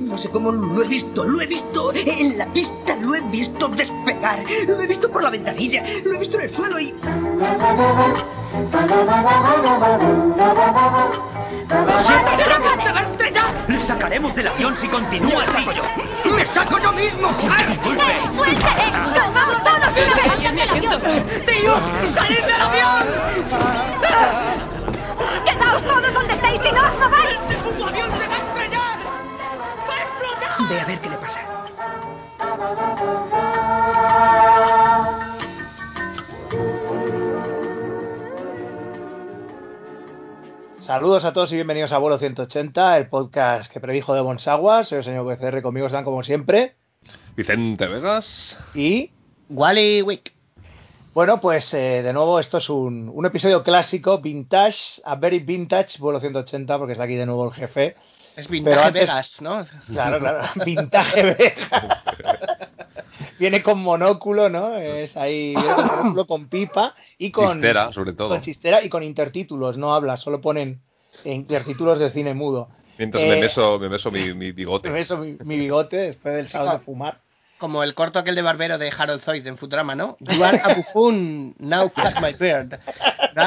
No sé cómo lo he visto, lo he visto en la pista, lo he visto despegar, lo he visto por la ventanilla, lo he visto en el suelo y... ¡Le sacaremos del avión si continúa así! yo! ¡Me saco yo mismo! ¡Suéltale! ¡Calmaos todos! ¡Ahí es mi asiento! ¡Tíos! ¡Salid del avión! ¡Quedaos todos donde estáis y no os mováis! ¡Tu avión se va a estrellar! ¡Va a explotar! Ve a ver qué le pasa. Saludos a todos y bienvenidos a Vuelo 180, el podcast que predijo de Bonsaguas. Soy el señor BCR, conmigo están como siempre. Vicente Vegas. Y Wally Wick. Bueno, pues eh, de nuevo esto es un, un episodio clásico, vintage, a very vintage, Vuelo 180, porque está aquí de nuevo el jefe. Es vintage Pero antes- Vegas, ¿no? Claro, claro, vintage Vegas. Viene con monóculo, ¿no? Es ahí, viene con monóculo con pipa y con Chistera, sobre todo. con chistera y con intertítulos, no habla, solo ponen intertítulos de cine mudo. Mientras Eh, me beso, me beso mi, mi bigote. Me beso mi, mi bigote después del sábado de fumar. Como el corto aquel de Barbero de Harold Zoid en Futurama, ¿no? You are a buffoon, now cut my beard.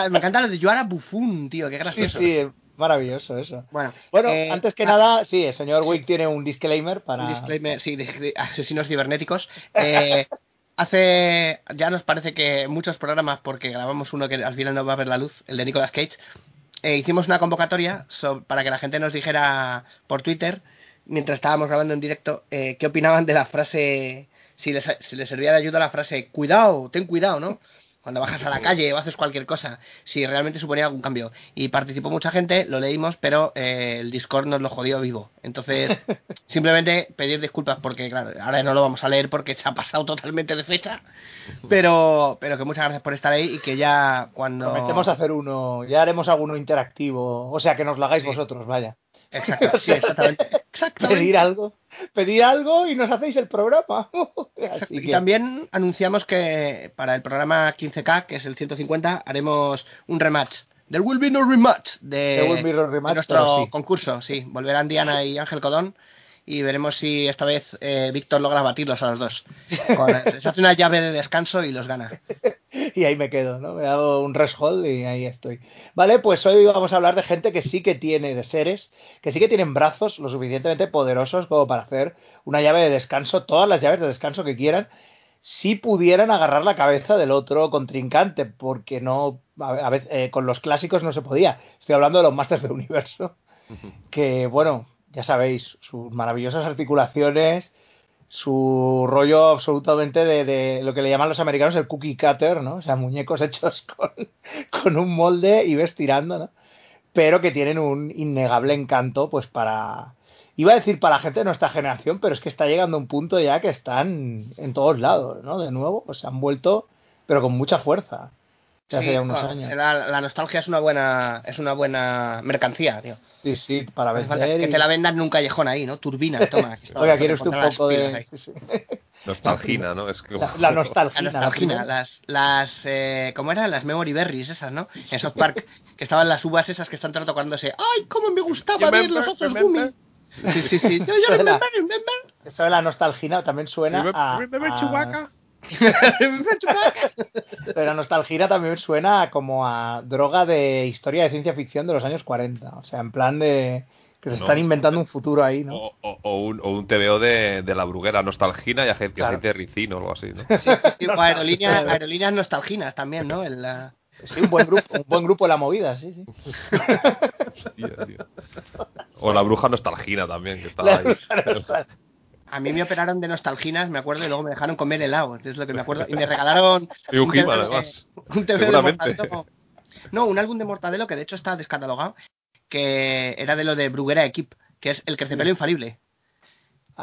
Me encanta lo de You are a buffoon, tío, qué Sí, gracioso. sí, maravilloso eso. Bueno, Bueno, eh, antes que ah, nada, sí, el señor Wick tiene un disclaimer para... Un disclaimer, sí, de, de asesinos cibernéticos. Eh, hace, ya nos parece que muchos programas, porque grabamos uno que al final no va a ver la luz, el de Nicolas Cage, eh, hicimos una convocatoria so- para que la gente nos dijera por Twitter, mientras estábamos grabando en directo, eh, qué opinaban de la frase, si les, si les servía de ayuda la frase, cuidado, ten cuidado, ¿no? Cuando bajas a la calle o haces cualquier cosa, si realmente suponía algún cambio. Y participó mucha gente, lo leímos, pero eh, el Discord nos lo jodió vivo. Entonces, simplemente pedir disculpas porque, claro, ahora no lo vamos a leer porque se ha pasado totalmente de fecha. Pero, pero que muchas gracias por estar ahí y que ya cuando... Prometemos hacer uno, ya haremos alguno interactivo, o sea, que nos lo hagáis Sí. vosotros, vaya. Exacto, sí, exactamente. exactamente. Pedir algo, pedir algo y nos hacéis el programa. Así Y también anunciamos que para el programa 15K, que es el 150, haremos un rematch. There will be no rematch de, no rematch, nuestro sí. concurso. Sí, volverán Diana y Ángel Codón y veremos si esta vez eh, Víctor logra batirlos a los dos. Con- se hace una llave de descanso y los gana. y ahí me quedo, ¿no? Me he dado un rest hold y ahí estoy. Vale, pues hoy vamos a hablar de gente que sí que tiene, de seres, que sí que tienen brazos lo suficientemente poderosos como para hacer una llave de descanso, todas las llaves de descanso que quieran, si pudieran agarrar la cabeza del otro contrincante, porque no, a veces, eh, con los clásicos no se podía. Estoy hablando de los Masters del Universo, que bueno, ya sabéis, sus maravillosas articulaciones, su rollo absolutamente de, de lo que le llaman los americanos el cookie cutter, ¿no? O sea, muñecos hechos con, con un molde y ves tirando, ¿no? Pero que tienen un innegable encanto, pues para... Iba a decir para la gente de nuestra generación, pero es que está llegando un punto ya que están en todos lados, ¿no? De nuevo, pues se han vuelto, pero con mucha fuerza. De hace Sí, ya unos bueno, años. será- la nostalgia es una buena es una buena mercancía, tío. Sí, sí, para vender. que te la vendan en un callejón ahí, ¿no? Turbina, toma. Oiga, esto ¿quiere te usted un poco de...? ahí. sí, sí. Nostalgina, ¿no? Es que... La, la nostalgia. La nostalgia, las, las eh, ¿cómo eran? Las memory berries esas, ¿no? En South Park, que estaban las uvas esas que están acordándose, ¡ay, cómo me gustaba ver los remember. gumi! Sí, sí, sí. Yo, yo Suena. remember, remember. Eso de la nostalgia también suena a... Remember a- Chewbacca? Pero la nostalgia también suena como a droga de historia de ciencia ficción de los años 40. O sea, en plan de que se No. están inventando un futuro ahí, ¿no? O, o- o un, o un TVO de, de la bruguera, nostalgina y aceite, Claro. aceite ricino o algo así, ¿no? Sí, o aerolíneas, aerolíneas nostalginas también, ¿no? En la- Sí, un buen grupo, un buen grupo de la movida, sí, sí. Hostia, tío. O la bruja nostalgina también, que está La ahí. bruja A mí me operaron de nostalginas, me acuerdo, y luego me dejaron comer helado, es lo que me acuerdo. Y me regalaron un de- además. un de Seguramente. No, un álbum de Mortadelo que de hecho está descatalogado, que era de lo de Bruguera Equip, que es El Crecepelo Infalible,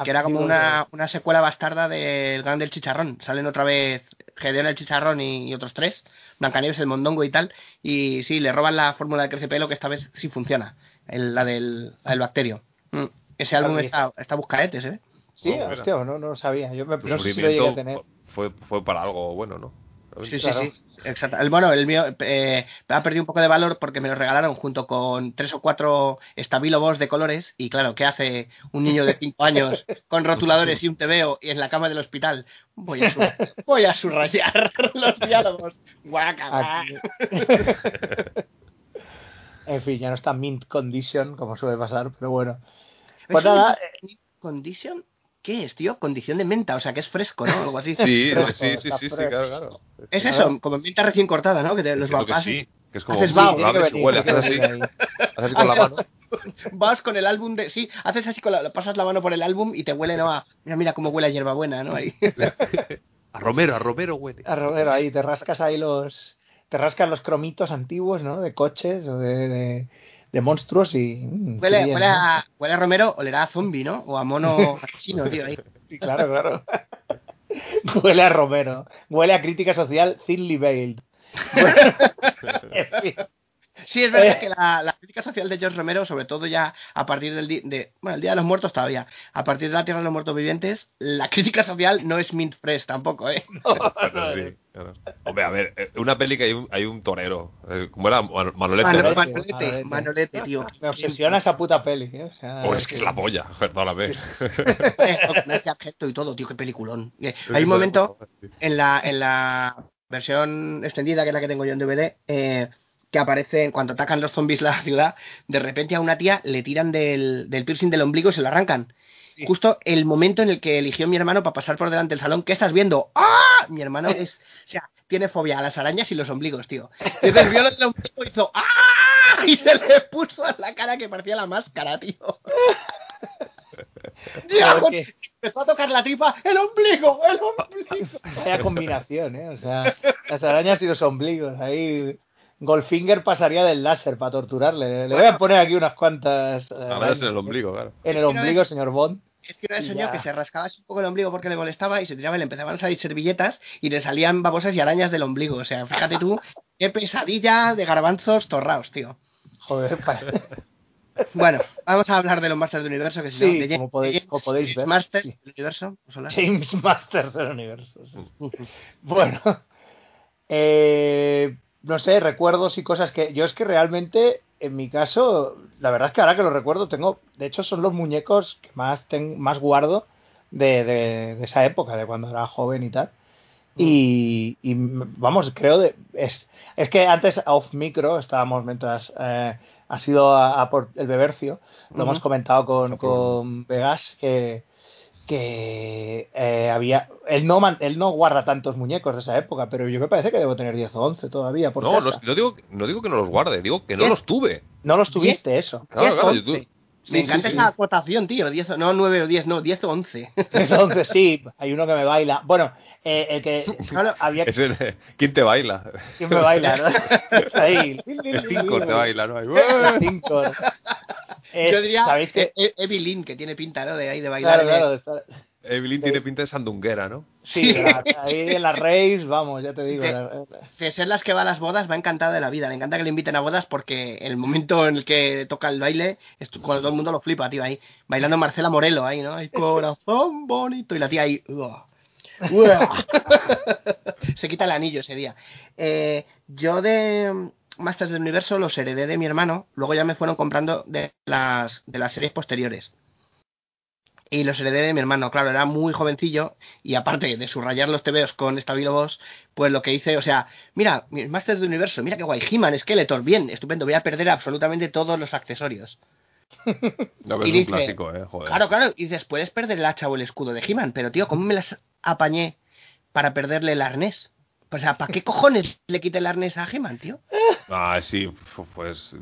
que era como una, una secuela bastarda del Gran del Chicharrón. Salen otra vez Gedeón el Chicharrón y, y otros tres, Blancanieves el Mondongo y tal, y sí, le roban la fórmula del Crecepelo que esta vez sí funciona, el- la, del, la del bacterio. Mm, Ese álbum está, está buscaetes, ¿eh? Sí, hostia, no, no lo sabía. Yo me, no sé si lo llegué a tener. fue, fue para algo bueno, ¿no? Sí, sí, Claro. sí. Exacto. El, bueno, el mío eh, ha perdido un poco de valor porque me lo regalaron junto con tres o cuatro estabilobos de colores. Y claro, ¿qué hace un niño de cinco años con rotuladores y un tebeo y en la cama del hospital? Voy a, voy a subrayar los diálogos. Guaca, en fin, ya no está mint condition, como suele pasar, pero bueno. Pues ¿Eso de nada, Condition, ¿qué es, tío? Condición de menta, o sea que es fresco, ¿no? Algo así. Sí, Fresco, sí, sí, sí, sí, claro, claro. Es eso, como menta recién cortada, ¿no? Que te los vas, sí, que es como haces vaho, huele, haces así, haces así con la mano. vas con el álbum de. Sí, haces así con la. Pasas la mano por el álbum y te huele, ¿no? A, mira, mira cómo huele a hierbabuena, ¿no? Ahí. A Romero, a Romero huele. A Romero, ahí te rascas ahí los. Te rascas los cromitos antiguos, ¿no? De coches o de, de, de monstruos y. mm, Huele, bien, huele, ¿no? a, huele a Romero, olerá a zombie, ¿no? O a mono asesino, tío. Ahí. Sí, claro, claro. Huele a Romero. Huele a crítica social thinly veiled. Bueno, en fin. Sí, es verdad Eh. que la, la crítica social de George Romero, sobre todo ya a partir del día de, bueno, el Día de los Muertos todavía, a partir de la Tierra de los Muertos Vivientes, la crítica social no es mint fresh tampoco, ¿eh? Sí, claro. Hombre, a ver, eh, una peli que hay un, hay un torero. eh, ¿Cómo era? Man- Manolete. Mano- ¿no? Manolete, Manolete, Manolete. Manolete, tío. Me obsesiona esa puta peli. ¿eh? O sea, Oh, es que es la polla, perdóname. Con ese objeto y todo, tío, qué peliculón. Hay un momento en la, en la versión extendida, que es la que tengo yo en DVD, eh, que aparece cuando atacan los zombies la ciudad, de repente a una tía le tiran del, del piercing del ombligo y se lo arrancan. Sí. Justo el momento en el que eligió mi hermano para pasar por delante del salón, ¿qué estás viendo? ¡Ah! Mi hermano es, o sea, tiene fobia a las arañas y los ombligos, tío. Y entonces vio del ombligo y hizo ¡Ah! Y se le puso en la cara que parecía la máscara, tío. Claro, Dios, es que empezó a tocar la tripa, el ombligo, el ombligo. vaya combinación, ¿eh? O sea, las arañas y los ombligos. Ahí Goldfinger pasaría del láser para torturarle. Le voy a poner aquí unas cuantas. eh, Arañas en el ombligo, claro. en el ombligo, señor Bond. Es que una vez soñó que se rascaba un poco el ombligo porque le molestaba y se tiraba y le empezaban a salir servilletas y le salían babosas y arañas del ombligo. O sea, fíjate tú, qué pesadilla de garbanzos torraos, tío. Joder, pa- Bueno, vamos a hablar de los Masters del Universo, que si Sí, no, de como podéis- James- como podéis James ver. Masters Sí. del Universo. James Masters del universo. sí. Bueno, eh, no sé, recuerdos y cosas que yo es que realmente, en mi caso, la verdad es que ahora que lo recuerdo, tengo, de hecho son los muñecos que más, ten- más guardo de, de- de esa época, de cuando era joven y tal. Y, y, vamos, creo de, es, es que antes off micro estábamos mientras eh, ha sido a, a por el Bebercio, lo hemos comentado con, con Vegas que que eh, había él no man- él no guarda tantos muñecos de esa época, pero yo me parece que debo tener 10 o 11 todavía por No, casa. no, no digo, no digo que no los guarde, digo que no los tuve. No los tuviste eso. Claro, 10 claro, o yo tu- 11. Sí, Me sí, encanta sí. esa acotación, tío. 10, o- no 9 o 10, no, 10 o 11. Entonces sí, hay uno que me baila. Bueno, eh, el que Claro, había Es el, ¿Quién te baila? que me baila, ¿no? Ahí. El 5 te baila, ¿no? El cinco. Eh, yo diría ¿Sabéis que? Evelyn, que tiene pinta, ¿no? De ahí de bailar. Claro, claro. Evelyn tiene pinta de sandunguera, ¿no? Sí, ahí en las raves, vamos, ya te digo. De- la- de ser las que va a las bodas, va encantada de la vida. Le encanta que le inviten a bodas porque el momento en el que toca el baile, es cuando todo el mundo lo flipa, tío, ahí. Bailando Marcela Morelo, ahí, ¿no? Ay, corazón bonito. Y la tía ahí. "Uah, uah". Se quita el anillo ese día. Eh, yo de Masters del Universo los heredé de mi hermano. Luego ya me fueron comprando de las, de las series posteriores. Y los heredé de mi hermano, claro, era muy jovencillo y aparte de subrayar los tebeos con Stabilo Boss, pues lo que hice, o sea, mira, mis Masters de Universo, mira qué guay, He-Man, Skeletor, bien, estupendo, voy a perder absolutamente todos los accesorios. No, Y es dice, un clásico, ¿eh? Joder. Claro, claro, y dices, puedes perder el hacha o el escudo de He-Man, pero tío, ¿cómo me las apañé para perderle el arnés? O sea, ¿para qué cojones le quité el arnés a He-Man, tío? Ah, sí, pues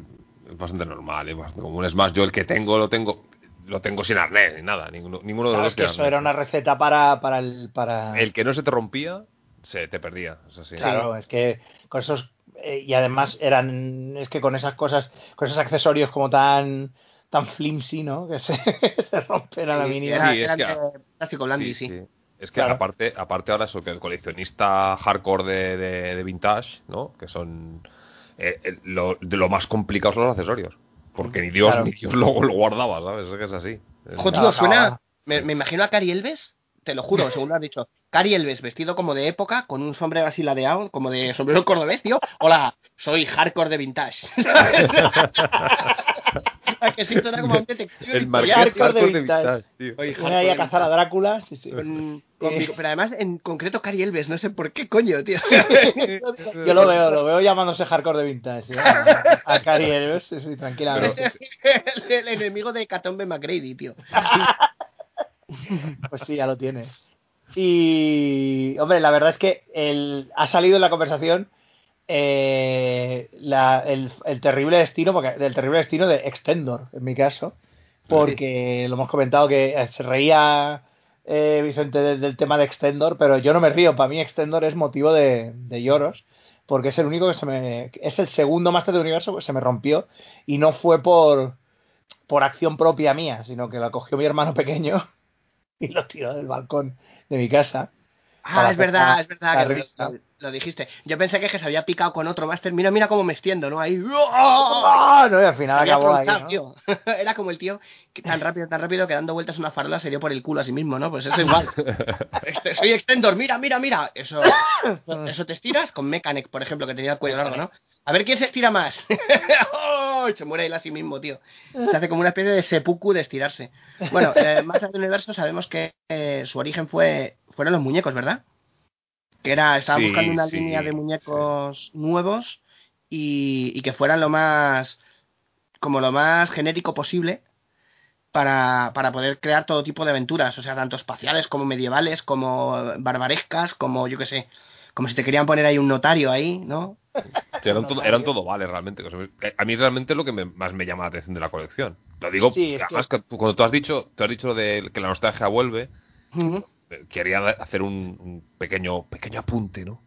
es bastante normal, es bastante común. Es más, yo el que tengo lo tengo lo tengo sin arnés ni nada, ninguno, ninguno de los es que eso arnés. era una receta para, para el. Para... El que no se te rompía, se te perdía. Claro, es que con esos. eh, y además eran. Es que con esas cosas, con esos accesorios como tan. tan flimsy, ¿no? Que se, se rompen a la mínima. era- Sí, es que- de plástico blandi, Sí, sí. sí. Es que Claro. aparte, aparte ahora eso, que el coleccionista hardcore de, de, de vintage, ¿no? Que son eh, eh, lo, de lo más complicado son los accesorios. Porque ni Dios, Claro. ni Dios lo, lo guardaba, ¿sabes? Es que es así. Es- Ojo, tío, No, suena. me imagino a Cari Elves, te lo juro, según lo has dicho. Cari Elves vestido como de época, con un sombrero así ladeado, como de sombrero cordobés, tío. Hola, soy hardcore de vintage. ¿A que sí suena como un detective El marqués hardcore de hardcore de vintage. vintage, tío. Oye, a cazar a Drácula, sí, sí. Con- con Eh. bigo- pero además, en concreto, Cari Elves, no sé por qué coño, tío. Yo lo veo, lo veo llamándose hardcore de vintage. ¿eh? A, Cary Elwes, sí, sí, tranquilamente. el, el enemigo de Catombe McGrady, tío. Pues sí, ya lo tienes. Y, hombre, la verdad es que el, ha salido en la conversación eh, la- el, el terrible destino, porque, del terrible destino de Extendor, en mi caso, porque lo hemos comentado que se reía eh, Vicente del, del tema de Extendor, pero yo no me río, para mí Extendor es motivo de, de lloros, porque es el único que se me... es el segundo máster de universo que se me rompió y no fue por, por acción propia mía, sino que lo cogió mi hermano pequeño y lo tiró del balcón de mi casa. Ah, es verdad, es verdad que lo, risa. lo- lo dijiste. Yo pensé que, que se había picado con otro máster. Mira, mira cómo me extiendo, ¿no? Ahí. ¡Ah! No, y al final Había acabó ahí. tronchado, ¿no? tío. Era como el tío que tan rápido, tan rápido que dando vueltas una farola se dio por el culo a sí mismo, ¿no? Pues eso igual. Este, soy extendor, mira, mira, mira. Eso, eso te estiras con Mechanic, por ejemplo, que tenía el cuello largo, ¿no? A ver quién se estira más. ¡Oh! Se muere él a sí mismo, tío. Se hace como una especie de seppuku de estirarse. Bueno, eh, más allá del universo sabemos que eh, su origen fue fueron los muñecos, ¿verdad? Que era, estaba Sí, buscando una sí, línea de muñecos nuevos y, y que fueran lo más como lo más genérico posible para, para poder crear todo tipo de aventuras, o sea, tanto espaciales como medievales, como barbarescas, como yo qué sé, como si te querían poner ahí un notario ahí, ¿no? Sí, eran, todo, eran todo vale realmente. A mí realmente es lo que me- más me llama la atención de la colección. Lo digo, Sí, que- además que cuando tú has dicho, tú has dicho lo de que la nostalgia vuelve, eh, quería hacer un, un pequeño, pequeño apunte, ¿no?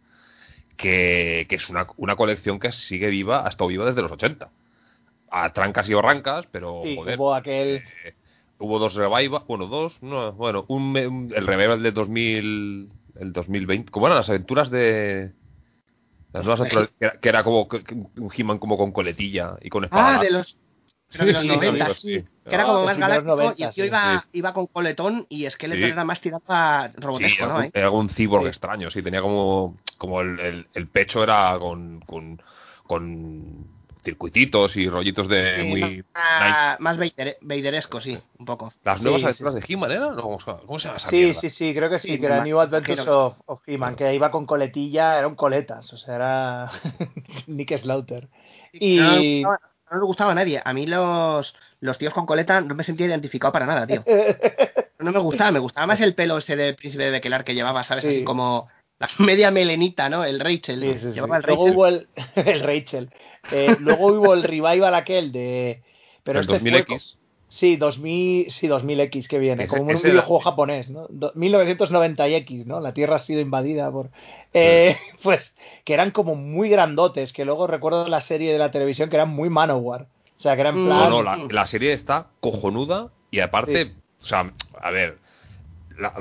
Que, que es una, una colección que sigue viva, ha estado viva desde los 80. A trancas y barrancas, pero Sí, joder. hubo aquel. eh, hubo dos revival, bueno, dos, no, bueno, un, me- un- el revival de 2000, el 2020, ¿cómo eran las aventuras de las nuevas aventuras, que, era, que era como que- un He-Man como con coletilla y con espada. Ah, de los, creo que los Sí, 90, sí, sí. Que era Ah, como de más galáctico 90, y el tío sí. iba, Sí. iba con coletón y Sí. era más tirado a Sí, robotesco, era, ¿no? un- ¿Eh? era un cyborg Sí. extraño, sí, tenía como, como el, el- el pecho era con, con, con circuititos y rollitos de Sí, muy... más, más Vader- Vaderesco, sí, un poco. Las nuevas sí, aventuras sí. de He-Man, ¿era? No, ¿cómo, se llama- cómo se llama esa Sí, mierda? sí, sí, creo que sí, que era más New Adventures of, of He-Man, que iba con coletilla, eran coletas, o sea, era Nick Slaughter. Y No, le gustaba- no le gustaba a nadie. A mí los, los tíos con coleta no me sentía identificado para nada, tío. No me gustaba, me gustaba más el pelo ese del príncipe de Bequelar que llevaba, ¿sabes? Sí. Así como la media melenita, ¿no? El Rachel. Sí, sí, sí. Llevaba el Luego Rachel. hubo el, el Rachel. Eh, luego hubo el revival aquel de... Pero el este fue 2000X. co- Sí, 2000, sí, 2000X que viene, Ese- como un era- videojuego japonés, ¿no? Do- 1990X, ¿no? La Tierra ha sido invadida por... Eh, Pues que eran como muy grandotes, que luego recuerdo la serie de la televisión que eran muy Manowar. O sea, que eran en Mm. plan... No, no, la, la serie está cojonuda y aparte, o sea, a ver, la-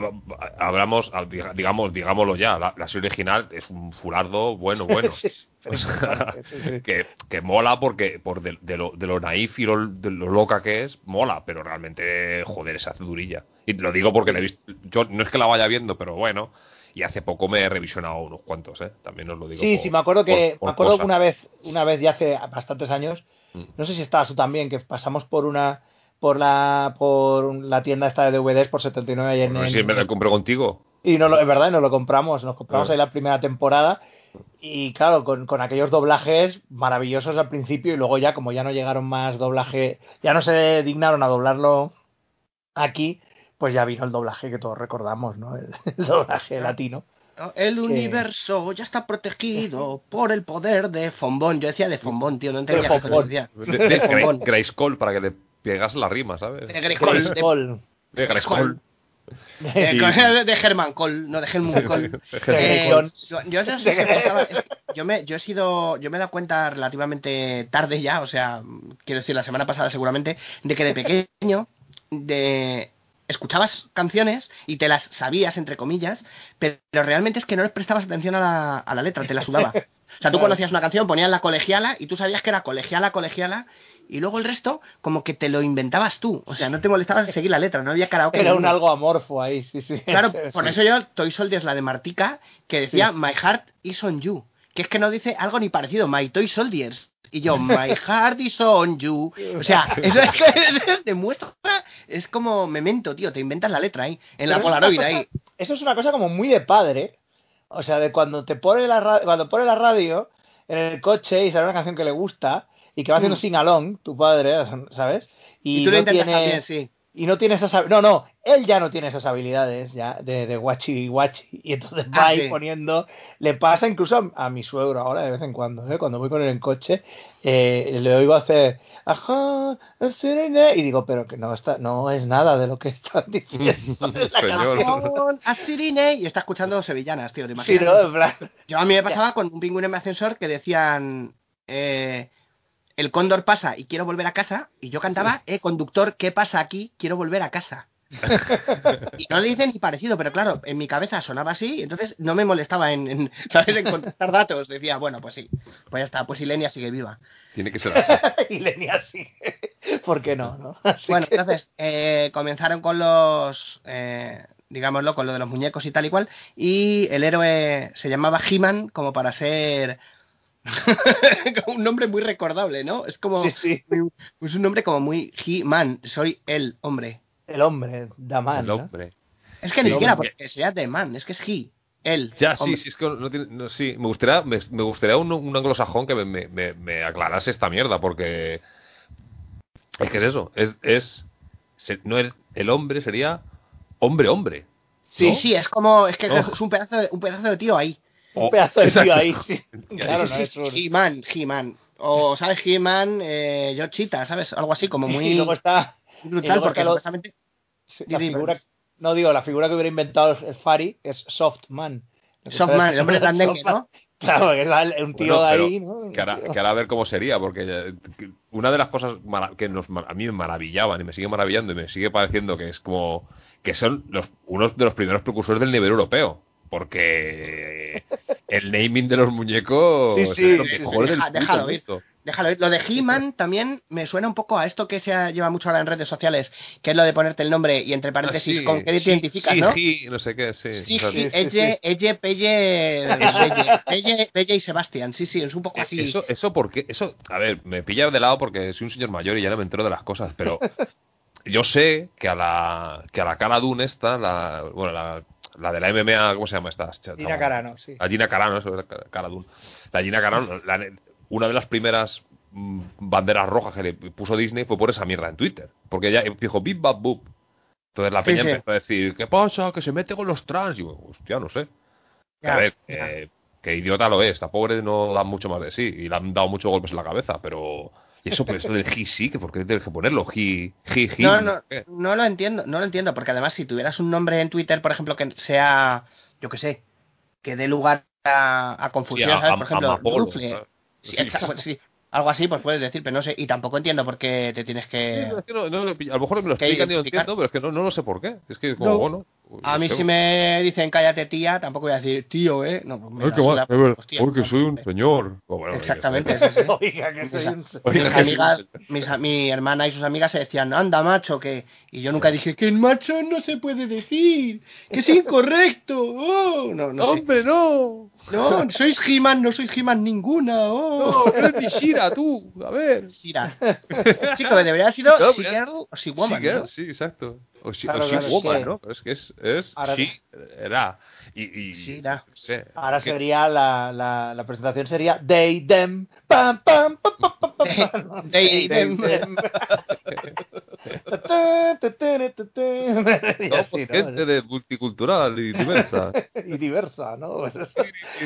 hablamos, diga- digamos, digámoslo ya, la, la serie original es un fulardo bueno, bueno. Sí, pero O es sea, importante, sí, sí. que, que mola porque por de, de lo, de lo naif y lo, de lo loca que es, mola, pero realmente, joder, se hace durilla. Y lo digo porque la he visto, yo no es que la vaya viendo, pero bueno, y hace poco me he revisionado unos cuantos, ¿eh? También os lo digo. Sí, por- sí, me acuerdo que por- por me acuerdo que una vez, una vez ya hace bastantes años, Mm. no sé si estabas tú también, que pasamos por una por la por la tienda esta de DVDs por 79 y en, Bueno, en- si me la compré contigo. y no lo, es verdad, y nos lo compramos, nos compramos Ah. ahí la primera temporada y claro, con, con aquellos doblajes maravillosos al principio y luego ya como ya no llegaron más doblaje, ya no se dignaron a doblarlo aquí, pues ya vino el doblaje que todos recordamos, ¿no? El, el doblaje latino. ¿no? El universo ya está protegido por el poder de Fombón. Yo decía de Fombón, tío, no entendía qué Fombón. decía. De, de Gra- Bombón. Grayskull para que le pegas la rima, ¿sabes? De Grayskull, de-. De Grayskull. de, Herman Cole, no de Helmut Cole. De Eh, yo, yo no sé si os pasaba, es que yo me, yo he sido, yo me he dado cuenta relativamente tarde ya, o sea, quiero decir la semana pasada seguramente, de que de pequeño, de escuchabas canciones y te las sabías entre comillas, pero realmente es que no les prestabas atención a la, a la letra, te la sudaba. O sea, tú Claro. conocías una canción, ponías la colegiala y tú sabías que era colegiala, colegiala y luego el resto como que te lo inventabas tú. O sea, no te molestabas en seguir la letra, no había karaoke. Era un algo amorfo ahí, sí, sí. Claro, por Sí. eso yo Toy Soldiers, la de Martica, que decía My Heart is on you. Que es que no dice algo ni parecido, My Toy Soldiers. Y yo, My Heart is on you. O sea, eso es que demuestra, es como memento, tío, te inventas la letra ahí, en la Pero es Polaroid cosa- ahí. Eso es una cosa como muy de padre. O sea, de cuando te pone la cuando pone la radio en el coche y sale una canción que le gusta y que va haciendo Mm. sing along, tu padre, ¿sabes? Y, tú lo no intentas tiene, también, sí. y no tiene esas no no él ya no tiene esas habilidades ya de, de guachi guachi y entonces va Ah, ahí sí. poniendo le pasa incluso a, a mi suegro ahora de vez en cuando ¿eh? cuando voy con él en coche eh, le oigo hacer ajá serene", y digo pero que no está no es nada de lo que están diciendo en la Señor. canción". Con a Sirine y está escuchando sevillanas, tío, te Sí, imaginas. ¿no? En plan, Yo a mí me pasaba con un pingüino en mi ascensor que decían eh, el cóndor pasa y quiero volver a casa y yo cantaba, eh, conductor, ¿qué pasa aquí? Quiero volver a casa. y no le dicen ni parecido, pero claro, en mi cabeza sonaba así, y entonces no me molestaba en, en, ¿sabes? en contestar datos. Decía, bueno, pues sí, pues ya está, pues Ilenia sigue viva. Tiene que ser así. y Lenia sigue. ¿Por qué no? no? Así Bueno, que- entonces eh, comenzaron con los, eh, digámoslo, con lo de los muñecos y tal y cual, y el héroe se llamaba He-Man como para ser un nombre muy recordable, ¿no? Es como sí, sí. es un nombre como muy He-Man, soy el hombre. El hombre, Daman. El ¿no? hombre. Es que ni siquiera porque sería The Man, es que es He, él. Ya, sí, hombre. sí, es que no tiene, no, sí, me gustaría, me, me gustaría un, un anglosajón que me, me, me- me aclarase esta mierda, porque es que es eso, es, es se- no el, el hombre sería hombre hombre. Sí, sí, es como es que Oh. es un pedazo de, un pedazo de tío ahí. Un pedazo de tío ahí, sí. Claro, no es un- He-Man, He-Man. O, ¿sabes? He-Man, eh, yo Chita, ¿sabes? Algo así, como muy Y luego está y brutal, luego porque supuestamente la figura. No digo, la figura que hubiera inventado el Fari es Softman. Softman, el hombre blandengue, ¿no? Claro, que es un tío Bueno, ahí, ¿no? Que ahora, que ahora a ver cómo sería, porque eh, una de las cosas que nos, a mí me maravillaban y me sigue maravillando y me sigue pareciendo que es como que son los, unos de los primeros precursores del nivel europeo. Porque el naming de los muñecos Sí, sí, es lo mejor sí. del puto déjalo ir. mundo. Déjalo ir. Lo de He-Man también me suena un poco a esto que se ha- lleva mucho ahora en redes sociales, que es lo de ponerte el nombre y entre paréntesis Ah, sí, con qué te sí, identificas, sí, ¿no? sí, no sé qué, sí. Sí, sí, sí, sí, Elle, Elle, Pelle, Belle, Pelle, Belle y Sebastián. Sí, sí, es un poco así. Eh, Eso, eso porque, eso, a ver, me pilla de lado porque soy un señor mayor y ya no me entero de las cosas, pero yo sé que a la, que a la Cara Dune esta, la, bueno, la, la de la MMA, ¿cómo se llama esta? Gina Carano, sí. La Gina Carano, eso, la Cara Dune. La Gina Carano, la- una de las primeras mm, banderas rojas que le puso Disney fue por esa mierda en Twitter, porque ella dijo bip bap boop. Entonces la Sí, peña sí. empezó a decir, ¿qué pasa? Que se mete con los trans. Y yo, hostia, no sé. Ya, a ver, eh, que idiota lo es, esta pobre no da mucho más de sí y le han dado muchos golpes en la cabeza, pero y eso pero eso del he sí, que por qué tienes que ponerlo, he, he, he, No, no, no lo entiendo, no lo entiendo, porque además si tuvieras un nombre en Twitter, por ejemplo, que sea, yo qué sé, que dé lugar a, a confusión, Sí, ¿sabes? a- Por ejemplo, Rufle. ¿sabes? Sí, sí, algo así, pues puedes decir, pero no sé, y tampoco entiendo por qué te tienes Sí, que... es que no- a lo mejor me lo explican y lo entiendo, pero es que no, no lo sé por qué. Es que como, No. bueno. A mí si me dicen cállate tía, tampoco voy a decir tío, ¿eh? No, pues me la hostia, porque no, soy un señor. Bueno, sé. Exactamente, sí, sí. Oiga, que soy un... Mis amigas, señor. mis a- mi hermana y sus amigas se decían, anda macho, que... Y yo nunca dije, que el macho no se puede decir, que es incorrecto, oh, no, no sé. ¡Hombre, no! No, sois He-Man, no soy He-Man ninguna, oh. No, eres mi Shira, tú. A ver. Shira. Chico, debería haber sido No, Girl o ¿no? sí, exacto. O she, Claro, o claro, es woman, que- ¿no? Pero es que es, es Ahora- she era. Y, y Shira. no sé, Ahora que- sería la, la, la presentación sería They Them pam pam pam pam pam pam, pam. They, them. ¿no? gente de multicultural y diversa. y diversa, ¿no? Pues eso.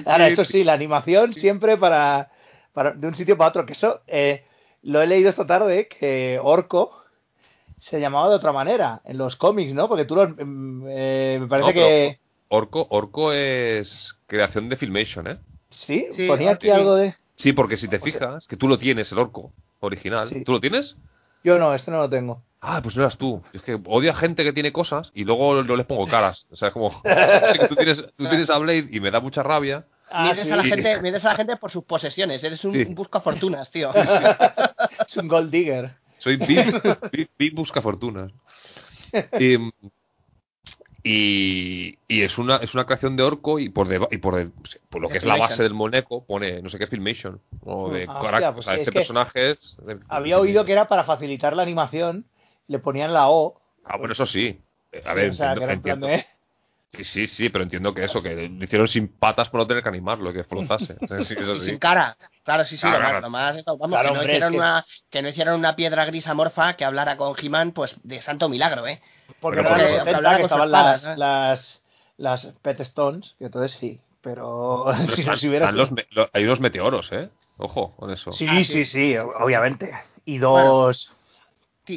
Ahora, eso sí, la animación siempre para, para de un sitio para otro. Que eso eh, lo he leído esta tarde que Orco se llamaba de otra manera en los cómics, ¿no? Porque tú los, mm, eh, me parece No, que Orco, Orco es creación de Filmation, ¿eh? sí, Sí, ponía aquí sí. algo de Sí, porque si te fijas, que tú lo tienes, el Orco original. Sí. ¿Tú lo tienes? yo no, este no lo tengo. Ah, pues no eras tú. Es que odio a gente que tiene cosas y luego no les pongo caras. O sea, es como. sí que tú tienes, tú tienes a Blade y me da mucha rabia. Ah, mides, sí. a la gente, mides a la gente por sus posesiones. Eres un, Sí. un busca fortunas, tío. Es un gold digger. Soy Big, Busca Fortunas. Y, y, y es una es una creación de orco y por deba- y por, de- por lo De que es la base del muñeco pone no sé qué Filmation o de Ah, hostia, o pues sea, sí, este personaje es de- Había oído que era para facilitar la animación, le ponían la O. ah bueno eso sí a Sí, ver o sea, entiendo, que era en plan entiendo. de- sí sí sí pero entiendo que eso que lo hicieron sin patas por no tener que animarlo que flotase sí, eso sí. sin cara. Claro, sí, sí, Claro, lo más, claro. lo más, esto, vamos, Claro, que, no hombre, hicieron es que- una, que no hicieron una piedra gris amorfa que hablara con He-Man, pues de santo milagro, ¿eh? Porque Bueno, no eran porque- los 70 hablara que con su estaban las, las, las Pet Stones, que entonces sí. Pero Pero si no están- si hubiera los hay unos meteoros eh ojo con eso Sí, Ah, sí, sí. sí, obviamente. Y dos.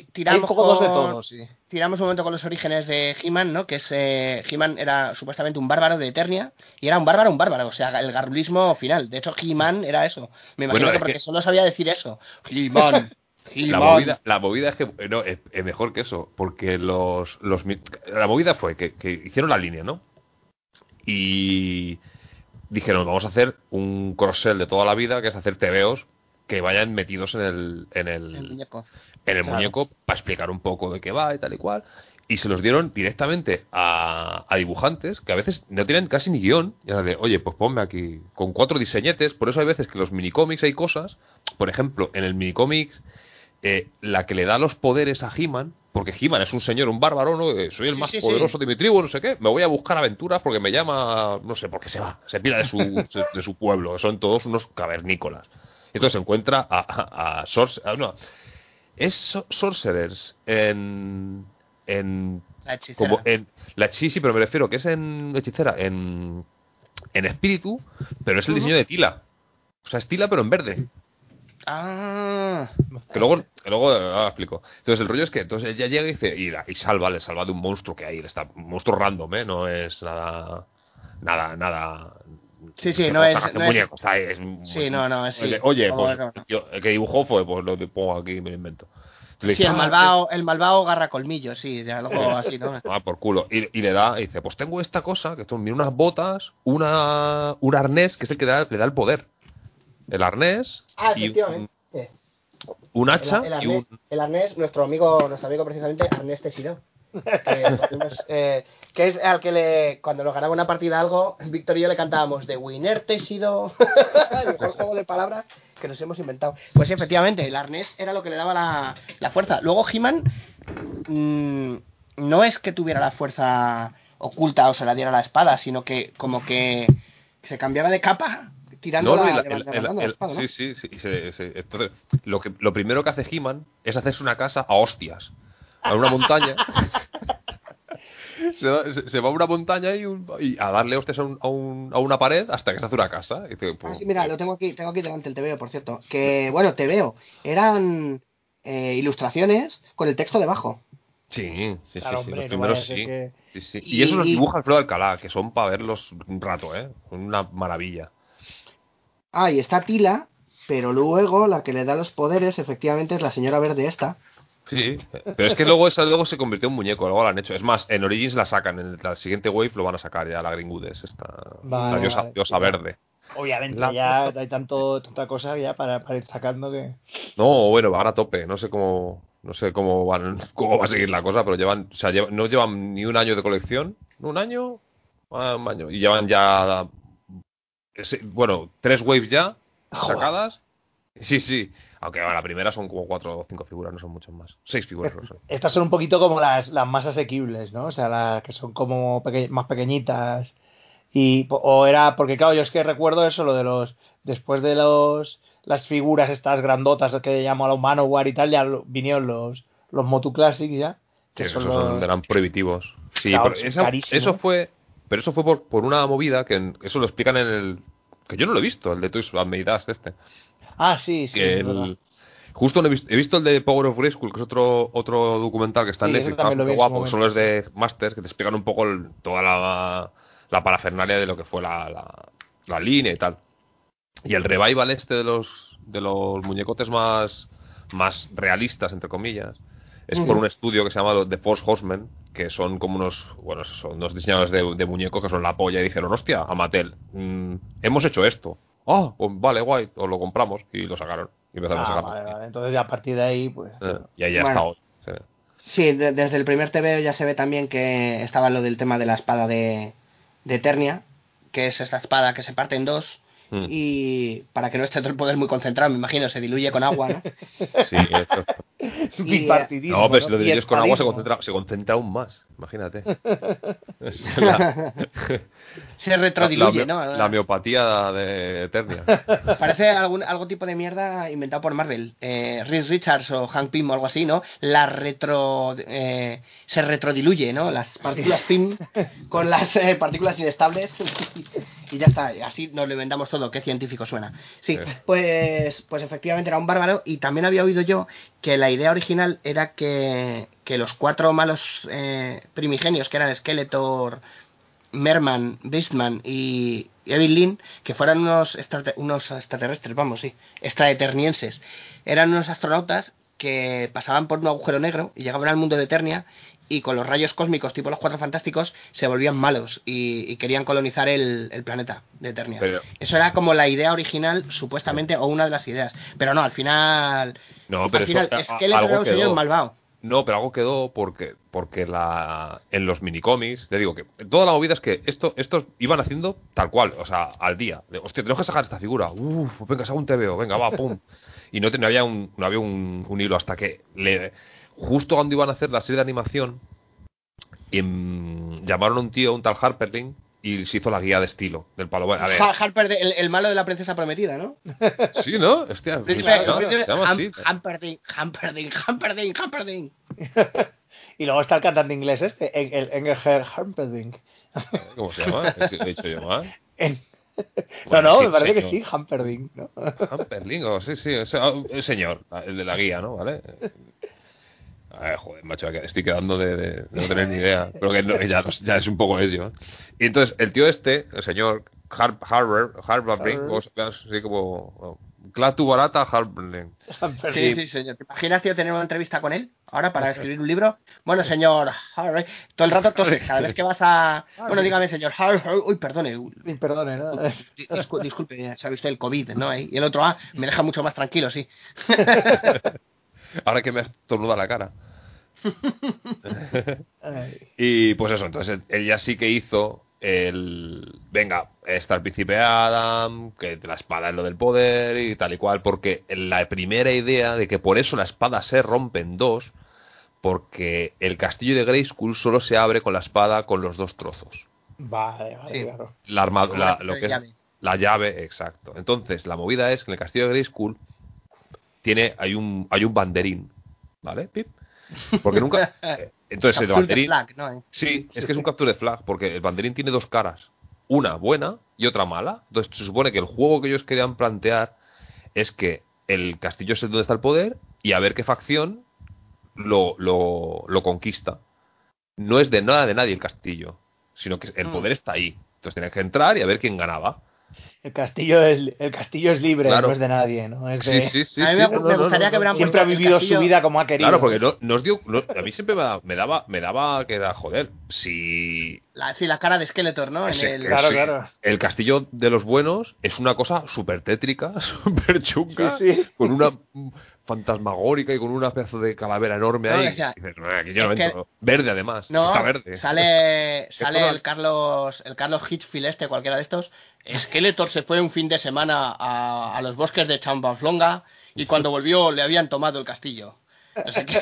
Tiramos un poco dos de todo, sí. tiramos un momento con los orígenes de He-Man, ¿no? Que es eh, He-Man era supuestamente un bárbaro de Eternia y era un bárbaro, un bárbaro, o sea, el garbulismo final. De hecho, He-Man era eso. Me imagino Bueno, que porque que- solo sabía decir eso. He-Man. La He-Man. movida, la movida es que no, es, es mejor que eso, porque los, la movida fue que, que hicieron la línea, ¿no? Y dijeron, vamos a hacer un cross-sell de toda la vida, que es hacer tebeos que vayan metidos en el, en el, El muñeco. en el Claro. muñeco para explicar un poco de qué va y tal y cual. Y se los dieron directamente a, a dibujantes que a veces no tienen casi ni guion. Y era de, oye, pues ponme aquí con cuatro diseñetes. Por eso hay veces que los minicómics hay cosas. Por ejemplo, en el minicómics, eh, la que le da los poderes a He-Man, porque He-Man es un señor, un bárbaro, ¿no? Eh, Soy el más sí, sí. poderoso de mi tribu, no sé qué. Me voy a buscar aventuras porque me llama, no sé, porque se va, se pira de su, de su pueblo. Son todos unos cavernícolas. Entonces encuentra a, a, a Sorce- a- no, es so- Sorcerers en. en. La hechicera. como en. La sí, sí, pero me refiero que es en. Hechicera, en. En espíritu, pero es el diseño de Tila. O sea, es Tila, pero en verde. Ah. Que luego, que luego ahora explico. Entonces el rollo es que entonces ella llega y dice, y, y salva, le salva de un monstruo que hay, está un monstruo random, ¿eh? No es nada, nada, nada. Sí, sí, no es- no es- muñeco, está ahí, es un- Sí, no, no, es- sí. Oye, pues yo- el que dibujó fue, pues lo pongo aquí, me lo invento. Le Sí, el "Ah, malvado, el malvado garra colmillos, sí, ya luego así, ¿no? Ah, por culo. Y, y le da, y dice, pues tengo esta cosa, que son mira, unas botas, una, un arnés, que es el que le da, le da el poder. El arnés Ah, y un, efectivamente. un El, hacha el arnés, un... el arnés, nuestro amigo, nuestro amigo precisamente, Arnés Teixidó. Que, eh, que es al que le, cuando nos ganaba una partida algo, Víctor y yo le cantábamos de Winner Teixidó, el mejor juego de palabras que nos hemos inventado. Pues efectivamente, el arnés era lo que le daba la, la fuerza. Luego He-Man mm, no es que tuviera la fuerza oculta o se la diera la espada, sino que como que se cambiaba de capa tirando No, no, la, el- el- la espada, ¿no? Sí, sí, sí. y se- se- entonces, lo, que, lo primero que hace He-Man es hacerse una casa a hostias. A una montaña. se, da- se- se va a una montaña y, un- y a darle hostias a, un- a un- a una pared hasta que se hace una casa. Y Ah, pues, sí, mira, lo tengo aquí, tengo aquí delante el TVO, por cierto. Que, bueno, TVO, eran eh, ilustraciones con el texto debajo. Sí, sí, Claro, sí, hombre, los primeros sí. que- Sí, sí. Y- Y eso los dibuja Alfredo Alcalá, que son para verlos un rato, ¿eh? Una maravilla. Ah, y está Tila, pero luego la que le da los poderes, efectivamente, es la señora verde esta. Sí, pero es que luego esa luego se convirtió en muñeco, luego la han hecho. Es más, en Origins la sacan, en la siguiente wave lo van a sacar ya, la Green Goodes, esta Vale, la diosa, vale. diosa verde. Obviamente, La ya cosa- hay tanto, tanta cosa ya para, para ir sacando que. No, bueno, van a tope, no sé cómo no sé cómo van cómo va a seguir la cosa, pero llevan, o sea, llevan- no llevan ni un año de colección, un año, Ah, un año y llevan ya ese- bueno, tres waves ya sacadas. Sí, sí, aunque bueno, la primera son como cuatro o cinco figuras, no son muchas más. Seis figuras, no sé. Estas son un poquito como las, las más asequibles, ¿no? O sea, las que son como peque- más pequeñitas. Y, o era, porque claro, yo es que recuerdo eso, lo de los, después de los, las figuras estas grandotas que llamo a la Manowar y tal, ya vinieron los, los Motu Classics ya. Que son esos son- los- eran prohibitivos. Sí, Claro, pero son eso, fue, pero eso fue por, por una movida que en- eso lo explican en el que yo no lo he visto, el de Toys and Made este. Ah, sí, sí. que el, justo no he, visto, he visto el de Power of Grayskull, que es otro otro documental que está en Sí, Netflix, su guapo, que son los de Masters, que te explican un poco el- toda la, la parafernalia de lo que fue la, la, la línea y tal. Y el revival este de los de los muñecotes más más realistas entre comillas es por un estudio que se llama The Force Horsemen que son como unos, bueno, son dos diseñadores de, de muñecos que son la polla y dijeron, hostia, a Mattel, mm, hemos hecho esto. Ah, pues vale, guay, os lo compramos y lo sacaron. Y empezaron a Ah, sacarlo. vale, vale. Entonces, ya a partir de ahí, pues. Eh, y ahí ya Bueno. está hoy. Sí. Sí, de- desde el primer TVO ya se ve también que estaba lo del tema de la espada de, de Eternia, que es esta espada que se parte en dos Mm. y para que no esté todo el poder muy concentrado, me imagino, se diluye con agua, ¿no? Sí, eso. Bipartidismo, No, pero si lo Y divides con agua se concentra, se concentra aún más. Imagínate. La, se retrodiluye, la, ¿no? la miopatía de Eternia. Parece algún, algo tipo de mierda inventado por Marvel. Eh, Reed Richards o Hank Pym o algo así, ¿no? La retro... eh, se retrodiluye, ¿no? Las partículas Pym con las eh, partículas inestables. Y ya está. Así nos lo inventamos todo. Qué científico suena. Sí, Sí. pues, pues efectivamente era un bárbaro. Y también había oído yo que la idea original era que, que los cuatro malos eh, primigenios, que eran Skeletor... Merman, Beastman y Evil Lynn, que fueran unos, unos extraterrestres, vamos, sí, extraeternienses. Eran unos astronautas que pasaban por un agujero negro y llegaban al mundo de Eternia y con los rayos cósmicos tipo los Cuatro Fantásticos se volvían malos y, y querían colonizar el, el planeta de Eternia. Pero- Eso era como la idea original, supuestamente, o una de las ideas. Pero no, al final... No, pero al final, eso, a- Skeletor algo era un señor quedó. malvado. No, pero algo quedó porque porque la en los minicómics, te digo que toda la movida es que esto estos iban haciendo tal cual, o sea, al día. De, hostia, tenemos que sacar esta figura. Uf, pues venga, saca un TVO, venga, va, pum. Y no, no había un no había un, un hilo hasta que le justo cuando iban a hacer la serie de animación em, llamaron a un tío, un tal Harperling y se hizo la guía de estilo del palo. Bueno, a ver, Ha- Harper, de- el, el malo de la princesa prometida, ¿no? sí, ¿no? Hostia, llama- príncipe- se llama así. Ham- Hamperding, Hamperding, Hamperding, Hamperding. Y luego está el cantante inglés este, En- el Engelher Humperdinck. ¿Cómo se llama? ¿Qué he dicho yo mal? En- No, Bueno, no, sí, me parece que señor. sí, Humperdinck, ¿no? Hamperlingo, sí, sí, o sea, el señor, el de la guía, ¿no? ¿Vale? Ay, joder, macho, estoy quedando de, de- de no tener ni idea. Pero que, no- que ya, ya es un poco ello. ¿eh? Y entonces, el tío este, el señor Har Harvard, Harvard, Harvard. vos veas así como. Clatu barata Harvard. Sí, sí, señor. ¿Te imaginas, tío, tener una entrevista con él ahora para escribir un libro? Bueno, señor Harvey, todo el rato toses, cada vez que vas a... Bueno, dígame, señor Harvey, uy, perdone, uy, Perdone, ¿no? di- discu- disculpe, sabe usted el COVID, ¿no? Y el otro, ah, me deja mucho más tranquilo, sí. Ahora que me has tornudado la cara. Y pues eso, entonces ella sí que hizo el. Venga, está el príncipe Adam, que la espada es lo del poder y tal y cual, porque la primera idea de que por eso la espada se rompe en dos, porque el castillo de Grayskull solo se abre con la espada con los dos trozos. Vale, vale, Sí. claro. La arma- Como la- la lo que es- llave. la llave, exacto. Entonces, la movida es que en el castillo de Grayskull tiene, hay un, hay un banderín, ¿vale? Pip. Porque nunca. Entonces, el banderín. flag, ¿no? eh? Sí, es que es un capture de flag, porque el banderín tiene dos caras, una buena y otra mala. Entonces se supone que el juego que ellos querían plantear es que el castillo es donde está el poder y a ver qué facción lo, lo, lo conquista. No es de nada de nadie el castillo, sino que el Mm. poder está ahí. Entonces tenías que entrar y a ver quién ganaba. El castillo es, el castillo es libre, Claro. no es de nadie, ¿no? Es Sí, de- sí, sí. A mí sí, me, no, me no, no, gustaría no, que hubieran Siempre ha vivido castillo- su vida como ha querido. Claro, porque no, nos dio. no- a mí siempre me daba, me daba, me daba que era, joder, si La, sí, la cara de Skeletor, ¿no? En el... Claro, sí. claro. El castillo de los buenos es una cosa súper tétrica, súper chunga, Sí, sí. con una fantasmagórica y con una pedazo de calavera enorme No, ahí. o sea, Y dices, "No, aquí yo no es que- entro". Verde además, No, está verde. sale, sale el Carlos el Carlos Hitchfield este, cualquiera de estos. Skeletor se fue un fin de semana a, a los bosques de Champaflonga y cuando volvió le habían tomado el castillo. No sé qué,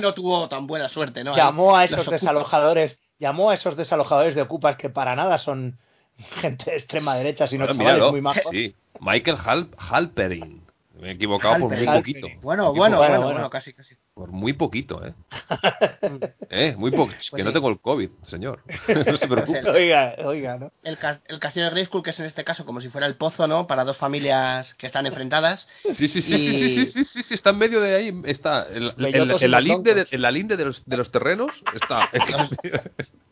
no tuvo tan buena suerte, ¿no? Llamó a esos desalojadores, llamó a esos desalojadores de ocupas que para nada son gente de extrema derecha, sino Bueno, chavales míralo. muy majos. Sí, Michael Hal Halperin. Me he equivocado por muy poquito. Bueno, bueno, bueno, bueno. bueno, casi, casi. Por muy poquito, ¿eh? ¿Eh? Muy poquito. Es Pues que no tengo el COVID, señor. no se preocupe. Oiga, oiga, ¿no? El, cas- el castillo de Grayskull, que es en este caso como si fuera el pozo, ¿no? Para dos familias que están enfrentadas. Sí, sí, sí, Y- sí, sí, sí, sí, sí, sí, está en medio de ahí, está, en, en- Bellotos en y la los linde de, troncos. en la linde de los, de los terrenos, está.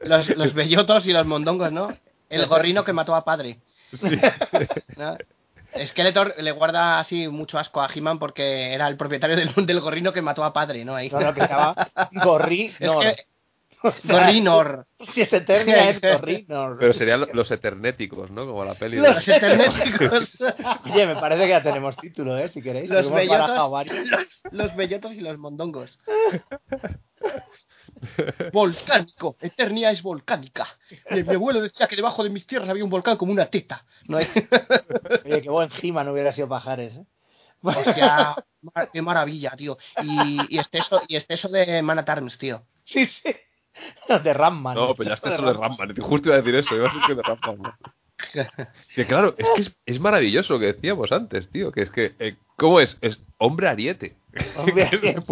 Los, los bellotos y los mondongos, ¿no? El gorrino que mató a padre. Sí. ¿no? Skeletor le guarda así mucho asco a He-Man porque era el propietario del, del gorrino que mató a padre, ¿no? Ahí. No, no, que se llama Gorri. Es que O sea, Gorrinor. Si es Eternia, es Gorrinor. Pero serían lo- los eternéticos, ¿no? Como la peli. de- Los Los eternéticos. Oye, me parece que ya tenemos título, ¿eh? Si queréis. Los bellotos, los bellotos y los mondongos. Volcánico. Eternia es volcánica. Mi, mi abuelo decía que debajo de mis tierras había un volcán como una teta. No es. Oye, qué buen He-Man hubiera sido Pajares, ¿eh? Hostia, qué maravilla, tío. Y, y exceso, y exceso de Man at Arms, tío. Sí, sí. De Ramman. No, pero ya está solo de Ramman. Justo iba a decir eso, iba a decir que de Ramman. ¿no? Que claro, es que es, es maravilloso lo que decíamos antes, tío. Que es que, eh, ¿cómo es? Es hombre ariete. Hombre Es ariete.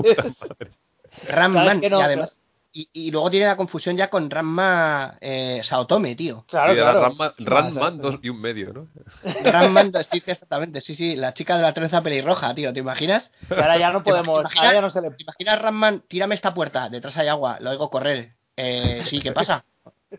Ramman. ¿Sabes que no? Y. Y, y luego tiene la confusión ya con Ramma eh, Saotome, tío. Claro, Sí, claro. Ranman, Sí, Ranman dos y un medio, ¿no? Ramman, sí, sí, exactamente. Sí, sí, la chica de la trenza pelirroja, tío. ¿Te imaginas? Que ahora ya no ¿Te podemos. imaginas? Ahora ya no se le. ¿Te imaginas, Ramman? Tírame esta puerta, detrás hay agua, lo oigo correr. Eh, sí, ¿qué pasa?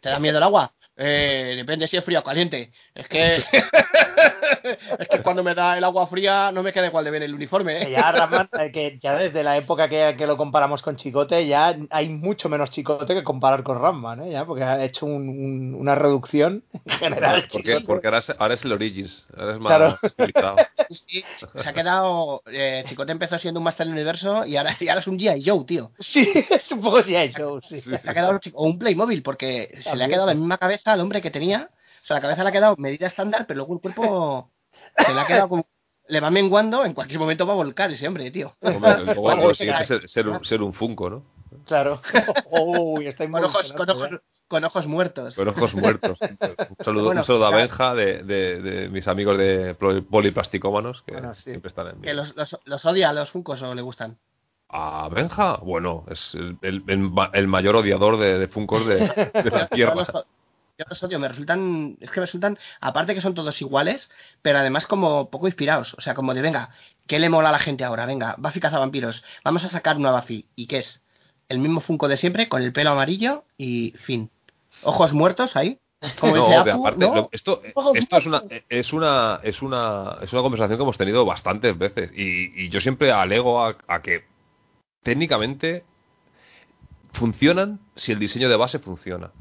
¿Te da miedo el agua? Eh, depende si es fría o caliente. Es que. es que cuando me da el agua fría no me queda igual de bien el uniforme. ¿eh? ya Ramman, que ya desde la época que, que lo comparamos con Chicote, ya hay mucho menos Chicote que comparar con Ramman, ¿eh? Ya, porque ha hecho un- un- una reducción en general. Porque, Chicote. porque ahora, es, ahora es el Origins. Ahora es más Claro. estilizado. Sí, sí, se ha quedado. Eh, Chicote empezó siendo un Master del Universo y ahora, y ahora es un G.I. Joe, tío. Sí, es un poco G.I. Joe, sí. Se ha quedado, o un Playmobil, porque se le ha quedado la misma cabeza al hombre que tenía. O sea, la cabeza le ha quedado medida estándar, pero luego el cuerpo se le ha quedado como. Le va menguando, en cualquier momento va a volcar ese hombre, tío. Hombre, Bueno, lo siguiente ser, ser un, ser un Funko, ¿no? Claro. Uy, está Con ojos, con ojos, con ojos muertos. Con ojos muertos. Un saludo, Bueno, un saludo a Benja de, de, de mis amigos de poli- poliplasticómanos que Bueno, sí. siempre están en Que mí. los, los, los odia a los Funcos o le gustan. A Benja, bueno, es el, el- el ma- el mayor odiador de, de Funkos de, de la Yo tierra. los, yo los odio, me resultan. Es que me resultan. Aparte que son todos iguales, pero además como poco inspirados. O sea, como de venga, ¿qué le mola a la gente ahora? Venga, Buffy cazavampiros. Vamos a sacar una Buffy. ¿Y qué es? El mismo Funko de siempre, con el pelo amarillo y fin. Ojos muertos ahí. Como No, dice aparte, ¿no? lo- esto, Ojos esto es una, muertos. es una es una es una conversación que hemos tenido bastantes veces y, y yo siempre alego a, a que técnicamente funcionan si el diseño de base funciona.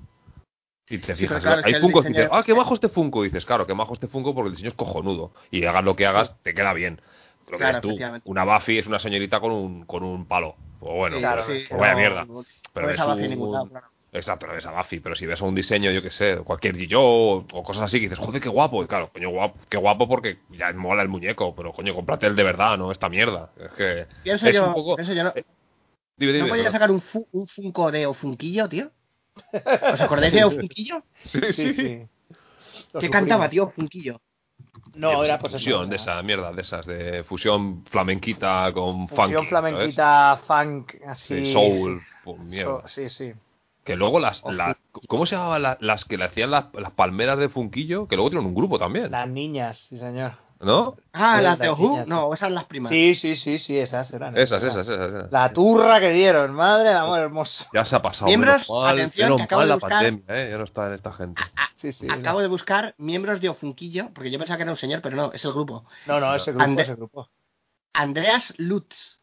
Y te Sí, fijas, claro, es hay que que diseño dicen, de ah, qué majo este Funko. Y dices, claro, qué majo este Funko porque el diseño es cojonudo. Y hagas lo que hagas, te queda bien. Lo que Claro, tú, una Buffy es una señorita con un, con un palo. O bueno, Sí, claro, pues, es que pues vaya mierda. no- Pero no es Buffy un- ningún lado, claro. Exacto, no ves a Buffy, pero si ves a un diseño, yo qué sé, cualquier G.I.O. o, o cosas así, que dices, joder, qué guapo. Y claro, coño, guapo, qué guapo porque ya mola el muñeco, pero coño, cómprate el de verdad, no esta mierda. Es que. Pienso es yo, un poco. pienso yo, ¿no, eh, Dime, ¿no dime. podía perdón. sacar un, fu- un Funko de Ofunquillo, tío? ¿Os acordáis de Ofunquillo? Sí, Sí, sí. ¿Qué cantaba, tío, Ofunquillo? No, era pues eso, fusión de esa mierda, de esas, de fusión flamenquita con Fusión funky, flamenquita, funk, así. Sí, soul, pues, mierda. So- sí, sí. Que luego las, ¿cómo se llamaban las, las que le hacían las, las palmeras de Funquillo? Que luego tienen un grupo también, Las niñas, sí, señor. ¿No? Ah, las de Oju. No, esas las primas. Sí, sí, sí, sí, esas eran. Esas, esas, esas. esas. La turra que dieron, madre de amor hermoso. Ya se ha pasado. Miembros, mal, atención, que acabo mal de la buscar- pandemia, ¿eh? Ya no está en esta gente. Sí, sí. Acabo de buscar miembros de Ofunquillo, porque yo pensaba que era un señor, pero no, es el grupo. No, no, ese grupo, Ande- ese grupo. Andreas Lutz,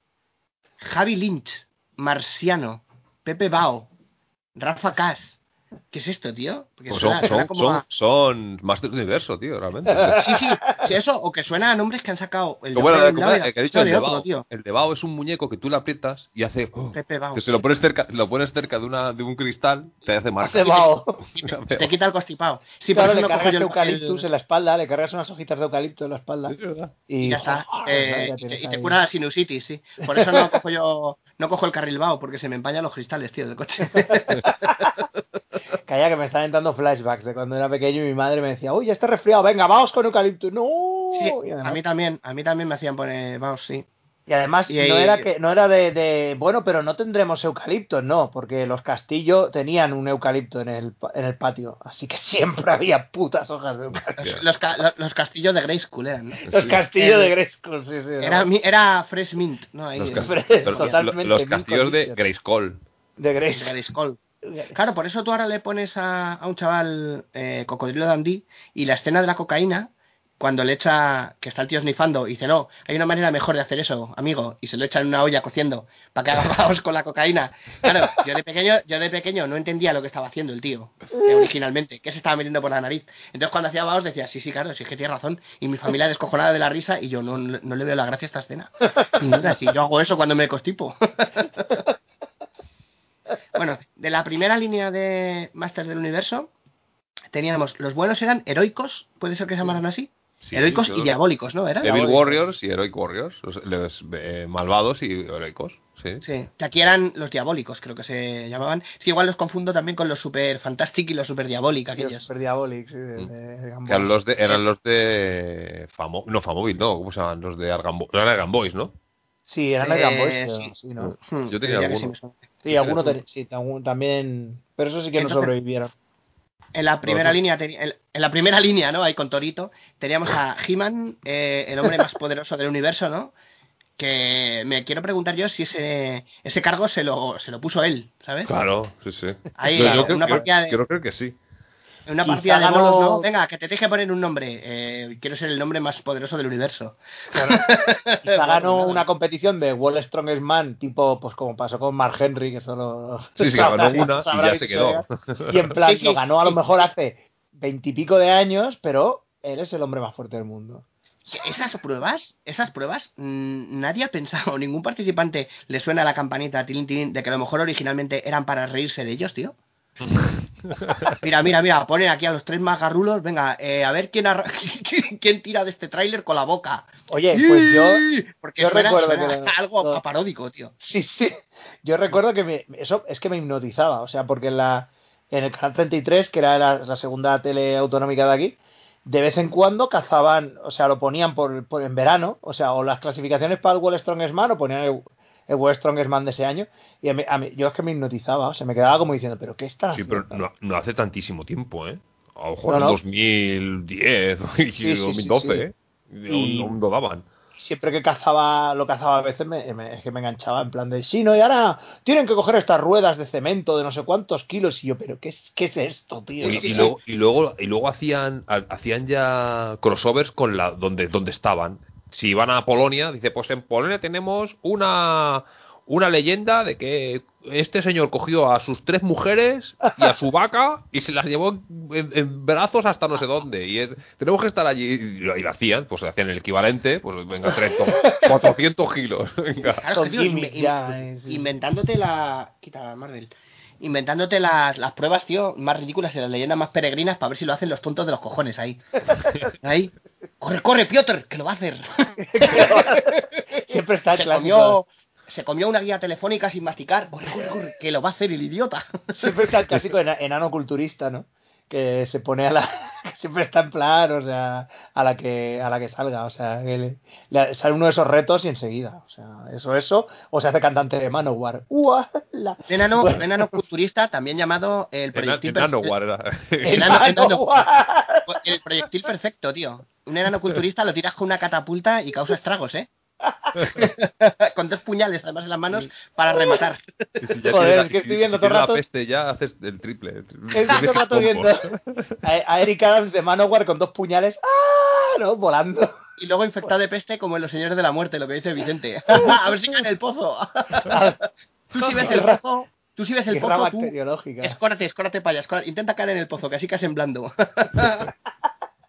Javi Lynch, Marciano, Pepe Bao, Rafa Cas. ¿Qué es esto, tío? Porque Pues suena, son, suena son, como son, a- son Master Universo, tío, realmente. Sí, sí, sí, eso, o que suena a nombres que han sacado el de Como uno era, de un como lado y era, la el que ha dicho el de Bao. tío. El de Bao es un muñeco que tú le aprietas y hace. oh, Pepe Bao. que se lo pones cerca, lo pones cerca de una de un cristal, te hace marca. Hace vaho. Te quita el constipado. Sí, Claro, le cargas yo el- eucaliptus el- en la espalda, le cargas unas hojitas de eucalipto en la espalda. Y, y ya está. joder, Eh, y, te, y cura la sinusitis, sí. Por eso no cojo yo, no cojo el carril Bao, porque se me empañan los cristales, tío, del coche. Calla que me están entrando flashbacks de cuando era pequeño y mi madre me decía, uy, ya está resfriado, venga, vamos con eucalipto. No. Sí, a mí también, a mí también me hacían poner Baos, sí. y además y no era que no era de, de, bueno, pero no tendremos eucalipto, no, porque los Castillo tenían un eucalipto en el, en el patio, así que siempre había putas hojas de eucalipto. Los, los ca- los- los castillos de Grey School eran, ¿no? Los Sí. Castillo El- de Grayskull, sí, sí. ¿no? Era, era Fresh Mint, ¿no? Ahí, Los, totalmente, los castillos de Condition. Grayskull. de Grace. Grey School. Claro, por eso tú ahora le pones a, a un chaval eh, Cocodrilo Dandy y la escena de la cocaína cuando le echa, que está el tío snifando, y dice, no, hay una manera mejor de hacer eso, amigo, y se lo echa en una olla cociendo, para que haga caos con la cocaína. Claro, yo de pequeño, yo de pequeño no entendía lo que estaba haciendo el tío, eh, originalmente, que se estaba metiendo por la nariz. Entonces cuando hacía vaos decía, sí, sí, claro, sí que tiene razón, y mi familia descojonada de la risa, y yo no, no le veo la gracia a esta escena. Ninguna, si yo hago eso cuando me constipo. bueno, de la primera línea de Masters del Universo, teníamos, los buenos eran heroicos, puede ser que se llamaran así. Sí, heroicos sí, y diabólicos, ¿no? ¿Era? Evil Warriors y Heroic Warriors. Los, los, eh, malvados y heroicos. Sí. Sí, que aquí eran los diabólicos, creo que se llamaban. Es que igual los confundo también con los super fantastic y los super diabólicos, Los aquellos. Super Diabolics, sí, de- Mm. de eran los de, eran los de Famo, no Famóvil, no, ¿cómo se llaman? Los de Argan, eran Argan Boys, ¿no? Sí, eran Eh, pero sí. sí, ¿no? Hmm, Yo tenía diría que alguno. Sí algunos sí, también. Pero eso sí que no sobrevivieron. En la primera línea, en, la primera línea, ¿no? Ahí con Torito, teníamos a He-Man, eh, el hombre más poderoso del universo, ¿no? Que me quiero preguntar yo si ese, ese cargo se lo, se lo puso él, ¿sabes? Claro, sí, sí. Ahí, Yo- yo claro, creo- una yo- partida de- Quiero creer que sí. En una partida de bolos, ¿no? Venga, que te que poner un nombre. Eh, quiero ser el nombre más poderoso del universo. Quizá ganó Bueno, una competición de World Strongest Man, tipo, pues como pasó con Mark Henry, que solo. Sí, sí, ganó una y ya se quedó. Y en plan, Sí, sí, lo ganó a lo mejor hace veintipico de años, pero él es el hombre más fuerte del mundo. Esas pruebas, esas pruebas, mm, nadie ha pensado, ningún participante le suena la campanita tilín, tilín, de que a lo mejor originalmente eran para reírse de ellos, tío. Mira, mira, mira, ponen aquí a los tres más garrulos, venga, eh, a ver quién, arra- quién, tira de este tráiler con la boca. Oye, pues yo. Porque yo suena, recuerdo suena que- algo paródico, tío. Sí, sí. Yo recuerdo que me- eso es que me hipnotizaba, o sea, porque en la en el canal 33, que era la, la segunda tele autonómica de aquí, de vez en cuando cazaban, o sea, lo ponían por, por- en verano, o sea, o las clasificaciones para el World Strongest Man o ponían el, el World Strongest Man de ese año y a mí, a mí- yo es que me hipnotizaba, o sea, me quedaba como diciendo, pero ¿qué está Sí, pero no, no hace tantísimo tiempo, ¿eh? A lo mejor en no. 2010 y sí, sí, 2012, sí. ¿eh? Y- Aún no daban. Siempre que cazaba, lo cazaba a veces, me, me- es que me enganchaba en plan de, sí, no, y ahora tienen que coger estas ruedas de cemento de no sé cuántos kilos, y yo, pero ¿qué es, qué es esto, tío? Y, y luego, y luego y luego hacían ha- hacían ya crossovers con la donde donde estaban. Si iban a Polonia, dice, pues en Polonia tenemos una una leyenda de que este señor cogió a sus tres mujeres y a su vaca y se las llevó en, en brazos hasta no sé dónde. Y es- tenemos que estar allí. Y lo, y lo hacían, pues hacían el equivalente, pues venga, 30, 400 kilos. Venga. Claro, tío, in- inventándote la. Quita la Marvel. Inventándote las, las pruebas, tío, más ridículas y las leyendas más peregrinas para ver si lo hacen los tontos de los cojones ahí. Ahí. Corre, corre, Piotr, que lo va a hacer. Siempre está se clásico. comió, se comió una guía telefónica sin masticar. Corre, corre, corre, que lo va a hacer el idiota. Siempre está el clásico ena- enano culturista, ¿no? Que se pone a la. que siempre está en plan, o sea, a la que, a la que salga. O sea, que le- le- sale uno de esos retos y enseguida. O sea, eso, eso. O se hace cantante de Manowar. ¡Uah! La... Enano, Bueno. un enano culturista, también llamado el proyectil, Enano per- War era. enano- enano- Manowar. el proyectil perfecto, tío. Un enano culturista lo tiras con una catapulta y causa estragos, ¿eh? con dos puñales además en las manos para rematar. Si ya Joder, es que estoy viendo si todo el rato- la peste ya haces el triple. Estoy todo el rato viendo a, a Eric Adams de Manowar con dos puñales. ¡Ah! ¿no? Volando. Y luego infectado de peste como en Los Señores de la Muerte, lo que dice Vicente. a ver si cae en el pozo. tú si ves el pozo, tú si ves el pozo, tú escórate, escórate para allá, escórate. intenta caer en el pozo, que así caes en blando.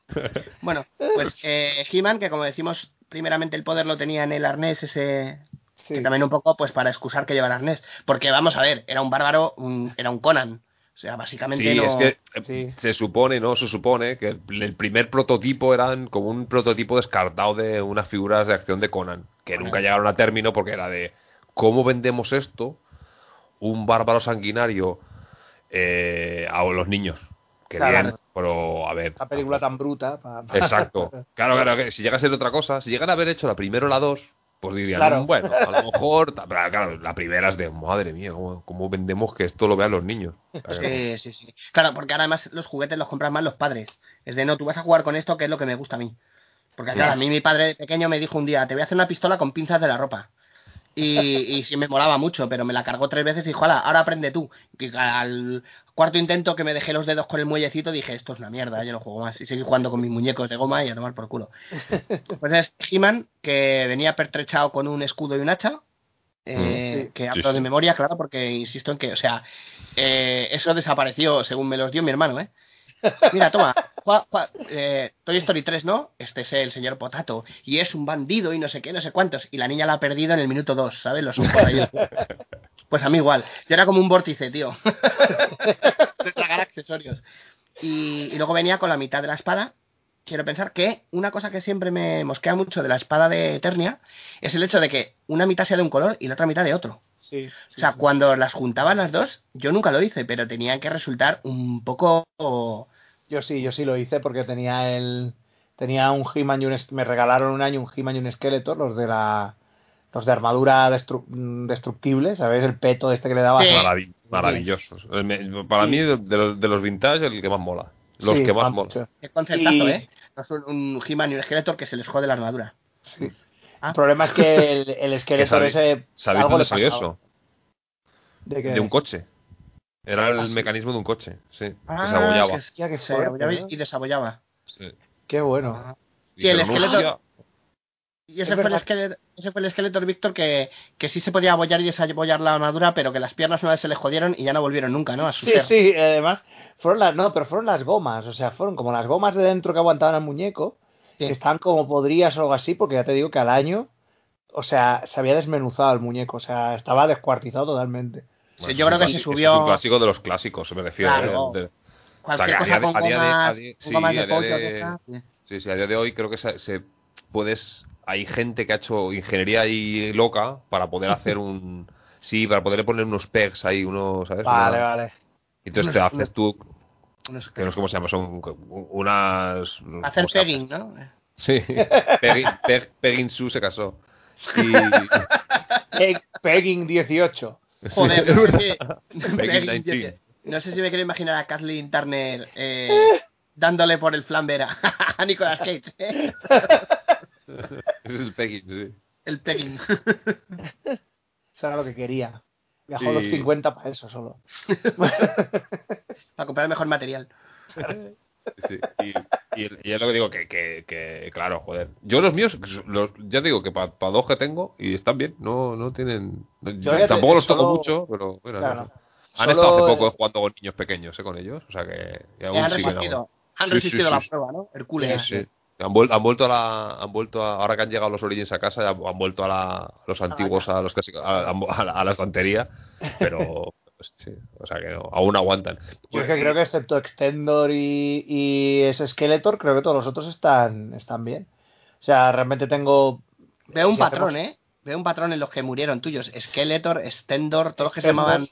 bueno, pues eh, He-Man, que como decimos, primeramente el poder lo tenía en el arnés ese... Sí. Que también un poco pues para excusar que llevar arnés. Porque vamos a ver, era un bárbaro, un- era un Conan. O sea, básicamente Sí, no... es que eh, Sí. se supone, ¿no? Se supone que el, el primer prototipo eran como un prototipo descartado de unas figuras de acción de Conan, que Conan. nunca llegaron a término porque era de ¿cómo vendemos esto? Un bárbaro sanguinario eh, a los niños. Que Claro. bien, pero a ver. Esta película tan bruta. pa- pa- Exacto. Claro, claro, que si llega a ser otra cosa, si llegan a haber hecho la primera o la dos, pues dirían, Claro. "Mm, bueno, a lo mejor. Pero claro, la primera es de, madre mía, ¿cómo, cómo vendemos que esto lo vean los niños? Sí, sí, sí. Claro, porque además los juguetes los compran más los padres. Es de, no, tú vas a jugar con esto, que es lo que me gusta a mí. Porque claro, a mí mi padre de pequeño me dijo un día, te voy a hacer una pistola con pinzas de la ropa. Y, y sí me molaba mucho, pero me la cargó tres veces y dijo, "Hala, ahora aprende tú. Y al cuarto intento que me dejé los dedos con el muellecito, dije, esto es una mierda, yo no juego más. Y seguí jugando con mis muñecos de goma y a tomar por culo. Pues es He-Man, que venía pertrechado con un escudo y un hacha. eh, Sí. que Sí, hablo de memoria, claro, porque insisto en que, o sea, eh, eso desapareció según me los dio mi hermano, ¿eh? Mira, toma, eh, Toy Story 3, ¿no? Este es el señor Potato y es un bandido y no sé qué, no sé cuántos. Y la niña la ha perdido en el minuto 2, ¿sabes? Los. Pues a mí igual. Yo era como un vórtice, tío. de tragar accesorios. Y, y luego venía con la mitad de la espada. Quiero pensar que una cosa que siempre me mosquea mucho de la espada de Eternia es el hecho de que una mitad sea de un color y la otra mitad de otro. Sí, O sea, cuando las juntaban las dos, yo nunca lo hice, pero tenían que resultar un poco... Yo sí, yo sí lo hice porque tenía el tenía un He-Man y un es- me regalaron un año un He-Man y un Skeletor, los de la los de armadura destru- destructible, ¿sabes? El peto este que le daba. Sí. Maravi- maravillosos. Me- Para mí, de, de los, de los vintage, el que más mola. Los Sí, que más mola. Qué conceptazo, Y- ¿eh? No es un, un He-Man y un Skeletor que se les jode la armadura. Sí. Ah. El problema es que el, el Skeletor sabéis- ese ¿Sabéis algo dónde le salió eso? De, De un coche. Era el Ah, sí. mecanismo de un coche, sí. Ah, que se abollaba. que Se abollaba y- y desabollaba. Sí. Qué bueno. Sí, el Dijeron, esqueleto-. Y ese Es fue, el. Skeletor, ese fue el Skeletor Víctor que, que sí se podía abollar y desabollar la armadura, pero que las piernas una vez se le jodieron y ya no volvieron nunca, ¿no? A su Sí, ser. sí, además fueron las no, pero fueron las gomas, o sea, fueron como las gomas de dentro que aguantaban al muñeco. Que están como podrías o algo así, porque ya te digo que al año, o sea, se había desmenuzado el muñeco, o sea, estaba descuartizado totalmente. Sí, yo es creo un que se clásico- subió- Es un clásico de los clásicos, me refiero. Claro. ¿eh? De- Cualquier O sea, que cosa a día de- con de- sí, de de- sí. A día de hoy creo que se, se puedes. Hay gente que ha hecho ingeniería ahí loca para poder hacer un. Sí, para poder poner unos pegs ahí, unos, ¿sabes? Vale, Una- vale. Y entonces te haces unos- que no sé cómo se llama, son unas. Hacer pegging, ¿no? Sí, Pegging, Peg- Pegging Sue se casó. Y, Peg- Pegging 18. Joder, Sí. no sé si- Pegging Pegging, 19. No sé si me quiero imaginar a Kathleen Turner eh, dándole por el flamber a, Nicolas Cage. ¿eh? Es el Pegging, sí. El pegging. Eso era lo que quería. Viajó Sí. los 50 para eso solo. Para comprar el mejor material. Sí, y, y, y es lo que digo, que, que, que, claro, joder. Yo los míos, los, ya digo que para dos que tengo, y están bien, no, no tienen... Yo ya te- tampoco los toco solo- mucho, pero bueno, no Claro. sé. Han Solo, estado hace poco jugando con niños pequeños, ¿eh? Con ellos, o sea que... aún han resistido. Han Sí, resistido sí, la sí. prueba, ¿no? Hercules. Han, vuel- han vuelto a la, han vuelto a, ahora que han llegado los Origins a casa, ya han vuelto a, la, a los antiguos, a los clásicos, a, a la, a la estantería, pero pues, sí, o sea que no, aún aguantan. Yo es que creo que excepto Extendor y, y ese Skeletor, creo que todos los otros están, están bien. O sea, realmente tengo... Veo un si patrón, hacemos- ¿eh? Veo un patrón en los que murieron tuyos. Skeletor, Stendor, todos los que se Extendor. llamaban.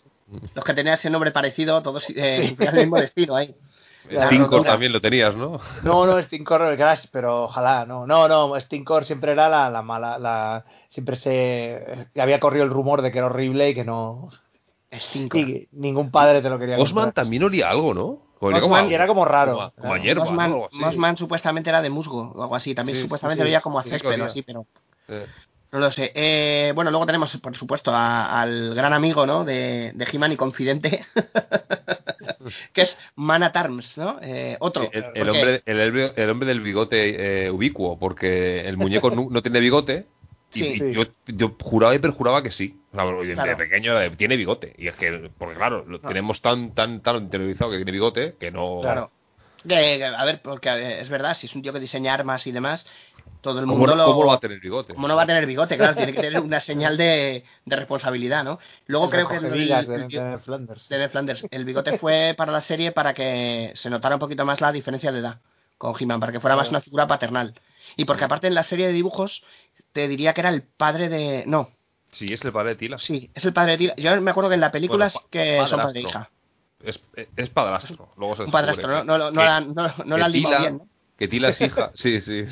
Los que tenían ese nombre parecido, todos eh, Sí. el mismo destino ahí. Stinkor también lo tenías, ¿no? No, no, Stinkor Crash, pero ojalá, no, no, no, Stinkor siempre era la, la mala, la siempre se había corrido el rumor de que era horrible y que no, Stinkor. y ningún padre te lo quería Osman comprar. también olía algo, ¿no? Olía Osman, que era como raro. Como como Claro. Algo. Mossman supuestamente era de musgo o algo así. También Sí, supuestamente sí, sí, veía como a césped o olía. así, pero Eh, no lo sé. Eh, bueno, luego tenemos, por supuesto, a- al gran amigo ¿no? de, de He-Man y confidente, que es Man at Arms, ¿no? Eh, otro. sí, el, hombre, el, hombre- el hombre del bigote eh, ubicuo, porque el muñeco no, no tiene bigote. Y, Sí. y Sí. yo, yo juraba y perjuraba que sí. O sea, de Claro. pequeño de, tiene bigote. Y es que, porque claro, lo No. tenemos tan, tan, tan interiorizado que tiene bigote que no. Claro. A ver, porque a ver, es verdad, si es un tío que diseña armas y demás, todo el ¿Cómo, mundo lo... cómo lo va a tener bigote? ¿Cómo no va a tener bigote? Claro, tiene que tener una señal de, de responsabilidad, ¿no? Luego creo que el, de, el- de Flanders. de Flanders, el bigote fue para la serie para que se notara un poquito más la diferencia de edad con He-Man, para que fuera más una figura paternal. Y porque aparte en la serie de dibujos te diría que era el padre de... No, Sí, es el padre de Tila. sí, es el padre de Tila. Yo me acuerdo que en la película Bueno, es que son padre e hija. Es, es padrastro. Luego se Un padrastro, ¿no? que- No, no, no, que- la, no, no la han que limado Tila- bien, ¿no? Que Tila es hija, sí, sí,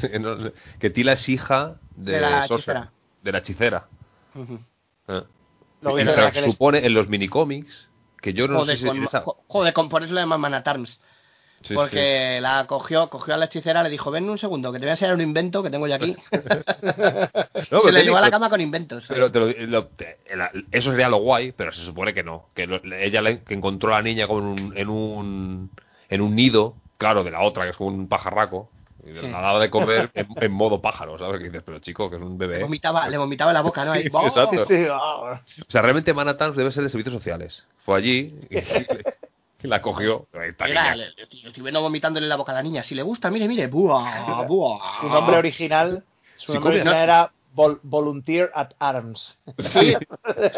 que Tila es hija de, De la Sorcerer, hechicera. de la hechicera. Eh. Pero Raquel supone en los minicómics que yo no Joder, sé si con, esa- jo- joder, con, por eso le llaman Man at Arms. Sí, porque la cogió, cogió a la hechicera, le dijo, ven un segundo, que te voy a enseñar un invento que tengo yo aquí. No, y pero le llevó a la cama con inventos. Pero te lo- lo- te- la- eso sería lo guay, pero se supone que no. Que lo- ella le- que encontró a la niña con un- en un en un nido, claro, de la otra, que es como un pajarraco, y Sí. la daba de comer en, en modo pájaro, ¿sabes? Que dices, pero chico, que es un Le bebé. vomitaba, le vomitaba la boca, ¿no? Exacto. Sí. O sea, realmente Manhattan debe ser de servicios sociales. Fue allí y, y la cogió. Esta Mira, niña. le, le estoy, le estoy viendo vomitándole en la boca a la niña. Si le gusta, mire, mire. ¡Buah! ¡Buah! Su nombre original, su Sí, nombre original era Vol- Volunteer at Arms. Sí, sí,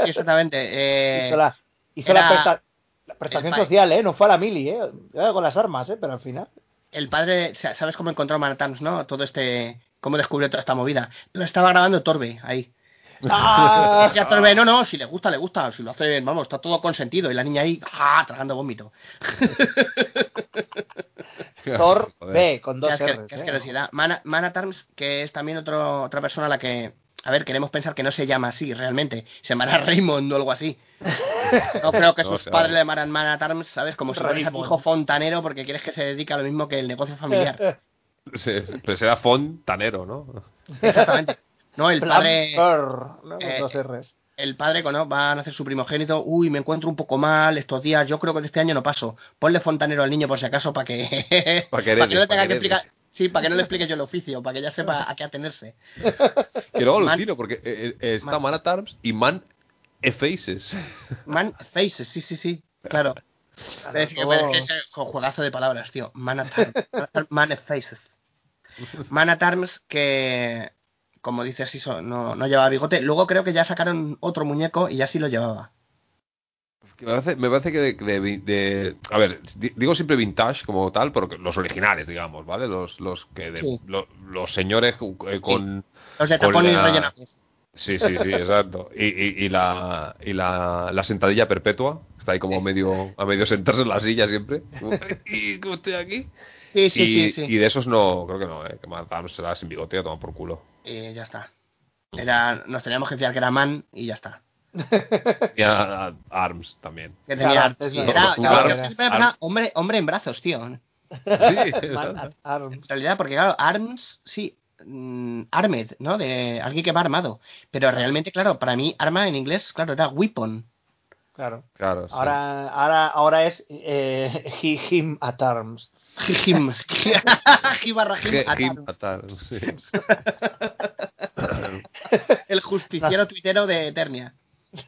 exactamente. Eh, hizo la, hizo era la, presta- la prestación social, ¿eh? No fue a la mili, ¿eh? Con las armas, ¿eh? Pero al final. el padre, sa- ¿sabes cómo encontró Manhattan, no? Todo este. ¿Cómo descubrió toda esta movida? Lo estaba grabando Torbe ahí. ¡Ah! Y a Torbe, no, no, si le gusta, le gusta. Si lo hace, vamos, está todo consentido. Y la niña ahí, ¡ah! tragando vómito. B, con dos R's. qué ¿eh? Mana, Mana Tarms, que es también otro, otra persona a la que. A ver, queremos pensar que no se llama así realmente. Se llamará Raymond o algo así. No creo que No, sus padres le llamaran Mana Tarms, ¿sabes? Como si fuera Raymond. tu hijo fontanero porque quieres que se dedique a lo mismo que el negocio familiar. Pero será fontanero, ¿no? Exactamente. No, el padre. ¿no? Eh, dos R's. El padre, ¿no? Va a nacer su primogénito. Uy, me encuentro un poco mal estos días. Yo creo que de este año no paso. Ponle fontanero al niño por si acaso para que. Pa' que para herede, no le pa' tenga que que explicar. Sí, para que no le explique yo el oficio, para que ya sepa a qué atenerse. Que luego Man- alucino, porque eh, eh, está Man- Man at Arms y Man Effaces. Man Faces, sí, sí, sí. Claro. Claro, Es que, juegazo de palabras, tío. Man at Arms. Man Faces. Man at Arms que, como dices, eso, no, no llevaba bigote. Luego creo que ya sacaron otro muñeco y ya sí lo llevaba. Me parece, me parece que de, de- de- A ver, di- digo siempre vintage como tal, porque los originales, digamos, ¿vale? Los, los que de- Sí. lo- los señores eh, con... Los de tapón y rellenajes. Sí, sí, sí, exacto. Y, y, y la, y la, la sentadilla perpetua, está ahí como medio, a medio sentarse en la silla siempre. ¿Y cómo estoy aquí? Sí, sí, y, sí, sí. y de esos no, creo que no, ¿eh? Que Man at Arms será sin bigote, a tomar por culo. Y ya está. Era, nos teníamos que fiar que era man y ya está. Y a, a Arms también. Que Claro, tenía, sí, verdad. era, Claro, claro, era. yo siempre pensaba, hombre, hombre en brazos, tío. En Sí, Man Arms. realidad, porque claro, arms, sí, mm, armed, ¿no? De alguien que va armado. Pero realmente, claro, para mí, arma en inglés, claro, era weapon. Claro. claro. sí. Ahora, ahora, ahora es eh, he, him at arms. Him. Hi barra him, Ge- at him arms. at Arms, sí. El justiciero tuitero de Eternia.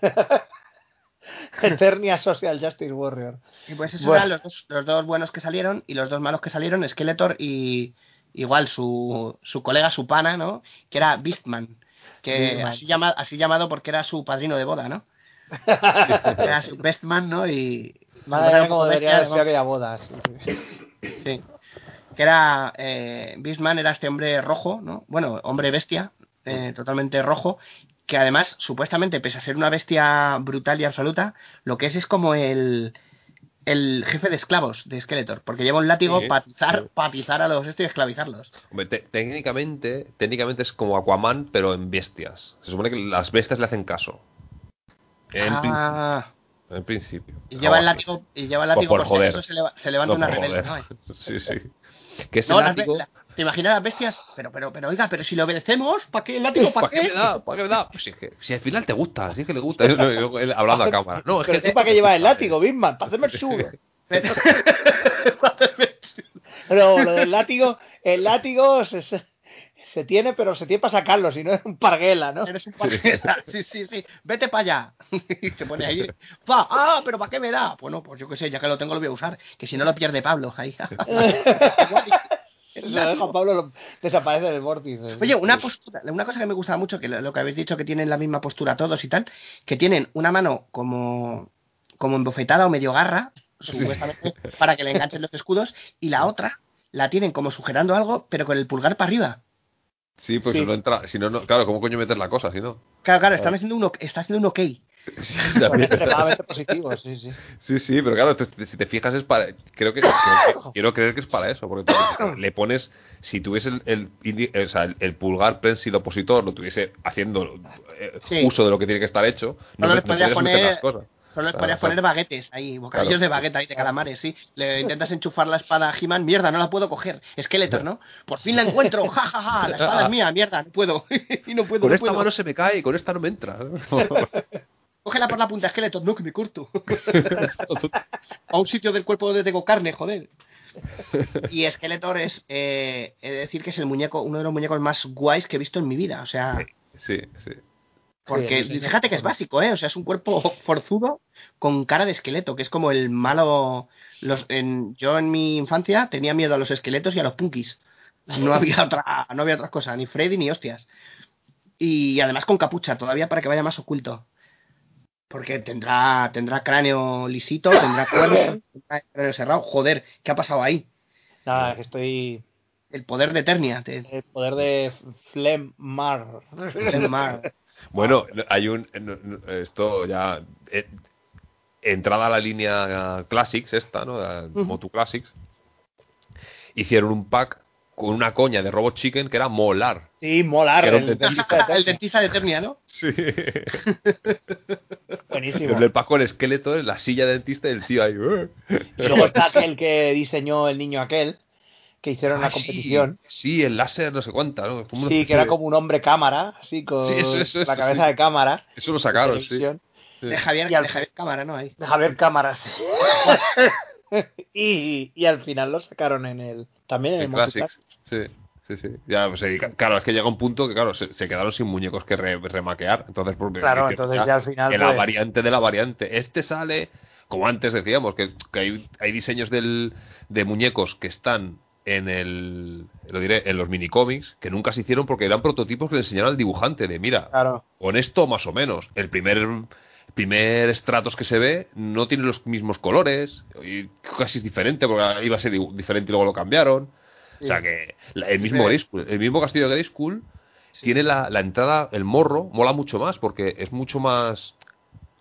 Eternia Social Justice Warrior. Y pues esos Bueno. eran los dos, los dos buenos que salieron y los dos malos que salieron, Skeletor y igual su, su colega, su pana, ¿no? Que era Beastman. Que Beastman. así, llama, así llamado porque era su padrino de boda, ¿no? Era su best man, ¿no? Y... Madre era mía, como debería bestia, haber sido aquella boda. Sí. Que era. Eh, Beastman era este hombre rojo, ¿no? Bueno, hombre bestia, eh, totalmente rojo. Que además, supuestamente, pese a ser una bestia brutal y absoluta, lo que es es como el. El jefe de esclavos de Skeletor, porque lleva un látigo Sí, para atizar, sí. para atizar a los estos y esclavizarlos. Hombre, te- técnicamente, técnicamente es como Aquaman, pero en bestias. Se supone que las bestias le hacen caso. En, Ah, principio, en principio. y lleva el látigo, y lleva el látigo por por, si joder. acaso se, leva- se levanta No, una rebelde. ¿no? Sí, sí. Que ese No, látigo... la- ¿Te imaginas las bestias? Pero, pero, pero, oiga, pero si lo obedecemos, ¿para qué el látigo? ¿Para ¿Para qué me qué? da? ¿Para qué me da? Pues si, es que, si al final te gusta, si es que le gusta. Hablando a cámara. No, es Pero que tú para qué llevas el látigo, Bisman, para hacerme el chulo. Pero lo del látigo, el látigo se, se, se tiene, pero se tiene para sacarlo, si no es un parguela, ¿no? Eres un paqueta. Sí, sí, sí. Vete para allá. Y se pone ahí. Va, ah, pero ¿para qué me da? Bueno, pues yo qué sé, ya que lo tengo lo voy a usar. Que si no lo pierde Pablo. Ahí. Lo deja Pablo, lo- desaparece del vórtice. Oye, una postura, una cosa que me gusta mucho, que lo, lo que habéis dicho que tienen la misma postura todos y tal, que tienen una mano como, como embofetada o medio garra, supuestamente, para que le enganchen los escudos, y la otra la tienen como sujetando algo, pero con el pulgar para arriba. Sí, pues Sí. si no entra... Si no, no, claro, ¿cómo coño meter la cosa si no? Claro, claro, están haciendo uno, está haciendo un ok. Sí, extremadamente sí, sí. Sí, sí, pero claro, te- si te fijas es para... Creo que, creo que- quiero creer que es para eso, porque tú le pones... Si tuviese el, el, o sea, el, pulgar prensil opositor, lo tuviese haciendo eh, Sí. uso de lo que tiene que estar hecho, No no, le no podrías poner- las cosas. Solo les Claro, podrías poner baguetes ahí, bocadillos Claro. de baguette ahí, de calamares, sí. Le intentas enchufar la espada a He-Man, mierda, no la puedo coger. Skeletor, ¿no? Por fin la encuentro, ja, ja, ja, la espada es mía, mierda, no puedo. y no puedo, Con no esta puedo. mano se me cae y con esta no me entra. Cógela por la punta, Skeletor, no, que me corto. a un sitio del cuerpo donde tengo carne, joder. Y Skeletor es, eh, he de decir que es el muñeco, uno de los muñecos más guays que he visto en mi vida. O sea, sí, sí. porque Sí, sí, sí. fíjate que es básico, ¿eh? O sea, es un cuerpo forzudo con cara de esqueleto, que es como el malo. Los, en, yo en mi infancia tenía miedo a los esqueletos y a los punkis. No había otra, no había otra cosa, ni Freddy ni hostias. Y además con capucha, todavía para que vaya más oculto. Porque tendrá, tendrá cráneo lisito, tendrá cuerno, tendrá cráneo cerrado. Joder, ¿qué ha pasado ahí? Nada, que estoy. El poder de Eternia. te- El poder de Flemmar. te- mar. Bueno, hay un. no, Esto ya. eh, entrada a la línea Classics, esta, ¿no? Motu Classics. Hicieron un pack con una coña de Robot Chicken que era molar. Sí, molar. El dentista. dentista de el dentista de Eternia, ¿no? Sí. Buenísimo. El pack con el esqueleto en la silla de dentista y el tío ahí. "Eh". Y luego está aquel que diseñó el niño aquel, que hicieron Ah, una competición. Sí, el láser no sé cuánta, ¿no? Como Sí, que era como un hombre cámara, así con Sí, eso, eso, la cabeza sí. de cámara. Eso lo sacaron, sí. De Javier, Y al- de Javier Cámara, ¿no? Ahí. De Javier Cámaras. y, y al final lo sacaron en el. También en el El Classics. Sí, sí, sí. Ya, pues, eh, claro, es que llega un punto que, claro, se, se quedaron sin muñecos que re- remaquear. Entonces, porque Claro, entonces ya al final, en la pues- variante de la variante. Este sale, como antes decíamos, que, que hay, hay diseños del, de muñecos que están en el. Lo diré, en los minicómics, que nunca se hicieron porque eran prototipos que le enseñaron al dibujante. De mira, Claro. con esto más o menos. El primer primer estratos que se ve no tiene los mismos colores y casi es diferente porque iba a ser di- diferente y luego lo cambiaron. O sea que el mismo Grayskull, el mismo castillo de Grayskull tiene la, la entrada, el morro, mola mucho más porque es mucho más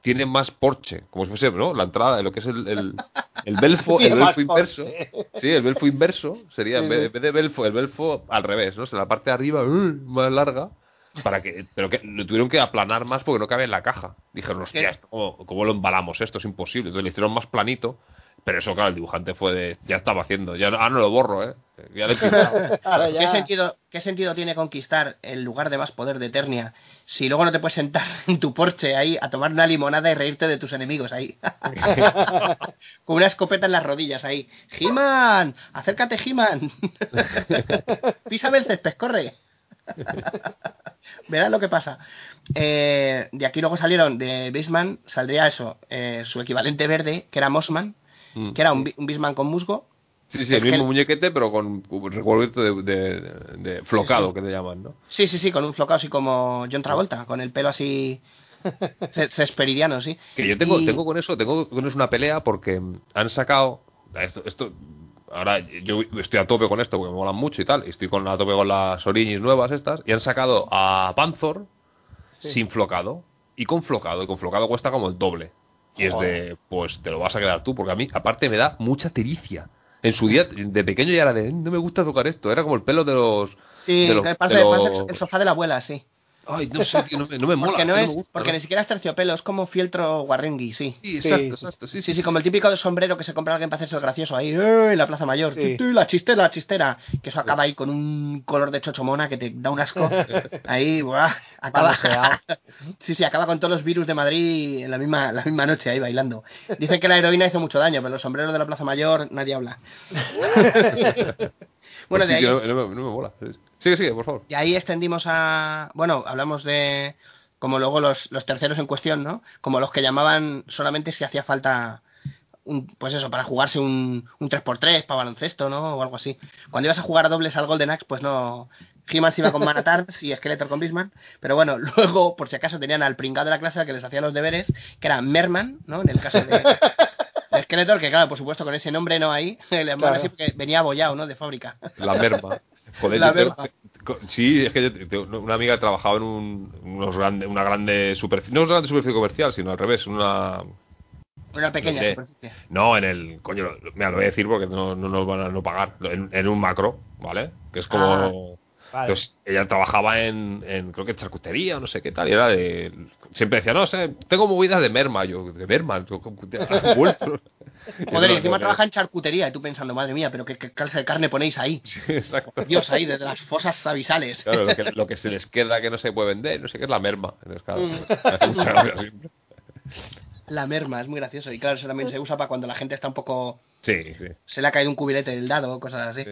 tiene más porche, como si fuese, ¿no? La entrada de lo que es el, el, el belfo, el belfo inverso. Sí, el belfo inverso sería, en vez, de belfo, el belfo al revés, ¿no? O sea, la parte de arriba uh, más larga, para que, pero que lo tuvieron que aplanar más porque no cabe en la caja. Dijeron, hostia, ¿cómo, cómo lo embalamos esto? Es imposible. Entonces lo hicieron más planito, pero eso, claro, el dibujante fue de, ya estaba haciendo, ya no- ah, no lo borro, ¿eh? Ya le he pintado. Ahora ¿Qué ya- sentido, ¿Qué sentido tiene conquistar el lugar de más poder de Eternia si luego no te puedes sentar en tu porche ahí a tomar una limonada y reírte de tus enemigos ahí? Con una escopeta en las rodillas ahí. ¡He-Man! ¡Acércate, He-Man! ¡Písame el césped, corre! Verás lo que pasa. Eh, de aquí luego salieron de Beastman, saldría eso, eh, su equivalente verde, que era Mossman, Mm. que era un, un Beastman con musgo, Sí, sí, es el mismo el- muñequete, pero con un recuerdo de, de- de flocado, que le llaman, ¿no? Sí, sí, sí, con un flocado así como John Travolta, con el pelo así ce- cesperidiano, sí. Que yo tengo, Y- tengo con eso, tengo con eso una pelea porque han sacado esto, esto- ahora yo estoy a tope con esto porque me molan mucho y tal, y estoy con a tope con las Orinis nuevas estas, y han sacado a Panzor Sí. sin flocado y con flocado, y con flocado cuesta como el doble. Y es de, pues te lo vas a quedar tú, porque a mí, aparte, me da mucha tericia. En su día, de pequeño ya era de, no me gusta tocar esto, era como el pelo de los... Sí, de los- que parece, de parece los- el sofá de la abuela, sí. Ay, no sé, tío, no me, no me mola. Porque no es, gusta, porque ¿no? ni siquiera es terciopelo, es como fieltro guarrengui, sí. Sí, Sí, exacto, sí, exacto, sí, Sí, sí, como el típico sombrero que se compra alguien para hacerse el gracioso ahí ¡eh! en la Plaza Mayor. Sí. La chistera, la chistera. Que eso acaba ahí con un color de chochomona que te da un asco. Ahí, buah, acaba. Sí, sí, acaba con todos los virus de Madrid en la misma, la misma noche ahí bailando. Dicen que la heroína hizo mucho daño, pero los sombreros de la Plaza Mayor nadie habla. bueno, Sí, de ahí, no, no me mola. Sigue, sigue, por favor. y ahí extendimos a. Bueno, hablamos de. Como luego los, los terceros en cuestión, ¿no? Como los que llamaban solamente si hacía falta. Un, pues eso, para jugarse un, un 3x3 para baloncesto, ¿no? O algo así. Cuando ibas a jugar a dobles al Golden Axe, pues no. He-Man se iba con Manatars y Skeletor con Bisman. Pero bueno, luego, por si acaso, tenían al pringado de la clase al que les hacía los deberes, que era Merman, ¿no? En el caso de, de Skeletor, que claro, por supuesto, con ese nombre no. Le llamaban Claro. así porque venía abollado, ¿no? De fábrica. La merma. Joder, La Sí, es que yo una amiga trabajaba en un, unos grande, una grande superficie, no una grande superficie comercial, sino al revés, una... Una pequeña Hombre. superficie. No, en el... Coño, lo- mira, lo voy a decir porque no, no nos van a no pagar. En, en un macro, ¿vale? Que es como... Vale. Entonces, ella trabajaba en, en, creo que en charcutería o no sé qué tal, y era de... Siempre decía, no, sé, tengo movidas de merma. Yo, ¿de merma? Joder, y encima trabaja en charcutería y tú pensando, madre mía, pero qué, qué clase de carne ponéis ahí. Sí, exacto. Dios, ahí, desde las fosas abisales. Claro, lo que, lo que se les queda que no se puede vender, no sé qué es la merma. Entonces, claro, Mm. me hace mucha gracia siempre. La merma, es muy gracioso. Y claro, eso también se usa para cuando la gente está un poco... Sí, sí. Se le ha caído un cubilete del dado, cosas así.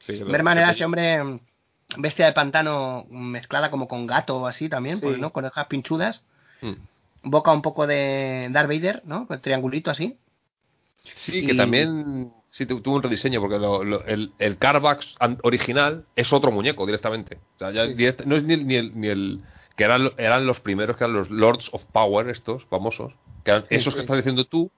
sí, sí, Merman era ese hombre mm, bestia de pantano mezclada como con gato o así también, Sí. pues, ¿no? Con orejas pinchudas. Mm. Boca un poco de Darth Vader, ¿no? Con el triangulito así. Sí, que también sí tu- tuvo un rediseño, porque lo- lo- el, el Carvax original es otro muñeco directamente. O sea, ya no es ni el, ni el, ni el- que eran, eran los primeros, que eran los Lords of Power, estos famosos, que eran Sí, esos que estás diciendo tú,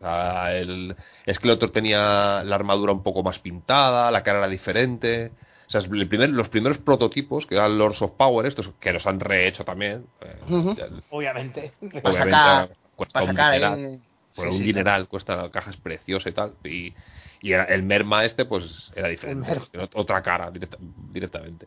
Diferentes. O sea, el Skeletor tenía la armadura un poco más pintada, la cara era diferente. O sea, el primer- los primeros prototipos, que eran Lords of Power, estos que los han rehecho también, eh, ya- Obviamente. Para obviamente sacar- cuesta Para un sacar dineral por sí, un sí, dineral, cuesta la caja es preciosa y tal. Y, y era- el merma este, pues era diferente. era otra cara directa- directamente.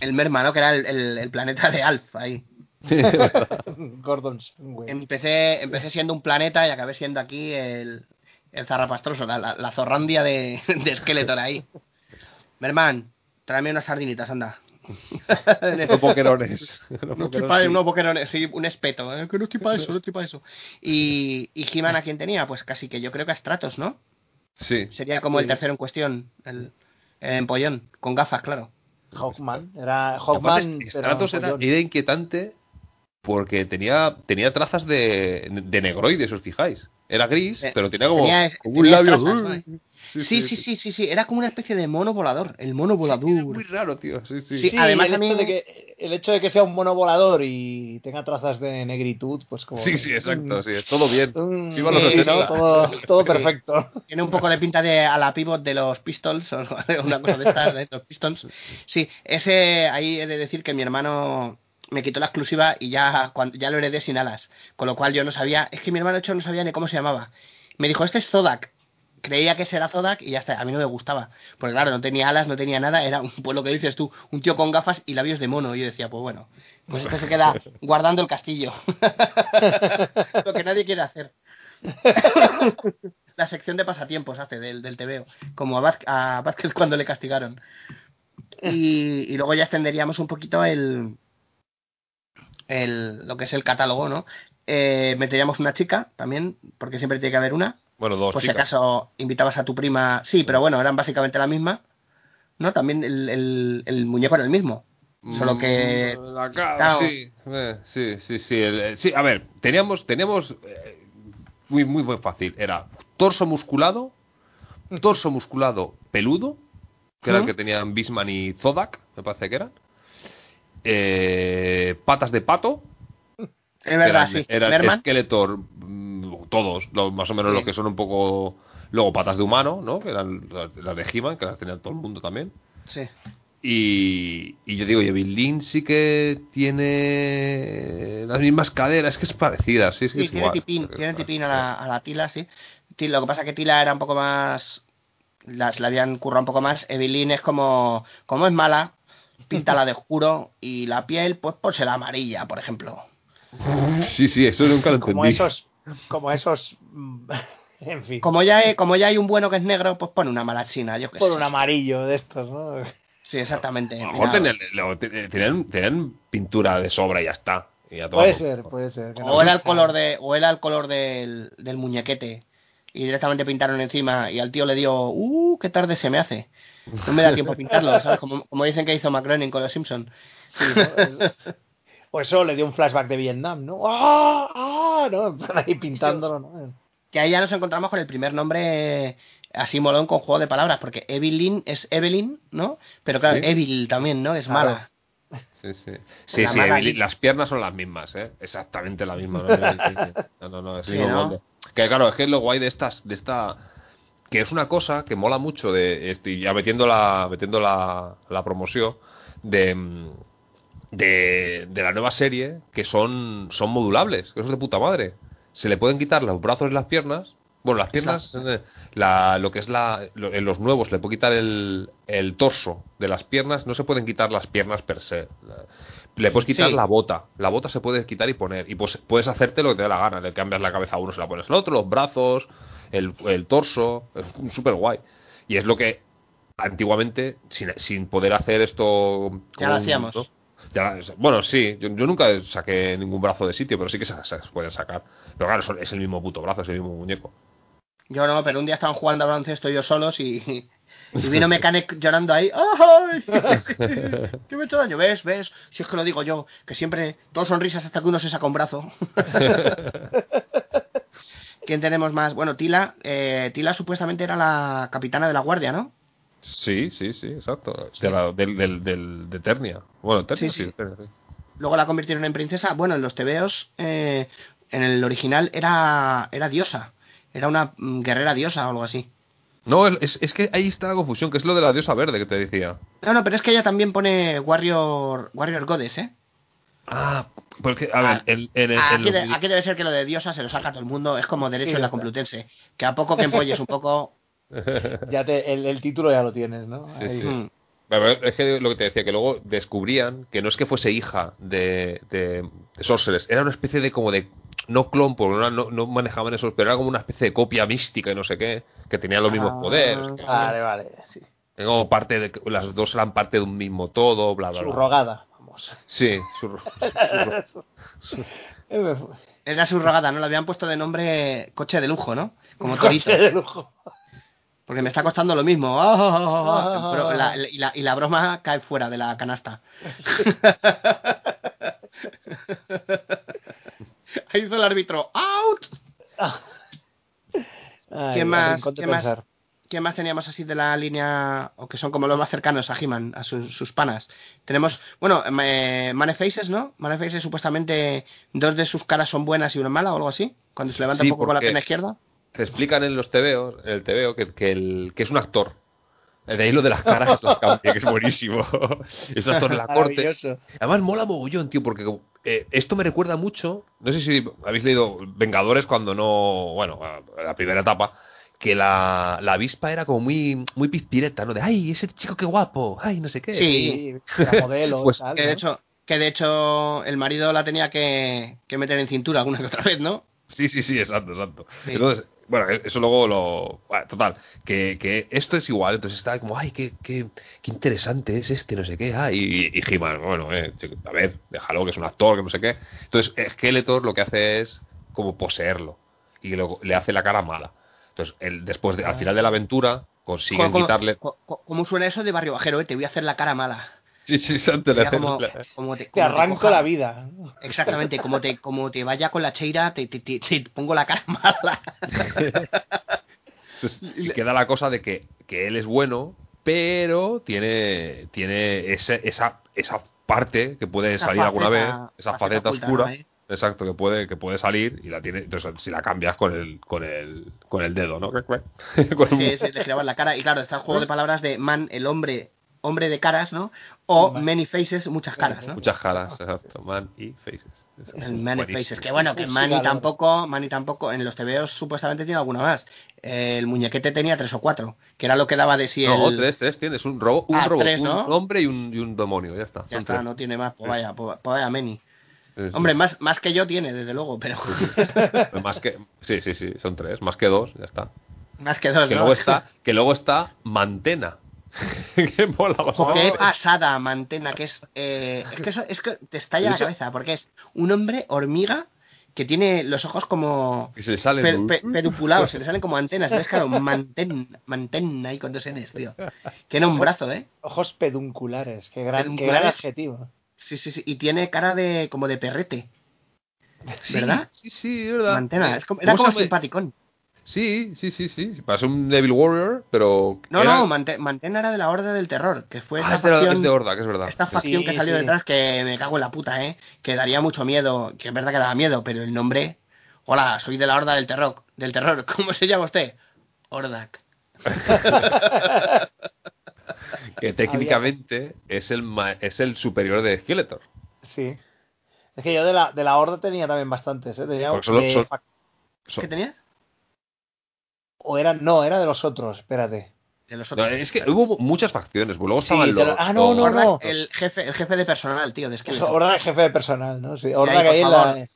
El Merma, ¿no? Que era el, el- el planeta de Alf ahí. Gordon Sunway. Empecé, empecé siendo un planeta y acabé siendo aquí el, el zarrapastroso, la, la, la zorrandia de, de Skeletor ahí. Merman, tráeme unas sardinitas, anda. no pokerones. No No estoy pokerones, para sí. boquerones, un espeto, ¿eh? que no estoy para eso, no estoy para eso. Y, y He-Man a quién tenía, pues casi que yo creo que a Stratos, ¿no? Sí. Sería como el tercero en cuestión, el, el empollón, con gafas, claro. Hawkman. Era Hawkman. Stratos era, era inquietante porque tenía, tenía trazas de, de negroide, si os fijáis. Era gris, Eh, pero tenía como, tenía- como un tenía labio. trazas. Sí, sí, sí, sí, sí, era como una especie de mono volador, el mono volador. Era muy raro, tío. Sí, sí. Sí, Sí, además el, a mí- hecho de que, el hecho de que sea un mono volador y tenga trazas de negritud, pues como. Sí, sí, exacto. Sí, todo bien. Mm, Viva los sí, 80. ¿no? todo, todo perfecto. Tiene un poco de pinta de a la pivot de los Pistols, o una cosa de estas, de los Pistons. Sí, ese, ahí he de decir que mi hermano me quitó la exclusiva y ya, cuando, ya lo heredé sin alas. Con lo cual yo no sabía, es que mi hermano hecho no sabía ni cómo se llamaba. Me dijo, este es Zodak. Creía que ese era Zodak y ya está, a mí no me gustaba. Porque claro, no tenía alas, no tenía nada, era un, pues lo que dices tú, un tío con gafas y labios de mono. Y yo decía, pues bueno, pues este se queda guardando el castillo. lo que nadie quiere hacer. la sección de pasatiempos hace del, del TVO, como a, Vázquez, a Vázquez cuando le castigaron. Y, y luego ya extenderíamos un poquito el, el lo que es el catálogo, ¿no? Eh, meteríamos una chica también, porque siempre tiene que haber una. Bueno, dos Por si chicas. acaso invitabas a tu prima. Sí, pero bueno, eran básicamente la misma. ¿No? También el, el, el muñeco era el mismo. Solo que. Mm, la cara, claro. sí, eh, sí, sí, sí, el- eh, sí. A ver, teníamos, teníamos eh, muy, muy, muy fácil. Era torso musculado, torso musculado peludo, que era el que tenían Bisman y Zodak, me parece que eran. Eh, patas de pato, Es verdad, eran, sí. eran. Skeletor, mm, todos, más o menos Sí. los que son un poco. Luego patas de humano, ¿no? Que eran las, las de He-Man, que las tenía todo el mundo también. Sí. Y, y yo digo, y Evelyn sí que tiene las mismas caderas, que es parecida, sí, es que Sí, es tiene igual. tipín, tiene tipín a la, a la Tila, sí. Lo que pasa es que Tila era un poco más. Las la habían currado un poco más. Evelyn es como. Como es mala, píntala de oscuro. Y la piel, pues pónsela amarilla, por ejemplo. Sí, sí, eso nunca lo entendí. Como esos. Como esos. mm, En fin. Como ya, hay, como ya hay un bueno que es negro, pues pone una mala china, yo que Por sé. un amarillo de estos, ¿no? Sí, exactamente. A lo mejor tenían, tenían- tenían pintura de sobra y ya está. Y ya todo. Puede ser, puede ser. que no O era el color de, o era el color del, del muñequete. Y directamente pintaron encima y al tío le dio, uh, qué tarde se me hace. No me da tiempo a pintarlo, ¿sabes? Como, como dicen que hizo McGroening con los Simpsons. Sí, ¿no? O eso le dio un flashback de Vietnam, ¿no? ¡Ah! ¡Ah! ¿no? Ahí pintándolo, ¿no? Que ahí ya nos encontramos con el primer nombre así molón con juego de palabras, porque Evelyn es Evelyn, ¿no? Pero claro, Sí. Evil también, ¿no? Es Claro. mala. Sí, sí. Sí, La sí, Evelyn- las piernas son las mismas, ¿eh? Exactamente la misma. No, no, no, no, es Sí, ¿no? Que claro, es que es lo guay de estas, de esta. Que es una cosa que mola mucho de. este, ya metiendo la, metiendo la, la promoción de. De, de la nueva serie que son, son modulables, que eso es de puta madre. Se le pueden quitar los brazos y las piernas Bueno, las piernas, la, lo que es la, lo- en los nuevos le puedo quitar el, el torso de las piernas, no se pueden quitar las piernas per se. Le puedes quitar Sí. la bota, la bota se puede quitar y poner, y pues puedes hacerte lo que te dé la gana, le cambias la cabeza a uno, se la pones al otro, los brazos, el, el torso, es súper guay. Y es lo que antiguamente, sin, sin poder hacer esto... Ya lo un- hacíamos. ¿no? Ya, bueno, sí, yo, yo nunca saqué ningún brazo de sitio, pero sí que se, se pueden sacar. Pero claro, es el mismo puto brazo, es el mismo muñeco. Yo no, pero un día estaban jugando a baloncesto ellos solos y, y vino Mechanic llorando ahí. ¡Ay! ¿Qué me he hecho daño? ¿Ves? ¿Ves? Si es que lo digo yo, que siempre todos sonrisas hasta que uno se saca un brazo. ¿Quién tenemos más? Bueno, Tila. eh, Tila supuestamente era la capitana de la guardia, ¿no? Sí, sí, sí, exacto. De, la- del, del, del- de Ternia. Bueno, Ternia Sí, sí, sí. de Ternia, sí. Luego la convirtieron en princesa. Bueno, en los tebeos, eh, en el original era, era diosa. Era una mm, guerrera diosa o algo así. No, es, es que ahí está la confusión, que es lo de la diosa verde que te decía. No, no, pero es que ella también pone Warrior, Warrior Goddess, ¿eh? Ah, porque, a Ah, ver, en, en- en Aquí, los de- vide- aquí debe ser que lo de diosa se lo saca todo el mundo. Es como derecho Sí, en la. Complutense. Que a poco que empolles un poco. Ya te, el, el título ya lo tienes, ¿no? Sí, Ahí. sí. mm, A Es que lo que te decía, que luego descubrían que no es que fuese hija de, de, de Sorceress, era una especie de como de. No clon, porque no, no, no manejaban eso, pero era como una especie de copia mística y no sé qué, que tenía los mismos Ah, poderes. Vale, vale, sí. como parte de. Las dos eran parte de un mismo todo, bla, bla, bla. Subrogada, vamos. Sí, sur- sur- Era subrogada, ¿no? Le habían puesto de nombre coche de lujo, ¿no? Como coche torito. de lujo. Porque me está costando lo mismo. Pero la- y, la, y la broma cae fuera de la canasta. Ahí hizo el árbitro. ¡Out! Ay, ¿Quién más? ¿Quién más? ¿Quién más teníamos así de la línea, o que son como los más cercanos a He-Man, a sus, sus panas? Tenemos, bueno, eh, Manefaces, ¿no? Manefaces supuestamente dos de sus caras son buenas y una mala o algo así. Cuando se levanta Sí, un poco con la pierna izquierda. Te explican en los tebeos, en el tebeo, que, que, el, que es un actor. De ahí lo de las caras las cambia, que es buenísimo. es un actor en la corte. Además mola mogollón, tío, porque eh, esto me recuerda mucho, no sé si habéis leído Vengadores cuando no, bueno, a- la primera etapa, que la, la avispa era como muy, muy pizpireta, ¿no? De, ay, ese chico qué guapo, ay, no sé qué. Sí. Sí, modelo, Pues, tal, Que de ¿no? hecho, que de hecho el marido la tenía que, que meter en cintura alguna que otra vez, ¿no? Sí, sí, sí, exacto, exacto. Sí. Entonces, bueno, e, eso luego lo... bueno, total, que, que esto es igual, entonces está como, ay, qué, qué, qué interesante es este, no sé qué, ah, y, y He-Man, bueno, eh, a ver, déjalo, que es un actor, que no sé qué. Entonces, Skeletor lo que hace es como poseerlo, y luego le hace la cara mala. Entonces, él, después, de, al final de la aventura, consiguen ¿Cómo, quitarle... cómo suena eso de barrio bajero? eh? Te voy a hacer la cara mala. Sí, sí, le cómo- le- cómo te, arranco coja- la vida. Exactamente, como te, como te vaya con la cheira, te, te- te- te pongo la cara mala. Entonces, y queda la cosa de que, que él es bueno, pero tiene, tiene ese, esa, esa parte que puede Esa salir alguna vez, esa faceta faceta oculta, oscura. ¿no, eh? Exacto, que puede, que puede salir y la tiene. Entonces, si la cambias con el, con el, con el dedo, ¿no? Con un- Sí, sí, te girabas la cara. Y claro, está el juego de palabras de man, el hombre, hombre de caras, ¿no? O Man. many faces, muchas caras, ¿no? Muchas caras, exacto. Man y faces. El Many. Faces, que bueno, que Sí, Manny tampoco, Manny tampoco, en los TVOs supuestamente tiene alguna más. El muñequete tenía tres o cuatro, que era lo que daba de sí No, el... tres, tres tienes. Un robot, un, Ah, tres, un ¿no? hombre y un, y un demonio, ya está. Ya está, tres. no tiene más, pues Sí. vaya, pues pues vaya Manny. Sí, sí. Hombre, más, más que yo tiene, desde luego, pero Más que, sí, sí, sí, son tres, más que dos, ya está. más que dos, que ¿no? luego está que luego está mantena que mola qué pasada, Mantena, que es... eh, es que eso es que te estalla la cabeza, porque es un hombre hormiga que tiene los ojos como... que se le sale pe- pe- pedupulados, se le salen como antenas, ¿ves? Claro, mantén, mantén ahí con dos Ns, tío. Tiene un brazo, ¿eh? Ojos pedunculares. Qué gran, qué gran adjetivo. Sí, sí, sí. Y tiene cara de como de perrete. ¿verdad? sí sí verdad Mantena. Es como- era ¿Cómo como se simpaticón. Sí sí sí sí parece un Devil Warrior pero No, era- no, Mantena era de la Horda del Terror, que fue Ah, esta es de, la- facción, es de Horda que es verdad esta Sí. facción que salió sí. detrás que me cago en la puta, ¿eh? Que daría mucho miedo, que es verdad que daba miedo, pero el nombre... Hola, soy de la Horda del Terror. Del terror. ¿Cómo se llama usted? Hordak. que técnicamente es el ma- es el superior de Skeletor Sí. Es que yo de la, de la horda tenía también bastantes, ¿eh? Tenía solo- ¿Qué tenías? O era, no, era de los otros, espérate. De los No, otros. es que hubo muchas facciones, luego Sí, estaban los... lo- ah, no, los- no, Ordak, no. El jefe, el jefe de personal, tío, de Skeletor. Orda es jefe de personal, ¿no? Sí, Orda ahí, que por favor. la...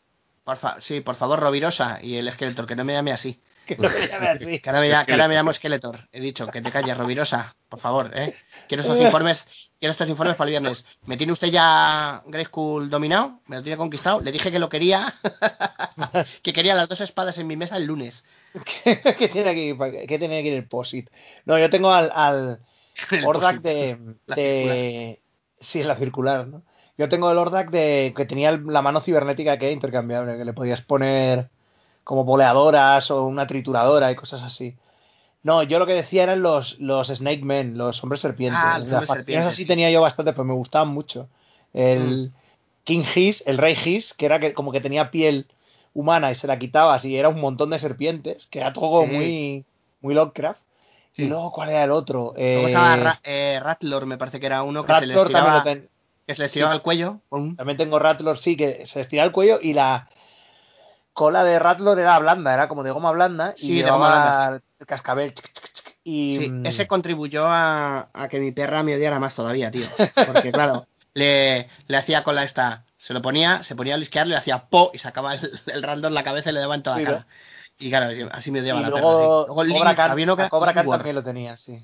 Por fa- sí, por favor, Rovirosa y el Skeletor, que no me llame así. Que no me llame así. Que ahora me, lla- que ahora me llamo Skeletor. He dicho, que te calles, Rovirosa, por favor, ¿eh? Quiero estos informes, quiero estos informes para el viernes. ¿Me tiene usted ya Grayskull dominado? ¿Me lo tiene conquistado? Le dije que lo quería, que quería las dos espadas en mi mesa el lunes. ¿Qué tiene aquí? ¿Qué tiene aquí el POSIT? No, yo tengo al, al Ordak de, de... Sí, la circular, ¿no? Yo tengo el Ordak de que tenía la mano cibernética que era intercambiable, que le podías poner como boleadoras o una trituradora y cosas así. No, yo lo que decía eran los, los Snake Men, los hombres serpientes. Ah, los hombres serpientes, así sí. tenía yo bastante, pues me gustaban mucho. El King Hiss, el Rey Hiss, que era que como que tenía piel humana y se la quitabas y era un montón de serpientes, que era todo Sí. muy, muy Lovecraft. Sí. Y luego, ¿cuál era el otro? Eh, estaba Ra- eh, Ratlor, me parece que era uno que se les Ratlor también tiraba, lo ten- que se les tiraba al cuello. También tengo Ratlor, sí, que se estira el cuello y la cola de Ratlor era blanda, era como de goma blanda y Sí, de goma llevaba blanda, el cascabel. y Sí, mm, ese contribuyó a, a que mi perra me odiara más todavía, tío. Porque, claro, le, le hacía con la esta. Se lo ponía, se ponía a lisquear, le hacía po y sacaba el, el random en la cabeza y le daba en toda la cara. Y claro, así me odiaba la luego, perra. sí. Luego Cobra Khan, había uno que Cobra Khan también lo tenía, sí.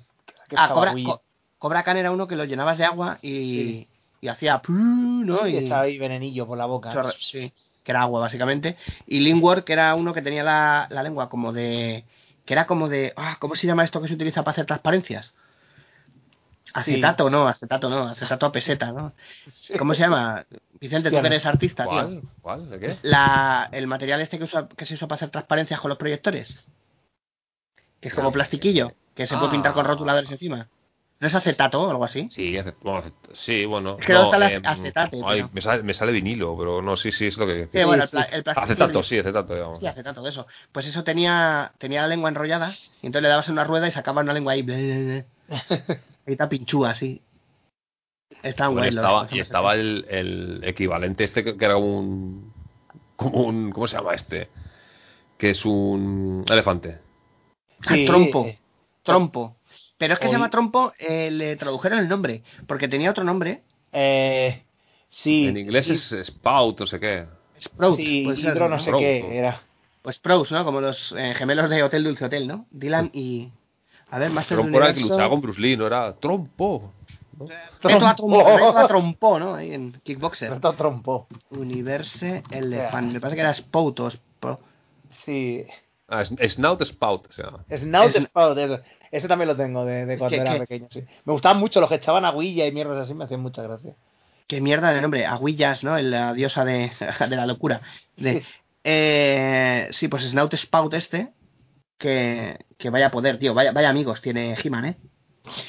Que Ah, Cobra. Co- Cobra Khan era uno que lo llenabas de agua y, Sí. y hacía pu, ¿no? Y Y, echaba ahí venenillo por la boca. chorre- sí, que era agua básicamente. Y Lingwar, que era uno que tenía la, la lengua como de. que era como de. Ah, ¿Cómo se llama esto que se utiliza para hacer transparencias? Acetato, no, acetato no, acetato a peseta, ¿no? ¿Cómo se llama? Vicente, tú que eres artista, tío. ¿Cuál? ¿De qué? La, el material este que, usa, que se usa para hacer transparencias con los proyectores. Que es como Sí. plastiquillo, que se puede Ah. pintar con rotuladores encima. ¿No es acetato o algo así? Sí, bueno, sí, bueno. Es que no está el em, acetate, ay, tío. me, sale, me sale vinilo, pero no, sí, sí, es lo que Sí, bueno, el, sí. el. Acetato, sí, acetato, digamos. Sí, acetato, eso. Pues eso tenía, tenía la lengua enrollada y entonces le dabas una rueda y sacaba una lengua ahí. Ahí está pinchúa, así. Estaban Bueno, estaba, los y estaba el, el equivalente este que, que era un. Como un. ¿Cómo se llama este? Que es un elefante. Ah, Sí, trompo. eh, Trompo. Pero es que se llama trompo, eh, le tradujeron el nombre, porque tenía otro nombre. eh, sí. en inglés sí, es Spout, no sé qué. Sprout. Sí, puede ser, Hidro no ¿no? sé Sprout, qué era. Pues Pros, ¿no? Como los eh, gemelos de Hotel Dulce Hotel, ¿no? Dylan y... A ver, Master del Trompo era el que luchaba con Bruce Lee, no era Trompo. ¿no? Reto a, trompo, reto a trompo, ¿no? Ahí en Kickboxer. Reto trompo. Universe Elephant. Me parece que era Spout o Sí. Ah, es- Snout Spout se llama. Snout Es- Spout, eso. Ese también lo tengo de, de cuando ¿Qué- era qué? pequeño, sí. Me gustaban mucho los que echaban aguilla y mierdas así, me hacían mucha gracia. Qué mierda de nombre. Aguillas, ¿no? La diosa de, de la locura. De, Sí. eh, sí, pues Snout Spout este. Que, que vaya poder, tío. Vaya, vaya amigos tiene He-Man, ¿eh?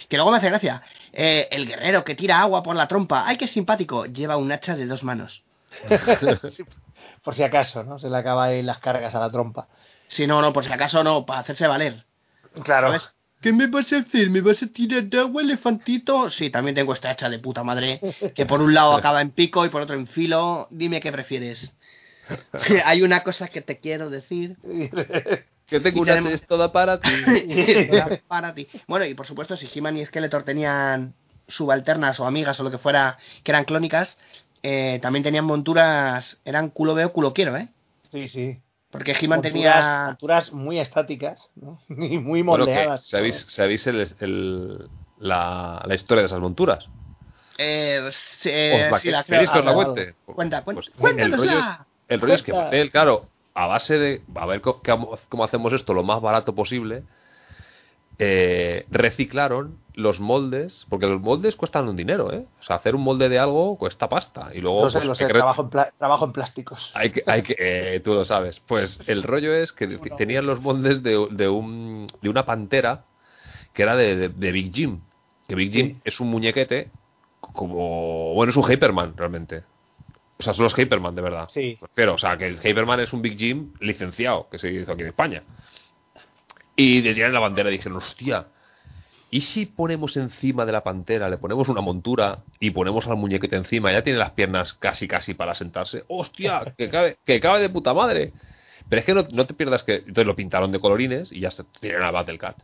Que luego me hace gracia. Eh, el guerrero que tira agua por la trompa. ¡Ay, qué simpático! Lleva un hacha de dos manos. Por si acaso, ¿no? Se le acaba ahí las cargas a la trompa. Si no, no, por si acaso no, para hacerse valer. Claro. ¿Sabes? ¿Qué me vas a hacer? ¿Me vas a tirar de agua, elefantito? Sí, también tengo esta hacha de puta madre, que por un lado acaba en pico y por otro en filo. Dime qué prefieres. Hay una cosa que te quiero decir. Que tengo Y una tenemos- es toda para ti. para ti. Bueno, y por supuesto, si He-Man y Skeletor tenían subalternas o amigas o lo que fuera que eran clónicas, eh, también tenían monturas, eran culo veo, culo quiero, ¿eh? Sí, sí. Porque He-Man tenía... monturas muy estáticas, ¿no? Y muy Bueno, que, moldeadas. ¿Sabéis, sabéis el, el- la, la historia de esas monturas? Eh, sí, eh, ¿Os la, sí, la ¿Queréis que os la cuente? Cuenta, cuen- Pues, el, cuéntanosla. rollo es, el rollo es que Cuenta. Mattel, claro, a base de a ver cómo, cómo hacemos esto lo más barato posible, eh, reciclaron los moldes, porque los moldes cuestan un dinero, ¿eh? O sea, hacer un molde de algo cuesta pasta. Y luego Lo sé, pues, lo sé, que trabajo en, pla- trabajo en plásticos. hay que, hay que eh, tú lo sabes. Pues el rollo es que no? tenían los moldes de, de, un, de una pantera que era de, de- de Big Jim. Que Big Jim Sí. es un muñequete como... Bueno, es un Hyperman realmente. O sea, son los Hyperman de verdad. Sí. Pero, o sea, que el Hyperman es un Big Jim licenciado, que se hizo aquí en España. Y le tiran la bandera y dijeron, hostia, ¿y si ponemos encima de la pantera, le ponemos una montura y ponemos al muñequete encima? Ya tiene las piernas casi, casi para sentarse. ¡Hostia! Que cabe, que cabe de puta madre. Pero es que no, no te pierdas que. Entonces lo pintaron de colorines y ya se tienen a Battlecat.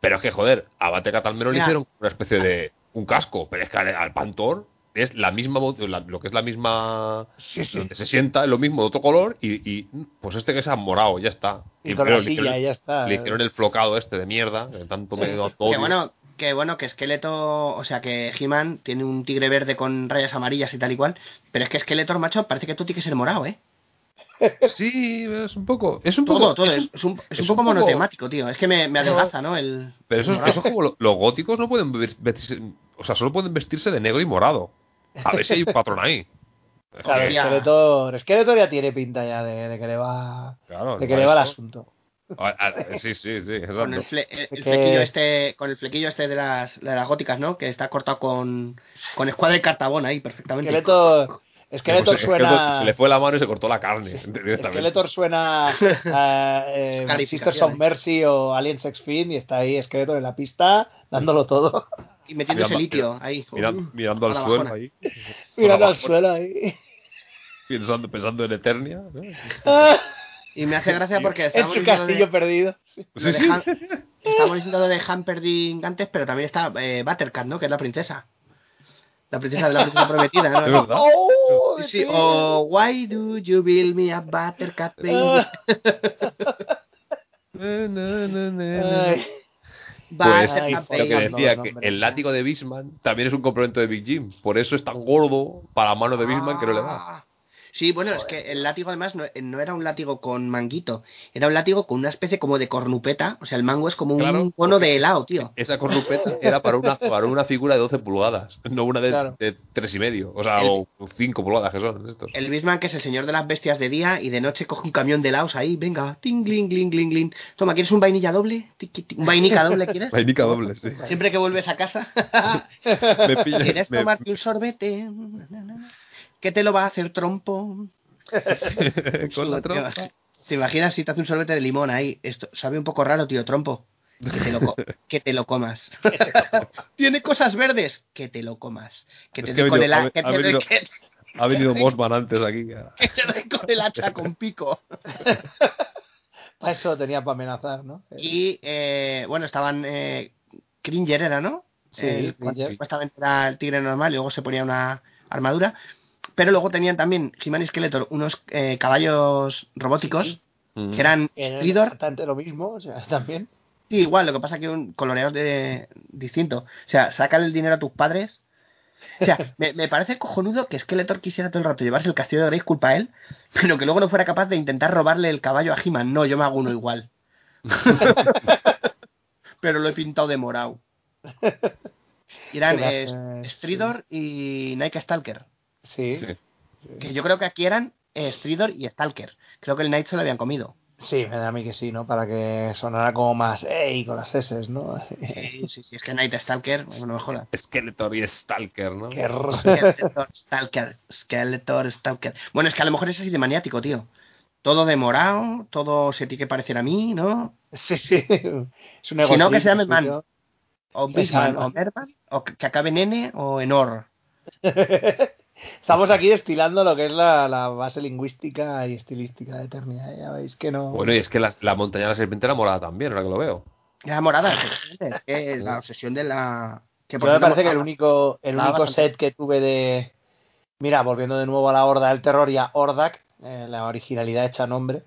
Pero es que, joder, a Battlecat al menos le Mira. hicieron una especie de. un casco. Pero es que al, al Pantor es la misma. mo- la- lo que es la misma. Sí, sí. Donde se sienta es lo mismo, de otro color. Y, y, pues este que es morado, ya está. Y con pero la le silla, ya está. Le hicieron el flocado este de mierda. Que tanto me dio todo. Que bueno, que bueno, que Skeletor, o sea, que He-Man tiene un tigre verde con rayas amarillas y tal y cual, pero es que Skeletor, macho, parece que tú tienes que ser morado, ¿eh? Sí, es un poco. Es un Todo, poco. todo, es es, un- es un, es es un un poco poco- monotemático, tío. Es que me, me adelgaza, ¿no? El, Pero eso, el es- morado. eso es como lo- los góticos no pueden vestirse, o sea, solo pueden vestirse de negro y morado. A ver si hay un patrón ahí. Claro. Skeletor, Skeletor ya tiene pinta ya de, de que le va, claro, de que le va el asunto. Ah, ah, Sí, sí, sí, Con el, fle- el- flequillo este, con el flequillo este de las, de las góticas, ¿no? Que está cortado con, con escuadra de cartabón ahí, perfectamente. Skeletor, Pues suena. Se le fue la mano y se cortó la carne. directamente. Skeletor suena a eh, Sisters of. Mercy o Alien Sex Fin y está ahí Skeletor en la pista dándolo todo, Y metiéndose Mirando- litio ahí. Mira- Uh, mirando al suelo ahí. mirando al suelo ahí. Pensando, pensando en Eternia. ¿no? Y me hace gracia porque en estábamos su de- castillo perdido. Sí, de sí. Han- Estamos diciendo de Hamperdinck antes, pero también está eh, Buttercat, ¿no? Que es la princesa. La princesa de la princesa prometida, ¿no? Es verdad. ¡Oh, Sí, o Why do you build me a Buttercat, baby? Ah, ay. Pues Ay, lo que decía, que el látigo de Bisman también es un complemento de Big Jim. Por eso es tan gordo para la mano de Bisman que no le da. Sí, bueno, es que el látigo además no, no era un látigo con manguito, era un látigo con una especie como de cornupeta, o sea, el mango es como Claro, un cono de helado, tío. Esa cornupeta era para una, para una figura de 12 pulgadas, no una de, Claro. de 3 y medio. O sea, El- o 5 pulgadas que son estos. El Bisman, que es el señor de las bestias de día, y de noche coge un camión de helados ahí, venga, ting, gling, gling, gling, gling. Toma, ¿quieres un vainilla doble? ¿Un vainica doble quieres? Vainica doble, sí. Siempre que vuelves a casa, Me pilla, ¿quieres me- tomarte un sorbete? ¿Qué te lo va a hacer trompo? con la trompa. ¿Te imaginas si te hace un sorbete de limón ahí? Esto sabe un poco raro, tío, trompo. Que te lo, co- que te lo comas. Tiene cosas verdes. Que te lo comas. Que te doy con el, ha- ha- venido- que- Ha venido Mossman antes aquí. que te doy con el hacha con pico. Para eso tenía para amenazar, ¿no? Y eh, bueno, estaban. Eh, Cringer era, ¿no? Sí, El- Cringer. Supuestamente era el tigre normal y luego se ponía una armadura. Pero luego tenían también He-Man y Skeletor unos eh, caballos robóticos Mm. que eran Era Stridor lo mismo, o sea, también. Sí, igual, lo que pasa que un coloreados de distinto. O sea, sacan el dinero a tus padres. O sea, me, me parece cojonudo que Skeletor quisiera todo el rato llevarse el castillo de Grace culpa a él, pero que luego no fuera capaz de intentar robarle el caballo a He-Man. No, yo me hago uno igual. pero lo he pintado de morado. Eran eh, Stridor y Nike Stalker. Sí, Sí. Que yo creo que aquí eran eh, Stridor y Stalker. Creo que el Knight se lo habían comido. sí, me da a mí que sí, ¿no? Para que sonara como más, ¡ey! con las S, ¿no? Sí, sí, sí, es que Knight Stalker, bueno, no me jodas. Skeletor y Stalker, ¿no? Skeletor, Stalker, Skeletor, Stalker. Bueno, es que a lo mejor es así de maniático, tío. Todo de morado, todo se tiene que parecer a mí, ¿no? Sí, sí. Es un Si no, que se llame Man. tío. O Bisman, o Merman, o que que acabe en N, o en Or. Estamos aquí destilando lo que es la, la base lingüística y estilística de Eternia. ¿eh? Ya veis que no. Bueno, y es que la, la montaña de la serpiente era morada también, ahora que lo veo. La morada, es que la obsesión de la... Que Yo me parece que el único, el único bastante- set que tuve de. Mira, volviendo de nuevo a la Horda del Terror y a Ordak, eh, la originalidad hecha nombre,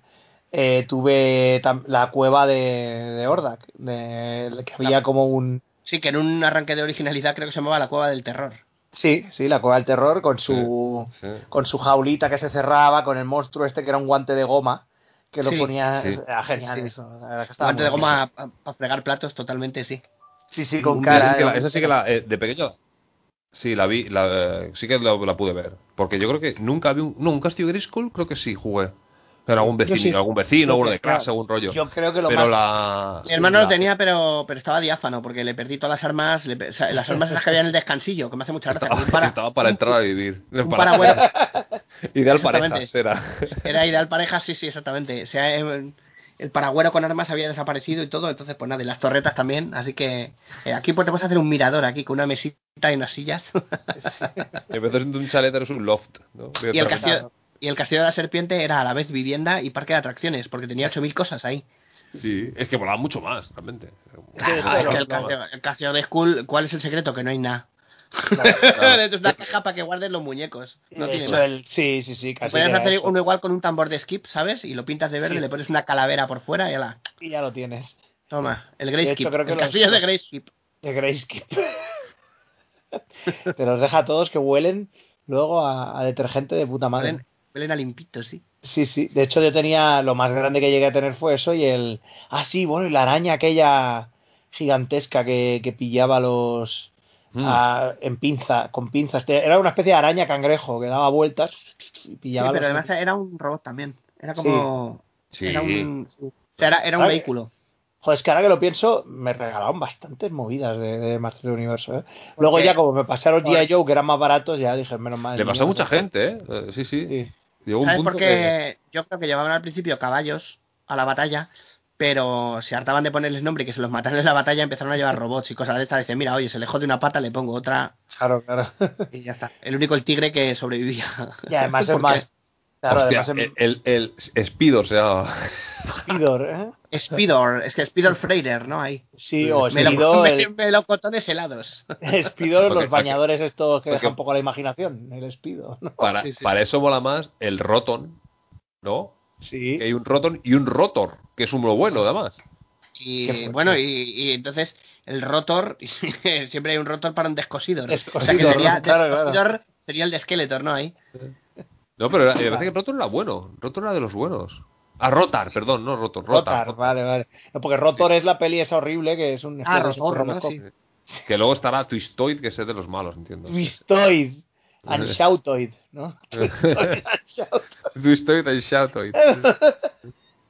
eh, tuve la cueva de, de Ordak, de, que había como un. Sí, que en un arranque de originalidad creo que se llamaba La Cueva del Terror. Sí, sí, la cueva del terror con su. Sí. con su jaulita que se cerraba, con el monstruo este que era un guante de goma, que lo Sí, ponía. sí. Era genial Sí. eso. Guante de goma para fregar platos, totalmente, sí. Sí, sí, con cara. esa sí que la, ¿eh? esa sí que la- eh, de pequeño. Sí, la vi, la, eh, sí que la, la pude ver. Porque yo creo que nunca vi un. No, un castillo Grayskull creo que sí jugué. Pero algún vecino, sí. algún vecino, uno de clase, claro, algún rollo. Yo creo que lo pero más. la. Mi hermano la- lo tenía, pero, pero estaba diáfano, porque le perdí todas las armas, le pe- o sea, las armas esas que había en el descansillo, que me hace mucha gracia. Estaba, para- estaba para entrar a vivir. un Para- paragüero. Ideal parejas era. Era ideal pareja, sí, sí, exactamente. O sea, el, el paragüero con armas había desaparecido y todo, entonces pues nada, y las torretas también, así que eh, aquí pues te puedes hacer un mirador aquí con una mesita y unas sillas. En vez de un chalet eres un loft. ¿no? y el castillo, Y el Castillo de la Serpiente era a la vez vivienda y parque de atracciones, porque tenía 8.000 cosas ahí. Sí, es que volaba mucho más, realmente. Claro, claro, es que el. Castillo, el Castillo de Skull, ¿cuál es el secreto? Que no hay nada. Claro. es una caja para que guardes los muñecos. No De tiene hecho, más. el- sí, sí, sí, casi. Puedes hacer eso. uno igual con un tambor de skip, ¿sabes? Y lo pintas de verde, Sí. le pones una calavera por fuera y ala. Y ya lo tienes. Toma, el Grey hecho, Skip. El los- castillo de Grey Skip. De Grayscape. Te los deja a todos que huelen luego a, a detergente de puta madre. Huelen, huelen a limpito, sí. Sí, sí. De hecho, yo tenía. Lo más grande que llegué a tener fue eso y el. Ah, sí, bueno, y la araña aquella gigantesca que, que pillaba los. Mm. a- en pinza, con pinzas. Era una especie de araña cangrejo que daba vueltas y Sí, pillaba. pero los- además era un robot también. Era como. Sí. Era un. sí. O sea, era, era un Vale. vehículo. Joder, es que ahora que lo pienso, me regalaron bastantes movidas de, del Universo. ¿eh? Luego ya, como me pasaron. G.I. Joe, que eran más baratos, ya dije, menos mal. Le pasó a mucha gente, ¿eh? Eh, Sí, sí. Sí. Llegó un ¿Sabes punto por que... qué? Yo creo que llevaban al principio caballos a la batalla, pero se hartaban de ponerles nombre y que se los mataran en la batalla, empezaron a llevar robots y cosas de estas. Dicen, mira, oye, se le jode una pata, le pongo otra Claro, claro. y ya está. El único el tigre que sobrevivía. Y además es Porque más. Claro, Hostia, además es el, el, el Speedor se llama. Speedor, ¿eh? Speedor, es que Speedor Freider, ¿no? Ahí. Sí, o Melo- Speedor, me- el, melocotones helados. Speedor Porque- los bañadores estos que porque- dejan poco la imaginación, el Speedo. ¿no? Para, Sí, sí. para eso mola más el Roton, ¿no? Sí. Que hay un Roton y un Rotor, que es uno bueno, además. Y bueno, y, y entonces el rotor, siempre hay un rotor para un descosidor. o sea que Descosidor, sería, ¿no? Claro, claro. descosidor sería el de Skeletor, ¿no? Ahí. No, pero era- me parece que Rotor era bueno. Rotor era de los buenos. Ah, Rotar, perdón, no Rotor. Rotar. Rotar, vale, vale. No, porque Rotor es la peli esa horrible que es un. Ah, Rotor, ¿no? Robocop. Sí. Que luego estará Twistoid, que es de los malos, entiendo. Twistoid and Shoutoid, ¿no? Twistoid and Shoutoid. Twistoid y Shoutoid.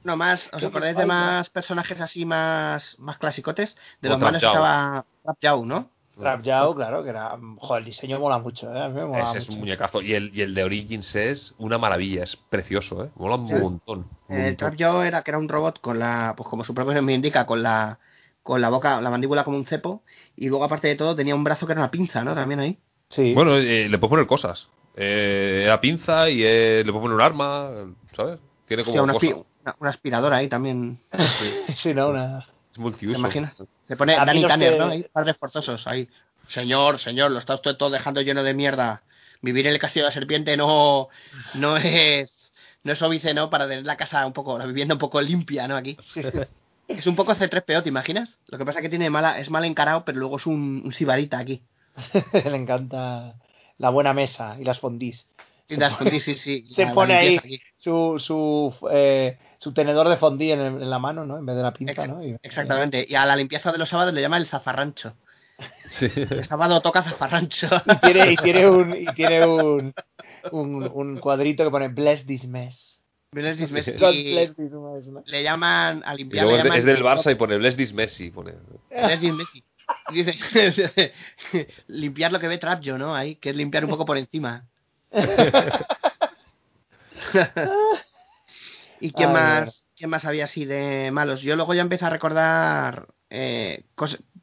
No más, ¿os acordáis de más personajes así más, más clasicotes? De los malos estaba Jaw, ¿no? Trap Jaw, claro, que era. Joder, el diseño mola mucho, ¿eh? A mí me mola Ese es un muñecazo. Y el, y el de Origins es una maravilla, es precioso, ¿eh? Mola un montón. un El montón. Trap Jaw era que era un robot con la, pues como su propio nombre indica, con la con la boca, la mandíbula como un cepo, y luego aparte de todo tenía un brazo que era una pinza, ¿no? También ahí. Sí. Bueno, eh, le puedes poner cosas. Eh, era pinza y eh, le puedes poner un arma, ¿sabes? Tiene como Hostia, una, aspi- una- una aspiradora ahí también. sí, no, una. ¿Te imaginas? Se pone A Danny Tanner, que- ¿no? Ahí, padres forzosos, ahí. Señor, señor, lo está usted todo dejando lleno de mierda. Vivir en el castillo de la serpiente no, no es no es óbice, ¿no? Para tener la casa un poco, la vivienda un poco limpia, ¿no? Aquí. Es un poco C3PO, ¿te imaginas? Lo que pasa es que tiene mala, es mal encarado, pero luego es un, un sibarita aquí. Le encanta la buena mesa y las fondís. Y las fundís, sí, sí. Se la- la pone ahí aquí. su, su, eh, su tenedor de fondí en, el- en la mano, ¿no? En vez de la pinza, Ex- ¿no? Y- Exactamente. Y a la limpieza de los sábados le llama el zafarrancho. Sí. El sábado toca zafarrancho. Y tiene, y tiene un, y tiene un, un, un cuadrito que pone Bless this mess. Bless this mess. Y bless this mess, ¿no? le llaman a Y limpiar. luego le es, de- llaman- es del Barça y pone Bless this Messi. Pone. Bless this Messi. Y Dice, limpiar lo que ve Trapjo, ¿no? Ahí, que es limpiar un poco por encima. ¿Y quién Ay, más, quién más había así de malos? Yo luego ya empecé a recordar eh,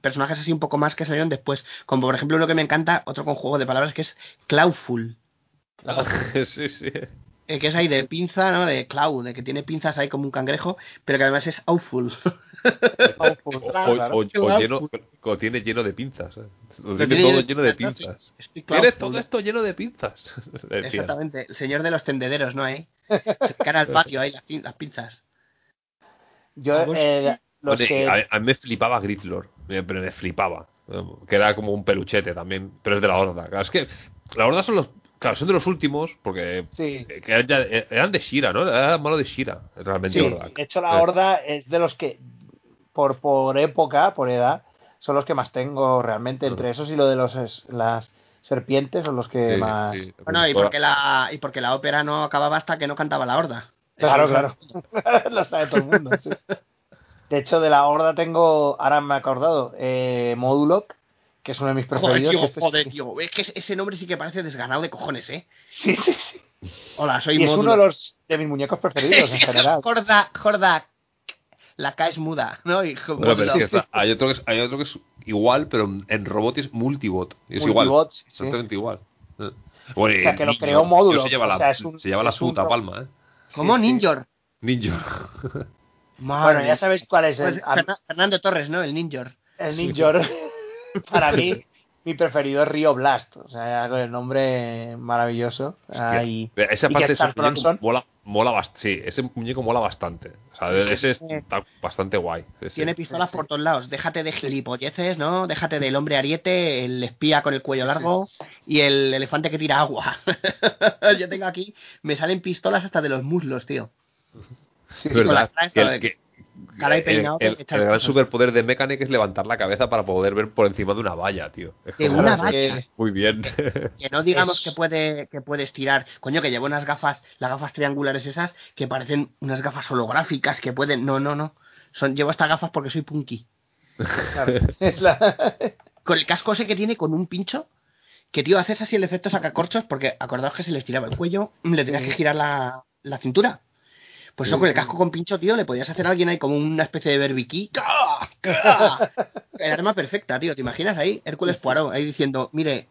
personajes así un poco más que salieron después. Como por ejemplo uno que me encanta, otro con juego de palabras que es Clawful. sí, sí. Eh, que es ahí de pinza, ¿no? De Cloud, de que tiene pinzas ahí como un cangrejo, pero que además es awful. O, Claro. o- o lleno, o tiene lleno de pinzas. ¿eh? Lo tiene tiene todo lleno de pinzas. Cloudful. todo esto lleno de pinzas. Exactamente, el señor de los tendederos, ¿no? ¿Eh? Cara al patio ahí, las, pin- las pinzas. Yo, eh, los Oye, que... a, a mí me flipaba Grizzlor, me- pero me flipaba. Que era como un peluchete también, pero es de la Horda. Es que la Horda son los. Claro, son de los últimos, porque. Sí. eh, que eran, ya- eh, eran de Shira, ¿no? Era malo de Shira, realmente Sí. De hecho, la Horda es de los que, por, por época, por edad, son los que más tengo realmente. Entre esos y lo de los es- las serpientes son los que Sí, más... sí. Bueno, y porque, la, y porque la ópera no acababa hasta que no cantaba la horda. Claro, claro. lo sabe todo el mundo. sí. De hecho, de la Horda tengo, ahora me he acordado, eh, Modulok, que es uno de mis Joder, preferidos. tío, este es- joder, tío. Es que ese nombre sí que parece desganado de cojones, ¿eh? Sí, sí, sí. Hola, soy Y es uno de los de mis muñecos preferidos en general. Jorda, Jorda. La K es muda, ¿no? Y Bueno, pero es que está- hay, otro que es, hay otro que es igual, pero en robot es multibot. Es Multibot, igual. sí, sí. Exactamente igual. Eh. Bueno, O sea, que lo Ninja, creó módulo, Se lleva o la, sea, es un- se lleva la es un puta ro- palma, ¿eh? ¿Cómo? Sí, sí. Ninjor. Ninja. Bueno, ya sabéis cuál es Pues el, Ferna- Fernando Torres, ¿no? El Ninjor. el Ninjor. Para mí, mi preferido es Rio Blast. O sea, con el nombre maravilloso. Ahí. Esa y parte de Star muñeco Bronson. mola, mola bastante. Sí, ese muñeco mola bastante. O sea, Sí, ese sí. está bastante guay. Sí, sí. Tiene pistolas Sí, sí. por todos lados. Déjate de gilipolleces, ¿no? Déjate del hombre ariete, el espía con el cuello largo y el elefante que tira agua. Yo tengo aquí, me salen pistolas hasta de los muslos, tío. Sí, la verdad. que esa el, que- cara y el- peinado, el- el gran cosas. superpoder de Mechanic es levantar la cabeza para poder ver por encima de una valla, tío. Es De una valla. Muy bien. Que no digamos Es- que puede que puedes tirar. Coño, que llevo unas gafas, las gafas triangulares esas, que parecen unas gafas holográficas que pueden. No, no, no. Son, llevo estas gafas porque soy punky. claro, es la- Con el casco ese que tiene con un pincho, que tío, haces así el efecto sacacorchos, porque acordaos que se le estiraba el cuello, le tenías que girar la, la cintura. Pues eso con el casco con pincho, tío, le podías hacer a alguien ahí como una especie de berbiquí. El arma perfecta, tío. ¿Te imaginas ahí? Hércules Poirot, ahí diciendo, mire,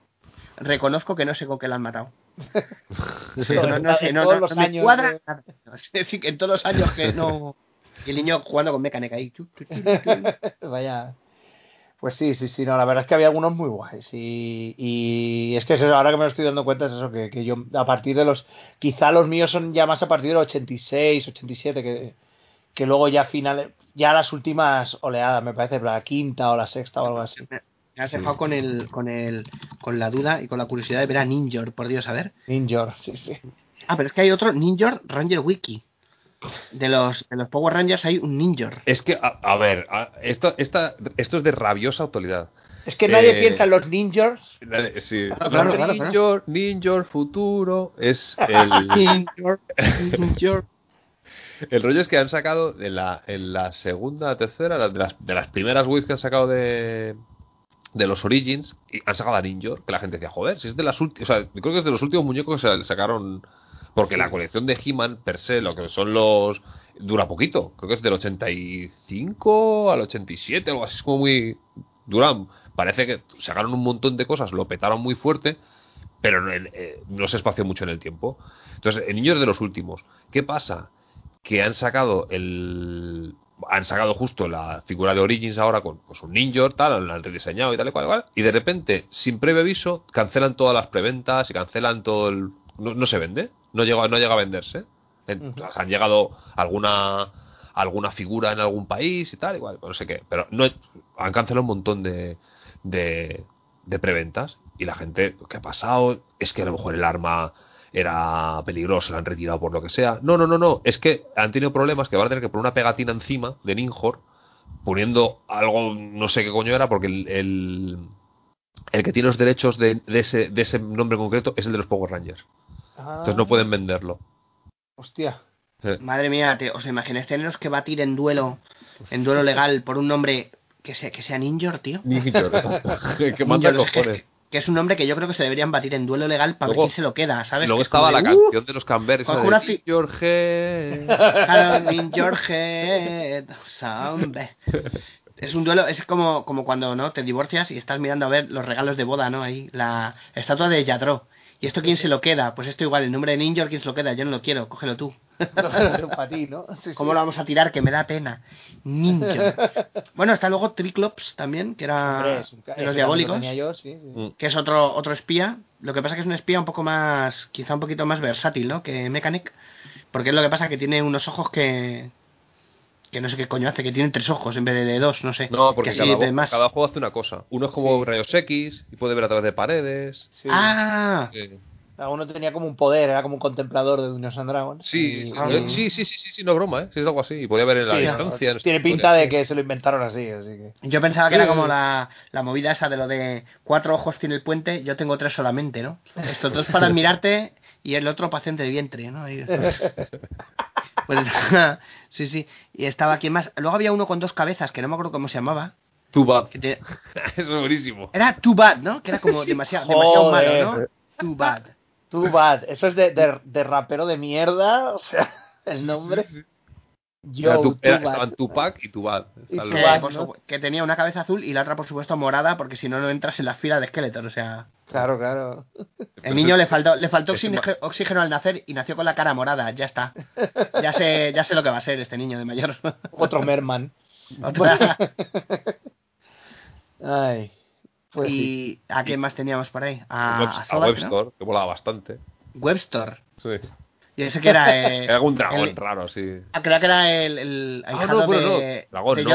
reconozco que no sé con qué la han matado. No, no sé, no, todos no, me años cuadra nada. Es decir, que en todos los años que no... Y el niño jugando con mecánica ahí. Vaya. Pues sí, sí, sí, no, la verdad es que había algunos muy guays. Y, y es que es eso, ahora que me lo estoy dando cuenta es eso, que, que yo a partir de los, quizá los míos son ya más a partir del 86, 87, que, que luego ya finales, ya las últimas oleadas, me parece, la quinta o la sexta o algo así. Me has dejado con el, con el, con la duda y con la curiosidad de ver a Ninjor, por Dios, a ver. Ninjor, sí, sí. Ah, pero es que hay otro Ninjor Ranger Wiki. De los, de los Power Rangers hay un Ninjor. es que, a, a ver, a- esto, esta, esto es de rabiosa autoridad. Es que nadie Eh, piensa en los Ninjors. Eh, Sí. Claro, claro, claro, Ninja, Ninja, futuro. Es el. Ninjor, Ninjor. El rollo es que han sacado en la, en la segunda, tercera, de las, de las primeras waves que han sacado de, de los Origins, y han sacado a Ninja, que la gente decía, joder, si es de las últimas, o sea, creo que es de los últimos muñecos que se sacaron, porque la colección de He-Man per se, lo que son los, dura poquito, creo que es del 85 al 87, algo así, es como muy, duran, parece que sacaron un montón de cosas, lo petaron muy fuerte, pero no, eh, no se espació mucho en el tiempo. Entonces, el niño es de los últimos. ¿Qué pasa? Que han sacado el. Han sacado justo la figura de Origins ahora con pues, un ninja, tal, la han rediseñado y tal y cual, cual, y de repente, sin previo aviso, cancelan todas las preventas y cancelan todo el. No, no se vende, no llega, no llega a venderse. En-. Han llegado alguna alguna figura en algún país y tal, igual, no sé qué, pero no han cancelado un montón de, de, de preventas y la gente, ¿qué ha pasado? Es que a lo mejor el arma era peligrosa, la han retirado por lo que sea. No, no, no, no, es que han tenido problemas que van a tener que poner una pegatina encima de Ninjor poniendo algo, no sé qué coño era, porque el, el, el que tiene los derechos de, de ese, de ese nombre concreto es el de los Power Rangers. Entonces no pueden venderlo. Hostia. Madre mía, te- ¿os imagináis teneros que batir en duelo, en duelo legal por un nombre que sea, que sea Ninjor, tío? Ninjor, que manda Ninjor, es que- cojones. Que es un nombre que yo creo que se deberían batir en duelo legal para ver Luego- quién se lo queda, ¿sabes? Luego Que es como estaba la de, "Uh, canción de los Canberra, con una fi- Claro, hombre. Es un duelo, es como, como cuando no te divorcias y estás mirando a ver los regalos de boda, ¿no? Ahí, la estatua de Yadro. ¿Y esto quién se lo queda? Pues esto igual, el nombre de Ninjor, ¿quién se lo queda? Yo no lo quiero, cógelo tú. Para ti, ¿no? Sí, sí. ¿Cómo lo vamos a tirar? Que me da pena. Ninjor. Bueno, está luego Triclops también, que era Hombre, es un ca- de los diabólicos, lo yo, sí, sí. Mm. que es otro, otro espía. Lo que pasa que es un espía un poco más, quizá un poquito más versátil, ¿no? Que Mechanic. Porque es lo que pasa que tiene unos ojos que... Que no sé qué coño hace, que tiene tres ojos en vez de, de dos, no sé. No, porque que cada, así ve más. cada juego hace una cosa. Uno es como Sí. rayos X y puede ver a través de paredes. Sí. Ah, Eh, Alguno tenía como un poder, era como un contemplador de Dungeons and Dragons. Sí, Y- ah, sí, sí, sí, sí, sí, no es broma, ¿eh? Sí, es algo así. Y podía ver en la Sí, distancia. no Tiene pinta de que se lo inventaron así, así que. yo pensaba que Sí. era como la, la movida esa de lo de cuatro ojos tiene el puente, yo tengo tres solamente, ¿no? Estos dos para mirarte y el otro para hacerte el vientre, ¿no? Y- Pues, sí, sí. Y estaba aquí más. Luego había uno con dos cabezas, que no me acuerdo cómo se llamaba. Too bad. que te- Eso es buenísimo. Era Too Bad, ¿no? Que era como demasiado, demasiado malo, ¿no? Too Bad. Too bad. Eso es de, de, de rapero de mierda, o sea, el nombre. Yo, Era tu- era- estaban Tupac y Tupac. Y Que, Tupac, supu- que tenía una cabeza azul y la otra, por supuesto, morada, porque si no, no entras en la fila de esqueletos. O sea, Claro, claro. El niño le faltó, le faltó oxígeno, oxígeno al nacer y nació con la cara morada. Ya está. Ya sé, ya sé lo que va a ser este niño de mayor. Otro Merman. Otra- Ay. Pues sí. ¿Y a quién más teníamos por ahí? A, Web- a a Zodak, ¿no? Webstore, que volaba bastante. Webstore. Sí. Y ese que era. eh, Era un dragón el- raro, sí. ah, creo que era el, el Ah, ahijado no, bueno, de, no. Dragón, de no,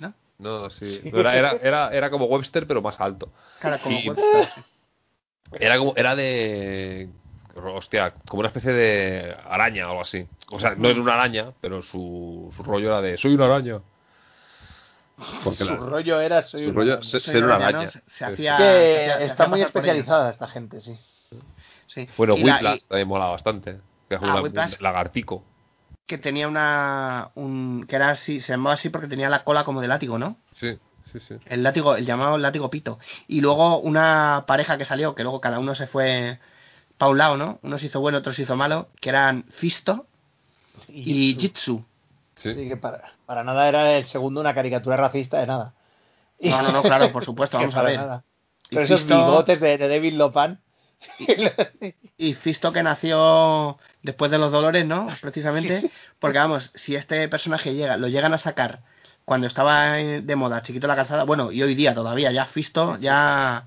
¿no? No, sí. Era, era, era, era como Webster, pero más alto. Claro, como Y- Webster. sí. Era como, era de. Hostia, como una especie de araña o algo así. O sea, no era una araña, pero su, su rollo era de. Soy una araña. Porque Su la- rollo era soy su una rollo araña. se- Soy ser una araña, ¿no? araña. Se- Se Sí. hacía. que se hacía- se está hacía muy especializada esta gente, sí. Sí. Bueno, Y la- Whiplash y también mola bastante. Que es Ah, un lagartico. que tenía una. Un, que era así, se llamaba así porque tenía la cola como de látigo, ¿no? Sí, sí, sí. El látigo, el llamado látigo pito. Y luego una pareja que salió, que luego cada uno se fue para un lado, ¿no? Uno se hizo bueno, otro se hizo malo, que eran Fisto y Jitsu. Sí. Sí, que para, para nada era el segundo una caricatura racista de nada. No, no, no, claro, por supuesto, vamos a ver. nada. Pero esos Fisto- bigotes de, de David Lopan. Y Fisto que nació después de los dolores, ¿no? Precisamente, porque vamos, si este personaje llega, lo llegan a sacar cuando estaba eh, de moda, chiquito la calzada, bueno, y hoy día todavía, ya Fisto, ya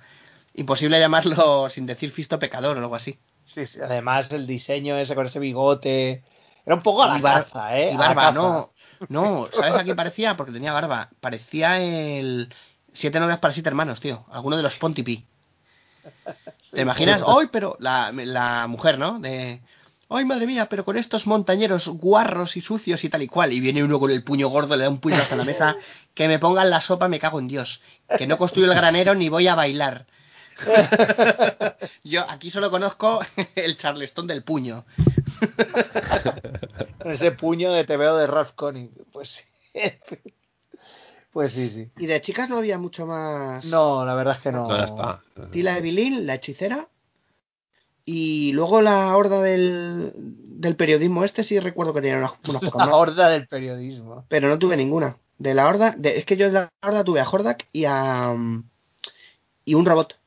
imposible llamarlo sin decir Fisto pecador o algo así. Sí, sí, además el diseño ese con ese bigote. Era un poco a la Y bar- caza, ¿eh? Y barba, no, no, ¿sabes a quién parecía? Porque tenía barba, parecía el Siete novias para siete hermanos, tío, alguno de los Pontipi. ¿Te imaginas? Hoy, pero la, la mujer, ¿no? De. ¡Ay, madre mía! Pero con estos montañeros guarros y sucios y tal y cual. Y viene uno con el puño gordo, le da un puñazo a la mesa. Que me pongan la sopa, me cago en Dios. Que no construyo el granero ni voy a bailar. Yo aquí solo conozco el charleston del puño. Con ese puño de TVO de Ralph Conning. Pues sí. Pues sí, sí. Y de chicas no había mucho más. No, la verdad es que no. No. Tila Evelyn, la hechicera. Y luego la horda del, del periodismo este sí recuerdo que tenía unas, unas pocas La más. horda del periodismo. Pero no tuve ninguna. De la horda, de- es que yo de la horda tuve a Hordak y a. y un robot.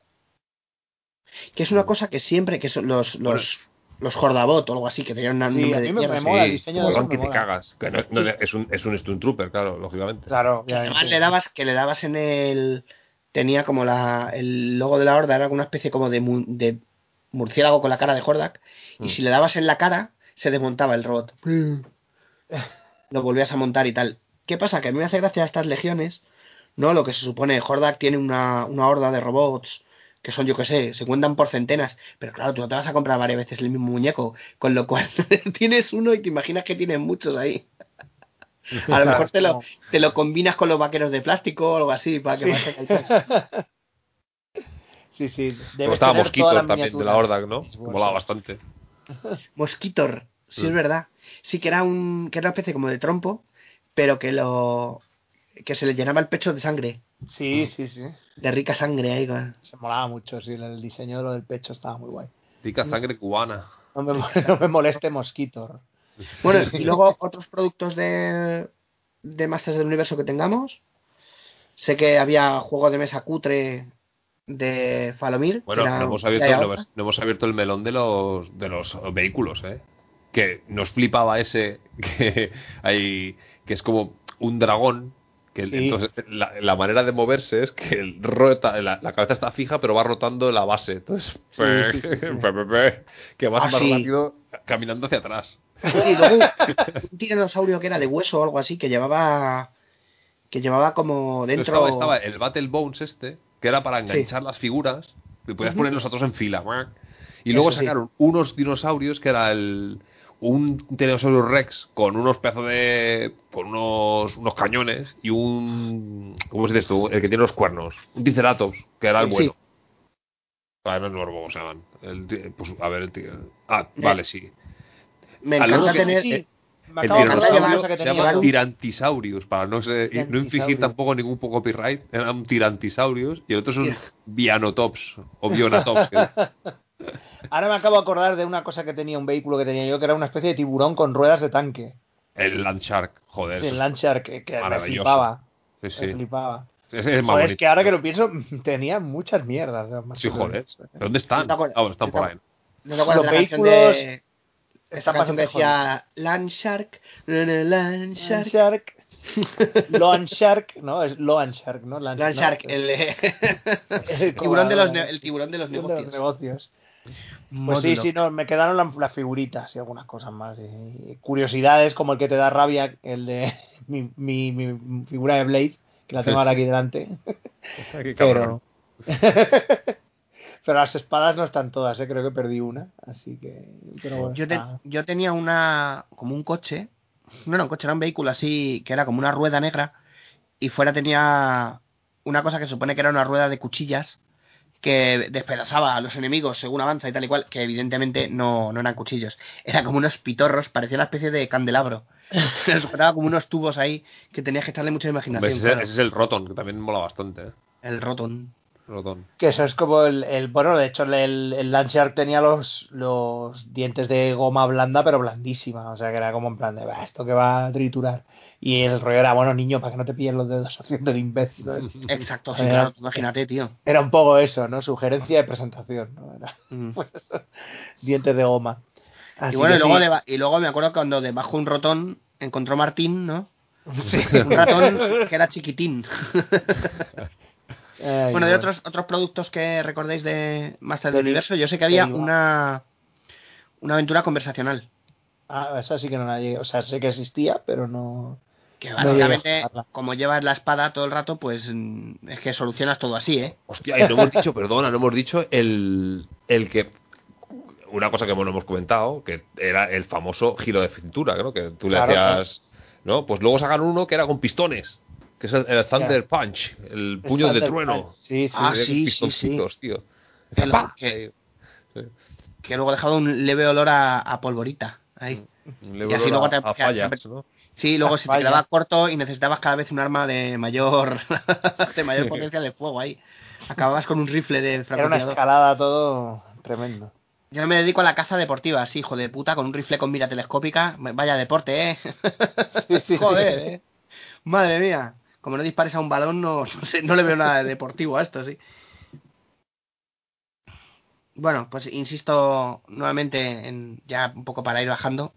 Que es una cosa que siempre, que son los, los, los Hordabot o algo así, que tenían un Sí, nombre a de mí me- mierda. me mola el Sí, diseño de que me te cagas. Que no- no- es, un, es un Stone Trooper, claro, lógicamente. Claro, Que además obviamente. le dabas, que le dabas en el. Tenía como la. El logo de la horda era una especie como de, mu- de murciélago con la cara de Hordak. Y Mm. si le dabas en la cara, se desmontaba el robot. Lo volvías a montar y tal. ¿Qué pasa? Que a mí me hace gracia estas legiones. No, lo que se supone, Hordak tiene una, una horda de robots que son, yo que sé, se cuentan por centenas. Pero claro, tú no te vas a comprar varias veces el mismo muñeco. Con lo cual tienes uno y te imaginas que tienes muchos ahí. A lo mejor te lo, te lo combinas con los vaqueros de plástico o algo así para que Sí. tres. Sí, sí. Debes estaba tener Mosquito todas las también de la. Horda, ¿no? Bueno. Molaba bastante. Mosquitor, sí es Mm. verdad. Sí que era un que era una especie como de trompo, pero que lo que se le llenaba el pecho de sangre, Sí, sí, sí. de rica sangre ahí. Se molaba mucho, sí. El diseño de lo del pecho estaba muy guay. Rica sangre cubana. No me, no me moleste Mosquito. Bueno, y luego otros productos de de Masters del Universo que tengamos. Sé que había juego de mesa cutre de Falomir. Bueno, no hemos, abierto, no, hemos- no hemos abierto el melón de los, de los vehículos, ¿eh? Que nos flipaba ese que hay que es como un dragón. Que Sí. entonces la, la manera de moverse es que el rota, la, la cabeza está fija, pero va rotando la base. Entonces, Sí, sí, sí, sí. pe, pe, pe, que vas Ah, más rápido caminando hacia atrás. Y luego un, tiranosaurio que era de hueso o algo así, que llevaba que llevaba como dentro Estaba, estaba el Battle Bones este, que era para enganchar las figuras, y podías Ujú. poner los otros en fila. Y luego Eso sí. sacaron unos dinosaurios que era el un tiranosaurio Rex con unos pedazos de con unos unos cañones y un ¿cómo se dice esto? El que tiene los cuernos, un Triceratops, que era el Sí. bueno. Ah, no, no cómo se llaman. El pues, a ver, el Ah, Eh, vale, sí. me encanta que- Sí, El tiranosaurio se llama Tirantisaurius, para no, se, no infligir tampoco ningún poco copyright. Era un Tirantisaurius y el otro es un Tira- Vianotops o Bionatops. que- Ahora me acabo de acordar de una cosa que tenía un vehículo que tenía yo, que era una especie de tiburón con ruedas de tanque. El Landshark, joder. Sí, el es- Landshark, que, que me flipaba. sí, Me sí. flipaba. Ese es más Joder, es que ahora que lo pienso, tenía muchas mierdas. ¿no? Más Sí, joder. ¿Pero ¿Dónde están? ¿No? Ah, bueno, están ¿No por ahí. ¿No te acuerdas Los de la canción vehículos de... Esta canción que decía Landshark, Landshark, Landshark. Loan Shark, ¿no? Es Loan Shark, ¿no? Landshark, ¿no? el, El el tiburón de los el tiburón de los de los negocios. negocios. Pues Módulo. sí, sí, no, me quedaron la- las figuritas y algunas cosas más. y curiosidades como el que te da rabia, el de mi, mi, mi figura de Blade, que la tengo ahora aquí delante. Qué cabrón. Pero. Pero las espadas no están todas, ¿eh? creo que perdí una. Así que. Pero bueno, Yo, te- yo tenía una como un coche, no era un coche, era un vehículo así que era como una rueda negra y fuera tenía una cosa que se supone que era una rueda de cuchillas que despedazaba a los enemigos según avanza y tal y cual, que evidentemente no, no eran cuchillos, eran como unos pitorros, parecía una especie de candelabro. Se sujetaba como unos tubos ahí que tenías que echarle mucha imaginación. Ese, claro. ese es el Roton, que también mola bastante. ¿eh? El Roton. Que eso es como el, el- bueno, de hecho el, el Landshark tenía los, los dientes de goma blanda, pero blandísima, o sea que era como en plan de, "Bah, esto que va a triturar. Y el rollo era, bueno, niño, para que no te pillen los dedos haciendo el imbécil. Exacto, sí, claro, imagínate, tío. Era un poco eso, ¿no? Sugerencia de presentación, ¿no? Era, Mm. pues eso, dientes de goma. Así Y bueno, y luego, sí. deba- y luego me acuerdo cuando debajo de un rotón encontró Martín, ¿no? Un ratón que era chiquitín. Ay, bueno, de otros otros productos que recordéis de Master del Universo, yo sé que había una una aventura conversacional. Ah, esa sí que no la llegué. O sea, sé que existía, pero no. Que No básicamente, como llevas la espada todo el rato, pues mm, es que solucionas todo así, ¿eh? Hostia, y no hemos dicho, perdona, no hemos dicho el, el que. Una cosa que no hemos comentado, que era el famoso giro de cintura, creo que tú le Claro, hacías. ¿No? Pues luego sacaron uno que era con pistones, que es el, el Thunder Punch, el puño de Thunder trueno. Punch. Sí, sí. Ah, sí, sí, pistoncitos, tío. El- que- Sí. Que luego dejaba un leve olor a, a polvorita. Ahí. Le Y así voló luego a- te- a fallas, ¿no? Sí, luego Las se te quedaba corto y necesitabas cada vez un arma de mayor de mayor potencia de fuego ahí. Acababas con un rifle de Era una francotirador. escalada todo tremendo. Yo me dedico a la caza deportiva, sí, hijo de puta, con un rifle con mira telescópica. Vaya deporte, ¿eh? Sí, sí, Joder, sí. ¿eh? Madre mía. Como no dispares a un balón, no, no, sé, no le veo nada de deportivo a esto, sí. Bueno, pues insisto nuevamente, en, ya un poco para ir bajando,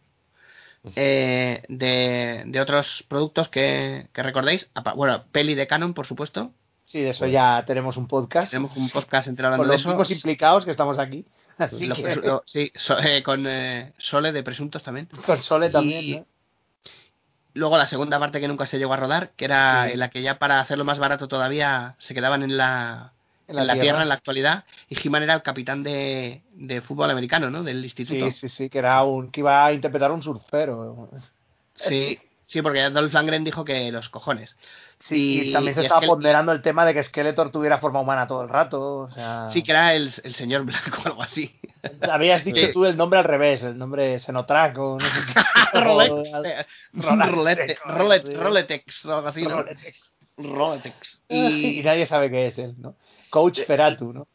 eh, de, de otros productos que, que recordéis. Bueno, peli de Canon, por supuesto. Sí, de eso Pues- ya tenemos un podcast. Tenemos un podcast entero hablando con de los eso. mismos implicados que estamos aquí. Así Lo- que lo- sí, so- eh, con eh, Sole de Presuntos también. con Sole Y- también. ¿no? Luego la segunda parte que nunca se llegó a rodar, que era Sí. en la que ya para hacerlo más barato todavía se quedaban en la, en la, tierra. en la actualidad. Y He-Man era el capitán de, de fútbol americano, ¿no? Del instituto. Sí, sí, sí, que era un que iba a interpretar un surfero. Sí, sí, porque Dolph Lundgren dijo que los cojones. Sí, y, también se y estaba ponderando el tema de que Skeletor tuviera forma humana todo el rato. O sea, Sí, que era el, el señor blanco o algo así. habías dicho Sí. tú el nombre al revés, el nombre Senotrack o no sé qué. Rolex. Eh, Rolex, o algo así, ¿no? Roletex. Roletex. Y, Y... nadie sabe qué es él, ¿no? Coach Feratu, ¿no?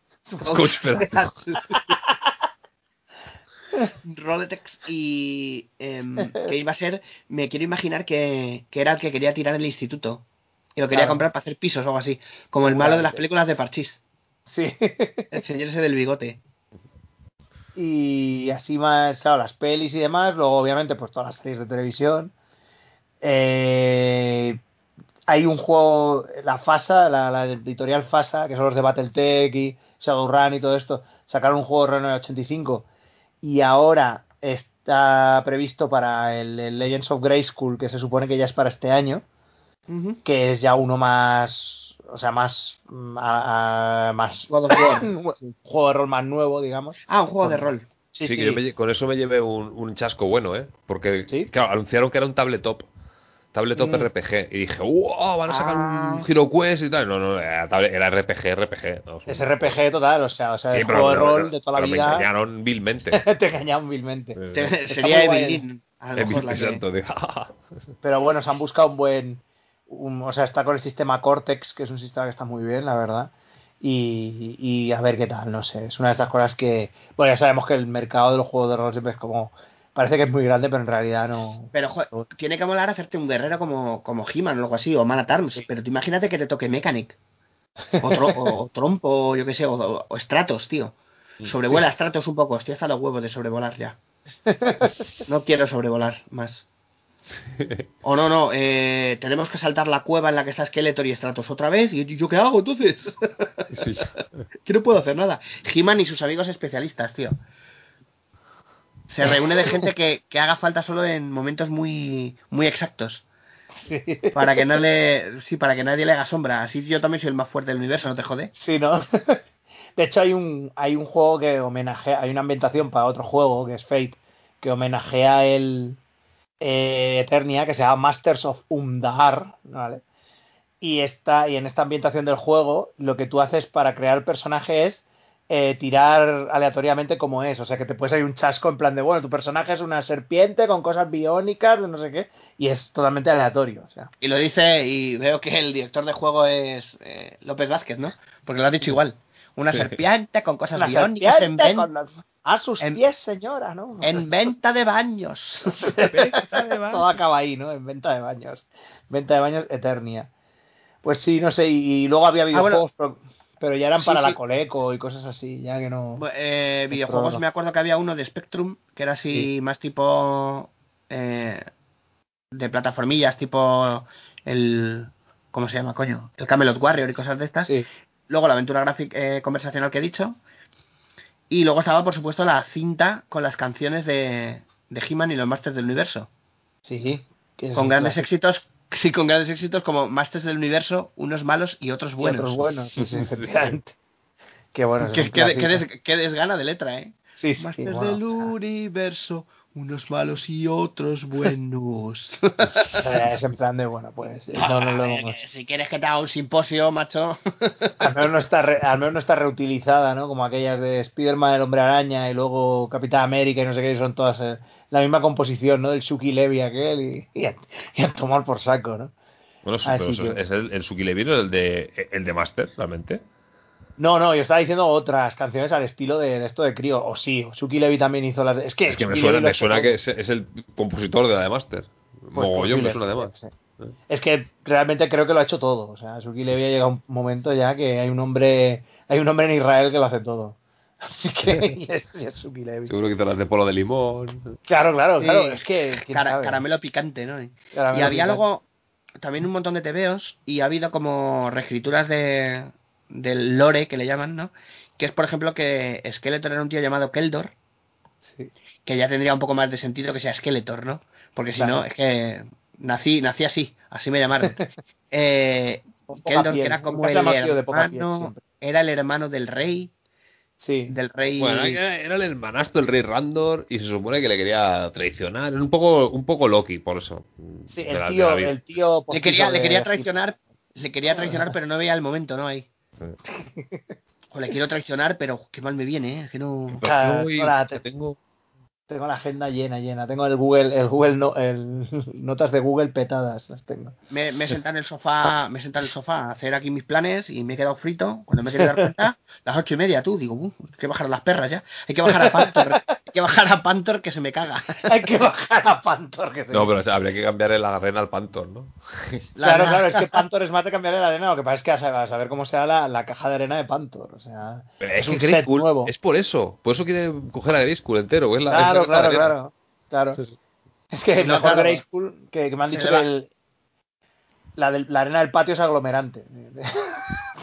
Coach Feratu. Roletex y em, que iba a ser, me quiero imaginar que, que era el que quería tirar el instituto y lo quería Claro. comprar para hacer pisos o algo así, como el malo de las películas de Parchís, Sí. el señor ese del bigote. y así más, claro, las pelis y demás, luego obviamente pues todas las series de televisión. Eh, hay un juego, la FASA, la, la editorial FASA, que son los de Battletech y Shadowrun y todo esto, sacaron un juego de Reno en el 85 y ahora está previsto para el, el Legends of Grayskull, que se supone que ya es para este año, Que es ya uno más, o sea, más, mm, a- a- más God of War. un juego de rol más nuevo, digamos. Ah, un juego de rol. Sí, Sí, sí. que yo me lle- con eso me llevé un, un chasco bueno, ¿eh? Porque, ¿Sí? claro, anunciaron que era un tabletop. Tabletop Mm. RPG. Y dije, ¡wow! Van a sacar Ah. un Hero Quest y tal. No, no, era, RPG, RPG. no, Es RPG total, o sea, o sea Sí, el pero- juego de rol pero- de toda la pero Me vida. engañaron vilmente. te engañaban vilmente. Eh, Te- sería. Evelyn. A lo mejor la que- Pero bueno, se han buscado un buen. Un- o sea, está con el sistema Cortex, que es un sistema que está muy bien, la verdad. Y, y a ver qué tal, no sé. Es una de esas cosas que. Bueno, ya sabemos que el mercado de los juegos de rol siempre es como parece que es muy grande, pero en realidad no. Pero tiene que molar hacerte un guerrero como, como He-Man o algo así, o Man at Arms. Pero tú imagínate que te toque Mechanic. O, tro- o, o Trompo, yo qué sé, o, o- o Stratos, tío. Sobrevuela Stratos un poco. Estoy hasta los huevos de sobrevolar ya. No quiero sobrevolar más. O no, no, eh, tenemos que saltar la cueva en la que está Skeletor y Stratos otra vez. ¿Y yo qué hago entonces? Sí. que no puedo hacer nada. He-Man y sus amigos especialistas, tío. Se reúne de gente que, que haga falta solo en momentos muy, muy exactos. Sí. Para que no le. Sí, para que nadie le haga sombra. Así yo también soy el más fuerte del universo, ¿no te jode? Sí, ¿no? De hecho, hay un, hay un juego que homenajea, hay una ambientación para otro juego, que es Fate, que homenajea el eh, Eternia, que se llama Masters of Umdar, ¿vale? Y, esta, y en esta ambientación del juego, lo que tú haces para crear personaje es eh, tirar aleatoriamente como es. O sea, que te puedes salir un chasco en plan de, bueno, tu personaje es una serpiente con cosas biónicas, de no sé qué, y es totalmente aleatorio. O sea, Y lo dice, y veo que el director de juego es eh, López Vázquez, ¿no? Porque lo has dicho igual. Una Sí. serpiente con cosas una biónicas en, con a sus en- pies, señora, ¿no? en venta de baños. Todo acaba ahí, ¿no? En venta de baños. Venta de baños Eternia. Pues sí, no sé, y, luego había Ah, bueno. videojuegos, pero, pero ya eran Sí, para sí. la Coleco y cosas así, ya que no... Eh, videojuegos, me acuerdo que había uno de Spectrum, que era así más tipo eh, de plataformillas, tipo el ¿cómo se llama, coño? El Camelot Warrior y cosas de estas. Luego la aventura gráfica eh, conversacional que he dicho. Y luego estaba, por supuesto, la cinta con las canciones de, de He-Man y los Masters del Universo. sí. es Con grandes éxitos, sí, con grandes éxitos como Masters del Universo, unos malos y otros Y buenos. otros buenos, sí, sí, efectivamente. Qué bueno. Qué, qué- qué des- qué desgana de letra, ¿eh? Sí, sí, Masters bueno. del universo, unos malos y otros buenos. Es en plan de, bueno, pues no, no lo hemos- Eh, si quieres que te haga un simposio, macho. Al menos no está, re- al menos no está reutilizada, ¿no? Como aquellas de Spider-Man, el Hombre Araña y luego Capitán América y no sé qué, son todas eh, la misma composición, ¿no? Del Shuki Levy aquel y, y, a, y a tomar por saco, ¿no? Bueno, sí, Así pero eso que- es el, el Suki Levy, ¿no? el de, el de Master, realmente. No, no, yo estaba diciendo otras canciones al estilo de, de esto de Crío. O sí, Shuki Levy también hizo las. Es que, Es que me suena, me suena que es, es el compositor de la de Master. Pues Mogollón me suena además. sí. Es que realmente creo que lo ha hecho todo. O sea, Shuki Levy ha llegado un momento ya que hay un hombre, hay un hombre en Israel que lo hace todo. Así que y es, es Shuki Levy. Seguro que te las de polo de limón. Claro, claro, Sí. claro. Es que. caramelo picante, ¿no? Y había picante. luego también un montón de tebeos y ha habido como reescrituras de del lore que le llaman, ¿no? Que es, por ejemplo, que Skeletor era un tío llamado Keldor, Sí. que ya tendría un poco más de sentido que sea Skeletor, ¿no? Porque si Claro. no, es que nací, nací así, así me llamaron. Eh, Keldor, piel. que era como el piel, hermano, era el hermano del rey, Sí. del rey... Bueno, era, el hermanastro del rey Randor y se supone que le quería traicionar. Era un poco, un poco Loki, por eso. Sí, el la- tío, el tío le quería, le quería traicionar, le quería traicionar, pero no veía el momento, ¿no? Ahí. O le quiero traicionar, pero qué mal me viene, ¿eh? Es que no... Pero Ah, voy- ahora te- tengo, Tengo la agenda llena, llena. Tengo el Google, el Google, no, el notas de Google petadas, las tengo. Me, me he sentado en el sofá, me he sentado en el sofá a hacer aquí mis planes y me he quedado frito. Cuando me he querido dar cuenta, las ocho y media, tú, digo, "Uh, hay que bajar a las perras ya. Hay que bajar a Pantor, hay que bajar a Pantor que se me caga. Hay que bajar a Pantor. Que se No, pero o sea, habría que cambiarle la arena al Pantón, ¿no? La- Claro, la- claro, es que Pantor es más de cambiarle la arena. Lo que pasa es que a saber, cómo será la, la caja de arena de Pantor. O sea, es, que un set nuevo. Es por eso. Por eso quiere coger a Grayskull entero. Es la, es la Claro, claro, claro. claro. Sí, sí. Es que No, mejor claro. Grayskull, que, que me han dicho que el- la, del- la arena del patio es aglomerante. De, de,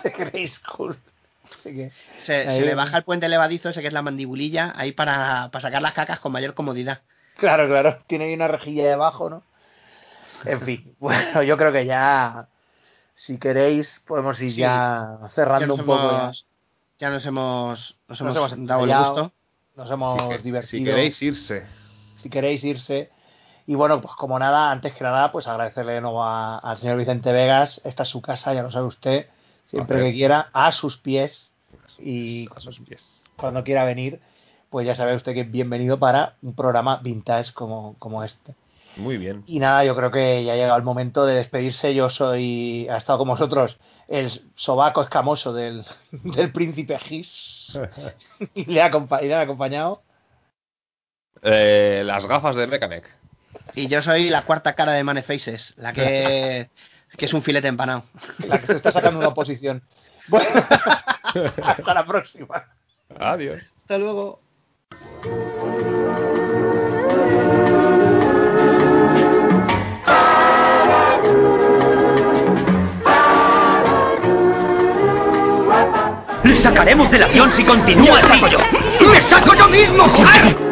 de Grayskull. Así que, se, le baja el puente levadizo, ese que es la mandibulilla, ahí para, para sacar las cacas con mayor comodidad. claro, claro. Tiene ahí una rejilla debajo, ¿no? En fin, bueno, yo creo que ya, si queréis, podemos ir Sí. ya cerrando un poco. ya. hemos, ya nos hemos, nos Nos hemos dado el gusto. Nos hemos Si, divertido. si queréis irse. si queréis irse. Y bueno, pues como nada, antes que nada, pues agradecerle de nuevo a- al señor Vicente Vegas. Esta es su casa, ya lo sabe usted. Siempre que quiera, a sus pies. Y A sus pies. cuando quiera venir, pues ya sabe usted que es bienvenido para un programa vintage como, como este. Muy bien. Y nada, yo creo que ya ha llegado el momento de despedirse. Yo soy, ha estado con vosotros el sobaco escamoso del, del príncipe Gis. y le ha, y le acompañado. Eh, las gafas de Mechanic. Y yo soy la cuarta cara de Manefaces, la que, que es un filete empanado. La que se está sacando una oposición. Bueno, hasta la próxima. Adiós. Hasta luego. Sacaremos del avión si continúa así. ¡Me saco yo mismo, joder!